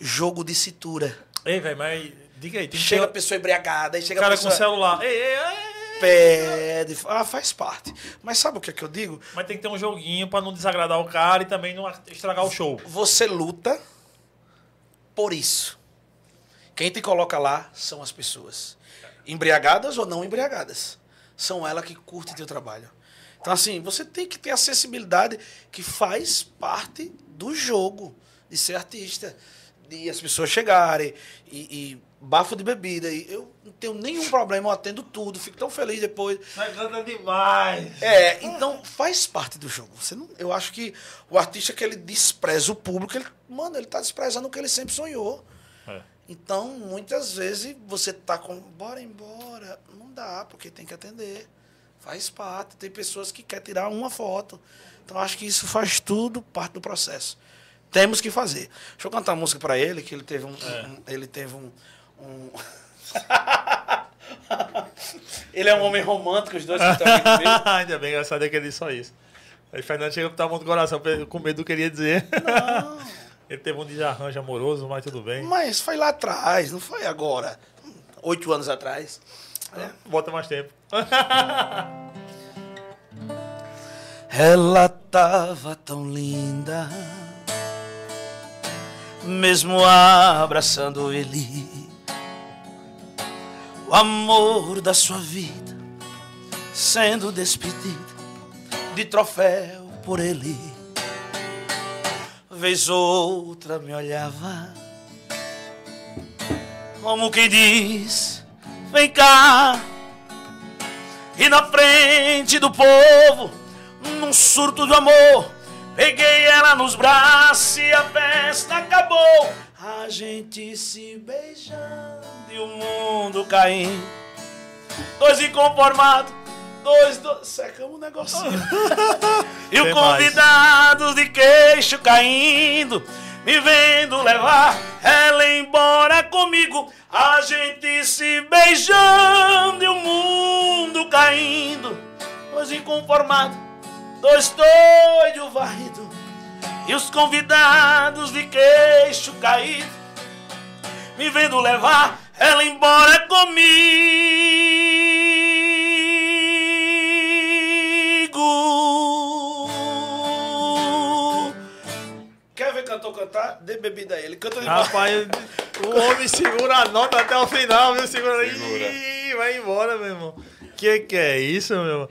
jogo de cintura. Ei, velho, mas diga aí, Chega a pessoa embriagada, aí chega cara a com pessoa... celular. Ei, ei, ei. Pede. Ah, faz parte. Mas sabe o que é que eu digo? Mas tem que ter um joguinho pra não desagradar o cara e também não estragar o show. Você luta por isso. Quem te coloca lá são as pessoas. Embriagadas ou não embriagadas. São elas que curtem teu trabalho. Então, assim, você tem que ter a sensibilidade que faz parte do jogo de ser artista. De as pessoas chegarem e, e bafo de bebida. E eu não tenho nenhum problema, eu atendo tudo, fico tão feliz depois. Mas canta demais. É, então faz parte do jogo. Você não, eu acho que o artista que ele despreza o público, ele, mano, ele tá desprezando o que ele sempre sonhou. É. Então, muitas vezes você tá com, bora embora, não dá, porque tem que atender. Faz parte. Tem pessoas que querem tirar uma foto. Então, acho que isso faz tudo parte do processo. Temos que fazer. Deixa eu cantar uma música para ele, que ele teve um, um- ele teve um, um- ele é um homem romântico, os dois que estão aqui comigo. Ainda bem, engraçado é que ele disse só isso. Aí Fernando chega pra muito coração, com medo do que ele ia dizer. Não. Ele teve um desarranjo amoroso, mas tudo bem. Mas foi lá atrás, não foi agora. Oito anos atrás. É. Bota mais tempo. Ela tava tão linda, mesmo abraçando ele. O amor da sua vida sendo despedida de troféu por ele. Vez outra me olhava, como quem diz: Vem cá. E na frente do povo, num surto de amor, peguei ela nos braços e a festa acabou. A gente se beijando e o mundo caindo. Dois inconformados, dois, dois. Secamos o negocinho. E o convidado de queixo caindo, me vendo levar ela embora comigo. A gente se beijando e o mundo caindo. Pois inconformado, dois doidos varrido. E os convidados de queixo caído, me vendo levar ela embora comigo. Cantar? Dê bebida a ele. Canta de Rapaz, o homem segura a nota até o final, viu? Segura. Segura. Ih, vai embora, meu irmão. Que que é isso, meu?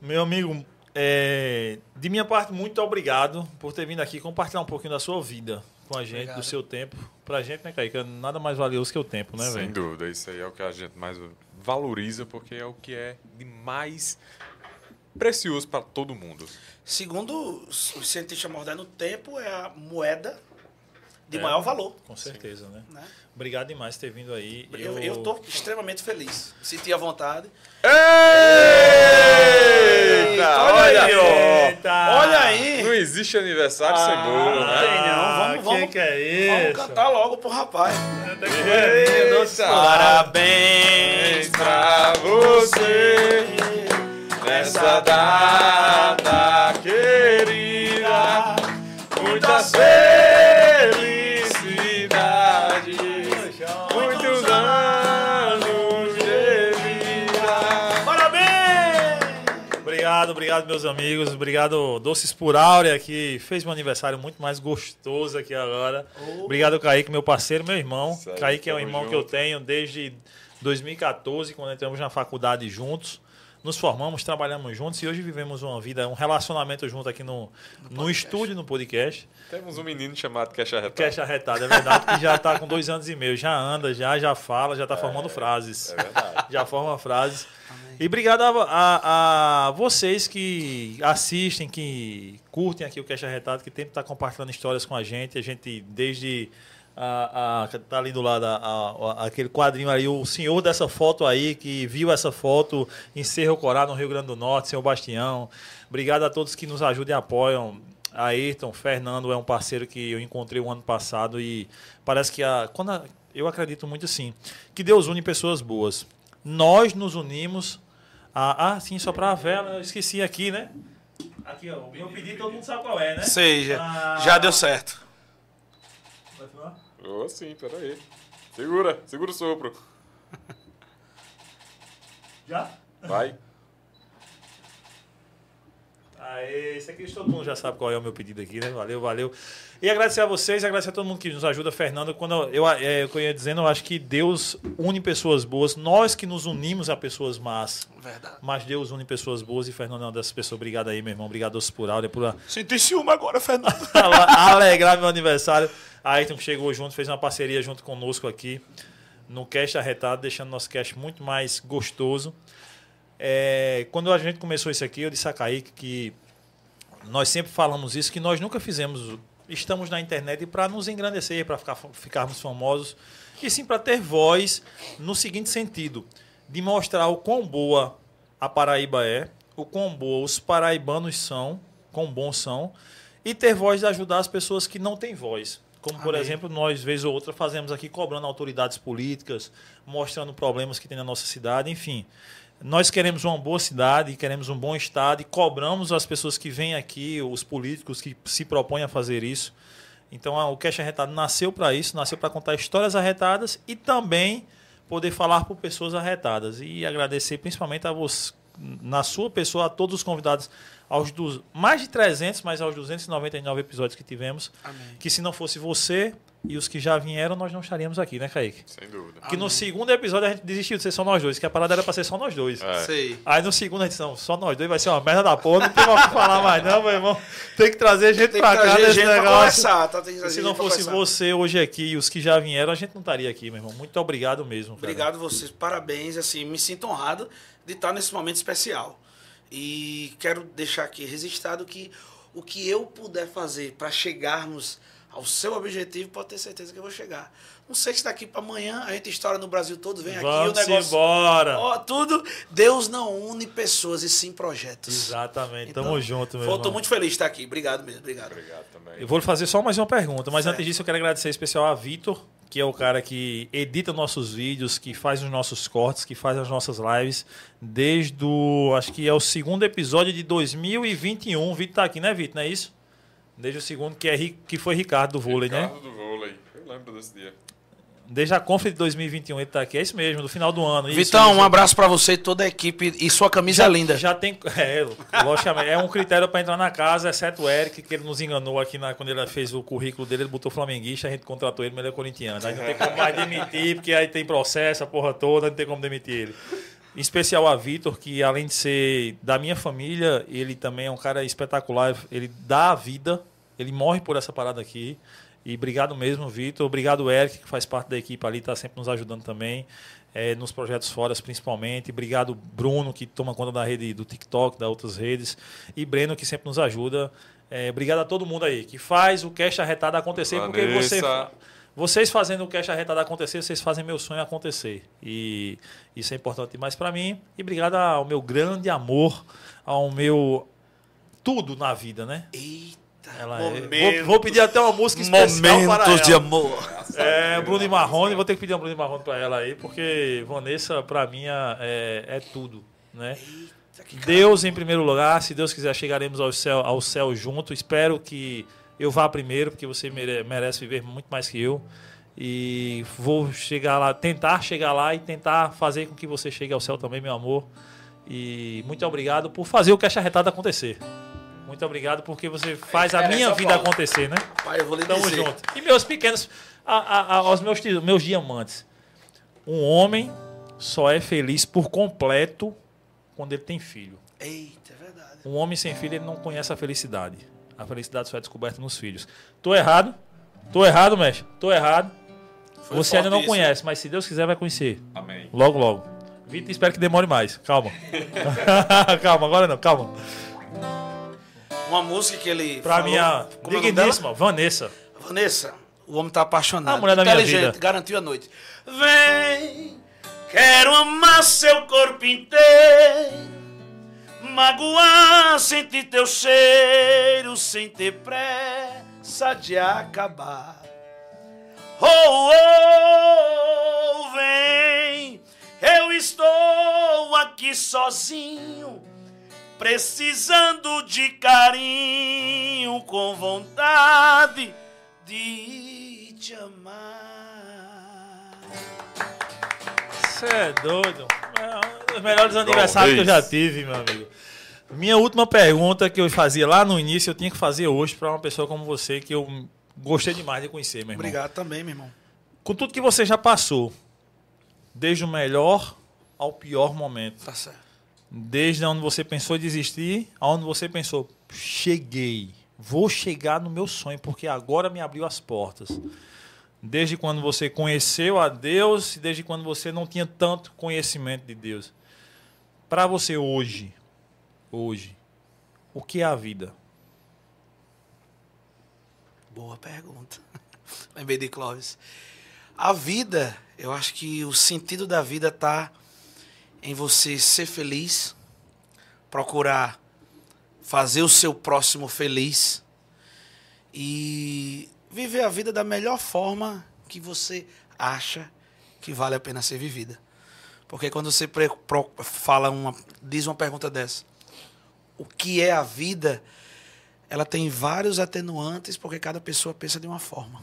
Meu amigo, é, de minha parte, muito obrigado por ter vindo aqui compartilhar um pouquinho da sua vida com a gente, Obrigado. do seu tempo. Pra gente, né, Kaique? Nada mais valioso que o tempo, né, Sem velho? dúvida, isso aí é o que a gente mais valoriza, porque é o que é de mais precioso para todo mundo. Segundo os cientistas modernos, o tempo é a moeda de É. maior valor. Com certeza, né? Né? Obrigado demais por ter vindo aí. Eu, tô extremamente feliz. Senti a vontade. Eita! olha aí, ó. Eita! Olha aí. Não existe aniversário bolo, não né? tem não. Vamos- que vamos- que é isso? Vamos cantar logo pro rapaz. Eita! Parabéns pra você nessa data querida. Muitas felicidades, muitos anos de vida. Parabéns! Obrigado, obrigado, meus amigos. Obrigado, Doces por Áurea, que fez meu aniversário muito mais gostoso aqui agora. Obrigado, Kaique, meu parceiro, meu irmão. Isso aí, Kaique é um irmão junto. que eu tenho desde 2014, quando entramos na faculdade juntos. Nos formamos, trabalhamos juntos e hoje vivemos uma vida, um relacionamento junto aqui no, no, estúdio, no podcast. Temos um menino chamado Queixa Retada. Queixa arretada, é verdade, que já está com dois anos e meio. Já anda, já, já fala, já está formando frases. É verdade. já forma frases. E obrigado a, a- a vocês que assistem, que curtem aqui o Cash Arretado, que sempre está compartilhando histórias com a gente. A gente, desde. A, a- tá ali do lado a- aquele quadrinho aí, o senhor dessa foto aí, que viu essa foto em Cerro Corá, no Rio Grande do Norte, senhor Bastião. Obrigado a todos que nos ajudam e apoiam. Ayrton, Fernando é um parceiro que eu encontrei o ano passado e parece que a, quando eu acredito muito sim, que Deus une pessoas boas. Nós nos unimos a, ah, sim, só para a vela, eu esqueci aqui, né? Aqui, ó, o meu pedido todo mundo sabe qual é, né? Seja, Ah. já deu certo. Vai falar? Ô, sim, peraí. Segura, segura o sopro. Já? Vai. Aê, isso aqui todo mundo já sabe qual é o meu pedido aqui, né? Valeu, valeu. E agradecer a vocês, agradecer a todo mundo que nos ajuda, Fernando. Quando eu, é, eu ia dizendo, eu acho que Deus une pessoas boas, nós que nos unimos a pessoas más. Verdade. Mas Deus une pessoas boas e Fernando é uma dessas pessoas. Obrigado aí, meu irmão. Obrigado, por Áurea, por Senti ciúme agora, Fernando. alegrar meu aniversário. A Ayrton chegou junto, fez uma parceria junto conosco aqui no Cast Arretado, deixando nosso cast muito mais gostoso. É, quando a gente começou isso aqui, eu disse a Kaique que nós sempre falamos isso, que nós nunca fizemos, estamos na internet para nos engrandecer, para ficar, ficarmos famosos, e sim para ter voz no seguinte sentido, de mostrar o quão boa a Paraíba é, o quão boa os paraibanos são, quão bons são, e ter voz de ajudar as pessoas que não têm voz. Como, por Amém. exemplo, nós, vez ou outra, fazemos aqui cobrando autoridades políticas, mostrando problemas que tem na nossa cidade, enfim. Nós queremos uma boa cidade, queremos um bom estado e cobramos as pessoas que vêm aqui, os políticos que se propõem a fazer isso. Então, o Cash Arretado nasceu para isso, nasceu para contar histórias arretadas e também poder falar por pessoas arretadas. E agradecer principalmente a você, na sua pessoa, a todos os convidados, aos dos, mais de 300, mas aos 299 episódios que tivemos. Amém. Que se não fosse você e os que já vieram, nós não estaríamos aqui, né, Kaique? Sem dúvida. Que no segundo episódio a gente desistiu de ser só nós dois, que a parada era pra ser só nós dois. É. Sei. Aí no segundo a gente disse, não, só nós dois vai ser uma merda da porra, não tem mais o que falar mais não, meu irmão. Tem que trazer gente Tem que pra cá nesse gente pra negócio. conversar. Tá? Tem que trazer Se não pra fosse você hoje aqui e os que já vieram, a gente não estaria aqui, meu irmão. Muito obrigado mesmo. cara. Obrigado vocês, parabéns, assim, me sinto honrado de estar nesse momento especial. E quero deixar aqui registrado que o que eu puder fazer para chegarmos ao seu objetivo, pode ter certeza que eu vou chegar. Não sei se daqui para amanhã a gente estoura no Brasil todo, vem Vamos aqui o negócio. embora. Ó, tudo. Deus não une pessoas e sim projetos. Exatamente. Então, Tamo junto, meu Tô irmão. muito feliz de estar aqui. Obrigado mesmo, obrigado. Obrigado também. Eu vou lhe fazer só mais uma pergunta, mas Certo. antes disso eu quero agradecer em especial a Vitor, que é o cara que edita nossos vídeos, que faz os nossos cortes, que faz as nossas lives, desde o. Acho que é o segundo episódio de 2021. O Vitor tá aqui, né, Vitor? Não é isso? Desde o segundo, que, é, que foi Ricardo do vôlei, né? Ricardo do vôlei. Eu lembro desse dia. Desde a Conf de 2021 ele tá aqui. É isso mesmo, no final do ano. Isso, Vitão, isso. um abraço para você e toda a equipe. E sua camisa é linda. Já tem. É, logicamente, é um critério para entrar na casa, exceto o Eric, que ele nos enganou aqui na, quando ele fez o currículo dele, ele botou flamenguista, a gente contratou ele, mas ele é corintiano. Aí não tem como mais demitir, porque aí tem processo, a porra toda, não tem como demitir ele. Em especial a Vitor, que além de ser da minha família, ele também é um cara espetacular. Ele dá a vida, ele morre por essa parada aqui. E obrigado mesmo, Vitor. Obrigado, Eric, que faz parte da equipe ali, está sempre nos ajudando também, eh, nos projetos fora principalmente. Obrigado, Bruno, que toma conta da rede do TikTok, das outras redes. E Breno, que sempre nos ajuda. Eh, obrigado a todo mundo aí, que faz o Cash Arretada acontecer, porque você. Vocês fazendo o Cash Arretada acontecer, vocês fazem meu sonho acontecer. E isso é importante demais para mim. E obrigado ao meu grande amor, ao meu tudo na vida, né? Eita. Ela é- vou, vou pedir até uma música especial para Momentos de ela. amor. É, Bruno e Marrone, vou ter que pedir uma Bruno e Marrone para ela aí, porque Vanessa, para mim, é, é tudo, né? Eita. Deus em primeiro lugar, se Deus quiser, chegaremos ao céu, ao céu junto. Espero que eu vá primeiro, porque você mere- merece viver muito mais que eu. E vou chegar lá, tentar chegar lá e tentar fazer com que você chegue ao céu também, meu amor. E muito obrigado por fazer o Caixa Retada acontecer. Muito obrigado porque você faz a É, minha vida fala. acontecer, né? Pai, eu vou lhe Tamo dizer. junto. E meus pequenos, a, a, aos meus, meus diamantes. Um homem só é feliz por completo quando ele tem filho. Eita, é verdade. Um homem sem filho, ele não conhece a felicidade. A felicidade só é descoberta nos filhos. Tô errado? Tô errado, mestre? Tô errado. Foi Você ainda não isso. conhece, mas se Deus quiser, vai conhecer. Amém. Logo, logo. Vitor, espero que demore mais. Calma. calma, agora não, calma. Uma música que ele. Pra falou- minha é digníssima, Vanessa. Vanessa, o homem tá apaixonado. A mulher da minha vida. garantiu a noite. Vem, quero amar seu corpo inteiro, magoar, sentir teu cheiro sem ter pressa de acabar. Oh, oh, vem, eu estou aqui sozinho, precisando de carinho, com vontade de te amar. Você é doido. É um dos melhores aniversários que eu já tive, meu amigo. Minha última pergunta que eu fazia lá no início, eu tinha que fazer hoje para uma pessoa como você, que eu gostei demais de conhecer, meu irmão. Obrigado também, meu irmão. Com tudo que você já passou, desde o melhor ao pior momento, Tá certo. desde onde você pensou em desistir, aonde você pensou, cheguei, vou chegar no meu sonho, porque agora me abriu as portas. Desde quando você conheceu a Deus desde quando você não tinha tanto conhecimento de Deus. Para você hoje, hoje, o que é a vida? Boa pergunta. Lembrei de Clóvis. A vida, eu acho que o sentido da vida tá em você ser feliz, procurar fazer o seu próximo feliz e viver a vida da melhor forma que você acha que vale a pena ser vivida. Porque quando você fala uma, diz uma pergunta dessa, o que é a vida? ela tem vários atenuantes porque cada pessoa pensa de uma forma.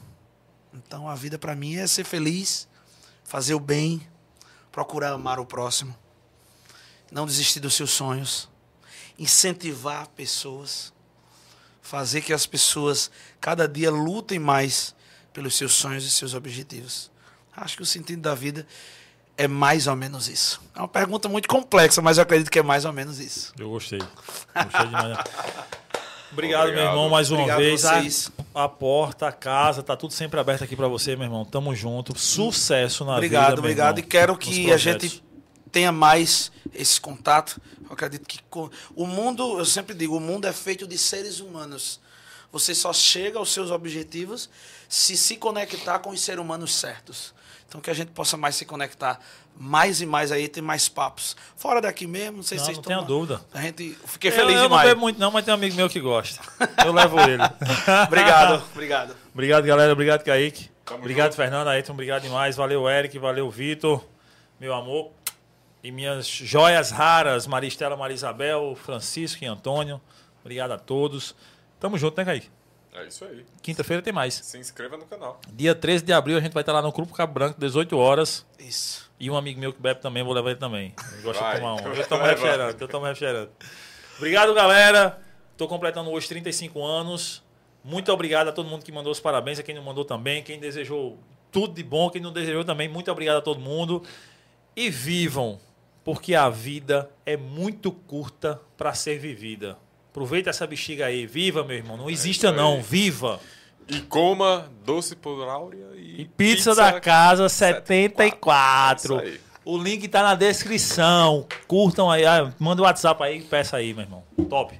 Então a vida para mim é ser feliz, fazer o bem, procurar amar o próximo, não desistir dos seus sonhos, incentivar pessoas, fazer que as pessoas cada dia lutem mais pelos seus sonhos e seus objetivos. Acho que o sentido da vida é mais ou menos isso. É uma pergunta muito complexa, mas eu acredito que é mais ou menos isso. Eu gostei. Gostei demais. Obrigado, meu Obrigado. irmão, mais uma Obrigado vez. A, vocês. a porta, a casa, tá tudo sempre aberto aqui pra você, meu irmão. Tamo junto. Sucesso na Obrigado, vida. meu obrigado. E quero que a gente tenha mais esse contato. Eu acredito que o mundo, eu sempre digo, o mundo é feito de seres humanos. Você só chega aos seus objetivos se se conectar com os seres humanos certos. Então que a gente possa mais se conectar mais e mais aí, ter mais papos. Fora daqui mesmo, não sei Não, se vocês não tenha tomam- dúvida. A gente fiquei Eu- feliz eu, não demais. bebo muito não, mas tem um amigo meu que gosta. Eu levo ele. obrigado, obrigado. Obrigado, galera. Obrigado, Kaique. Tamo obrigado, junto. Fernando. Ayrton, obrigado demais. Valeu, Eric. Valeu, Vitor. Meu amor. E minhas joias raras, Maristela, Marisabel, Francisco e Antônio. Obrigado a todos. Tamo junto, né, Kaique? É isso aí. Quinta-feira tem mais. Se inscreva no canal. Dia 13 de abril a gente vai estar lá no Grupo Cabo Branco, 18 horas. Isso. E um amigo meu que bebe também, vou levar ele também. Ele gosta Vai. de tomar um. Eu tomo refrigerante, eu tomo refrigerante. Obrigado, galera. Tô completando hoje 35 anos. Muito obrigado a todo mundo que mandou os parabéns, a quem não mandou também, quem desejou tudo de bom, quem não desejou também. Muito obrigado a todo mundo. E vivam, porque a vida é muito curta para ser vivida. Aproveita essa bexiga aí, viva, meu irmão. Não exista isso não, viva. E coma doce por áurea e, E pizza, da casa 74. 74. Isso aí. O link tá na descrição. Curtam aí, ah, manda o WhatsApp aí, peça aí, meu irmão. Top.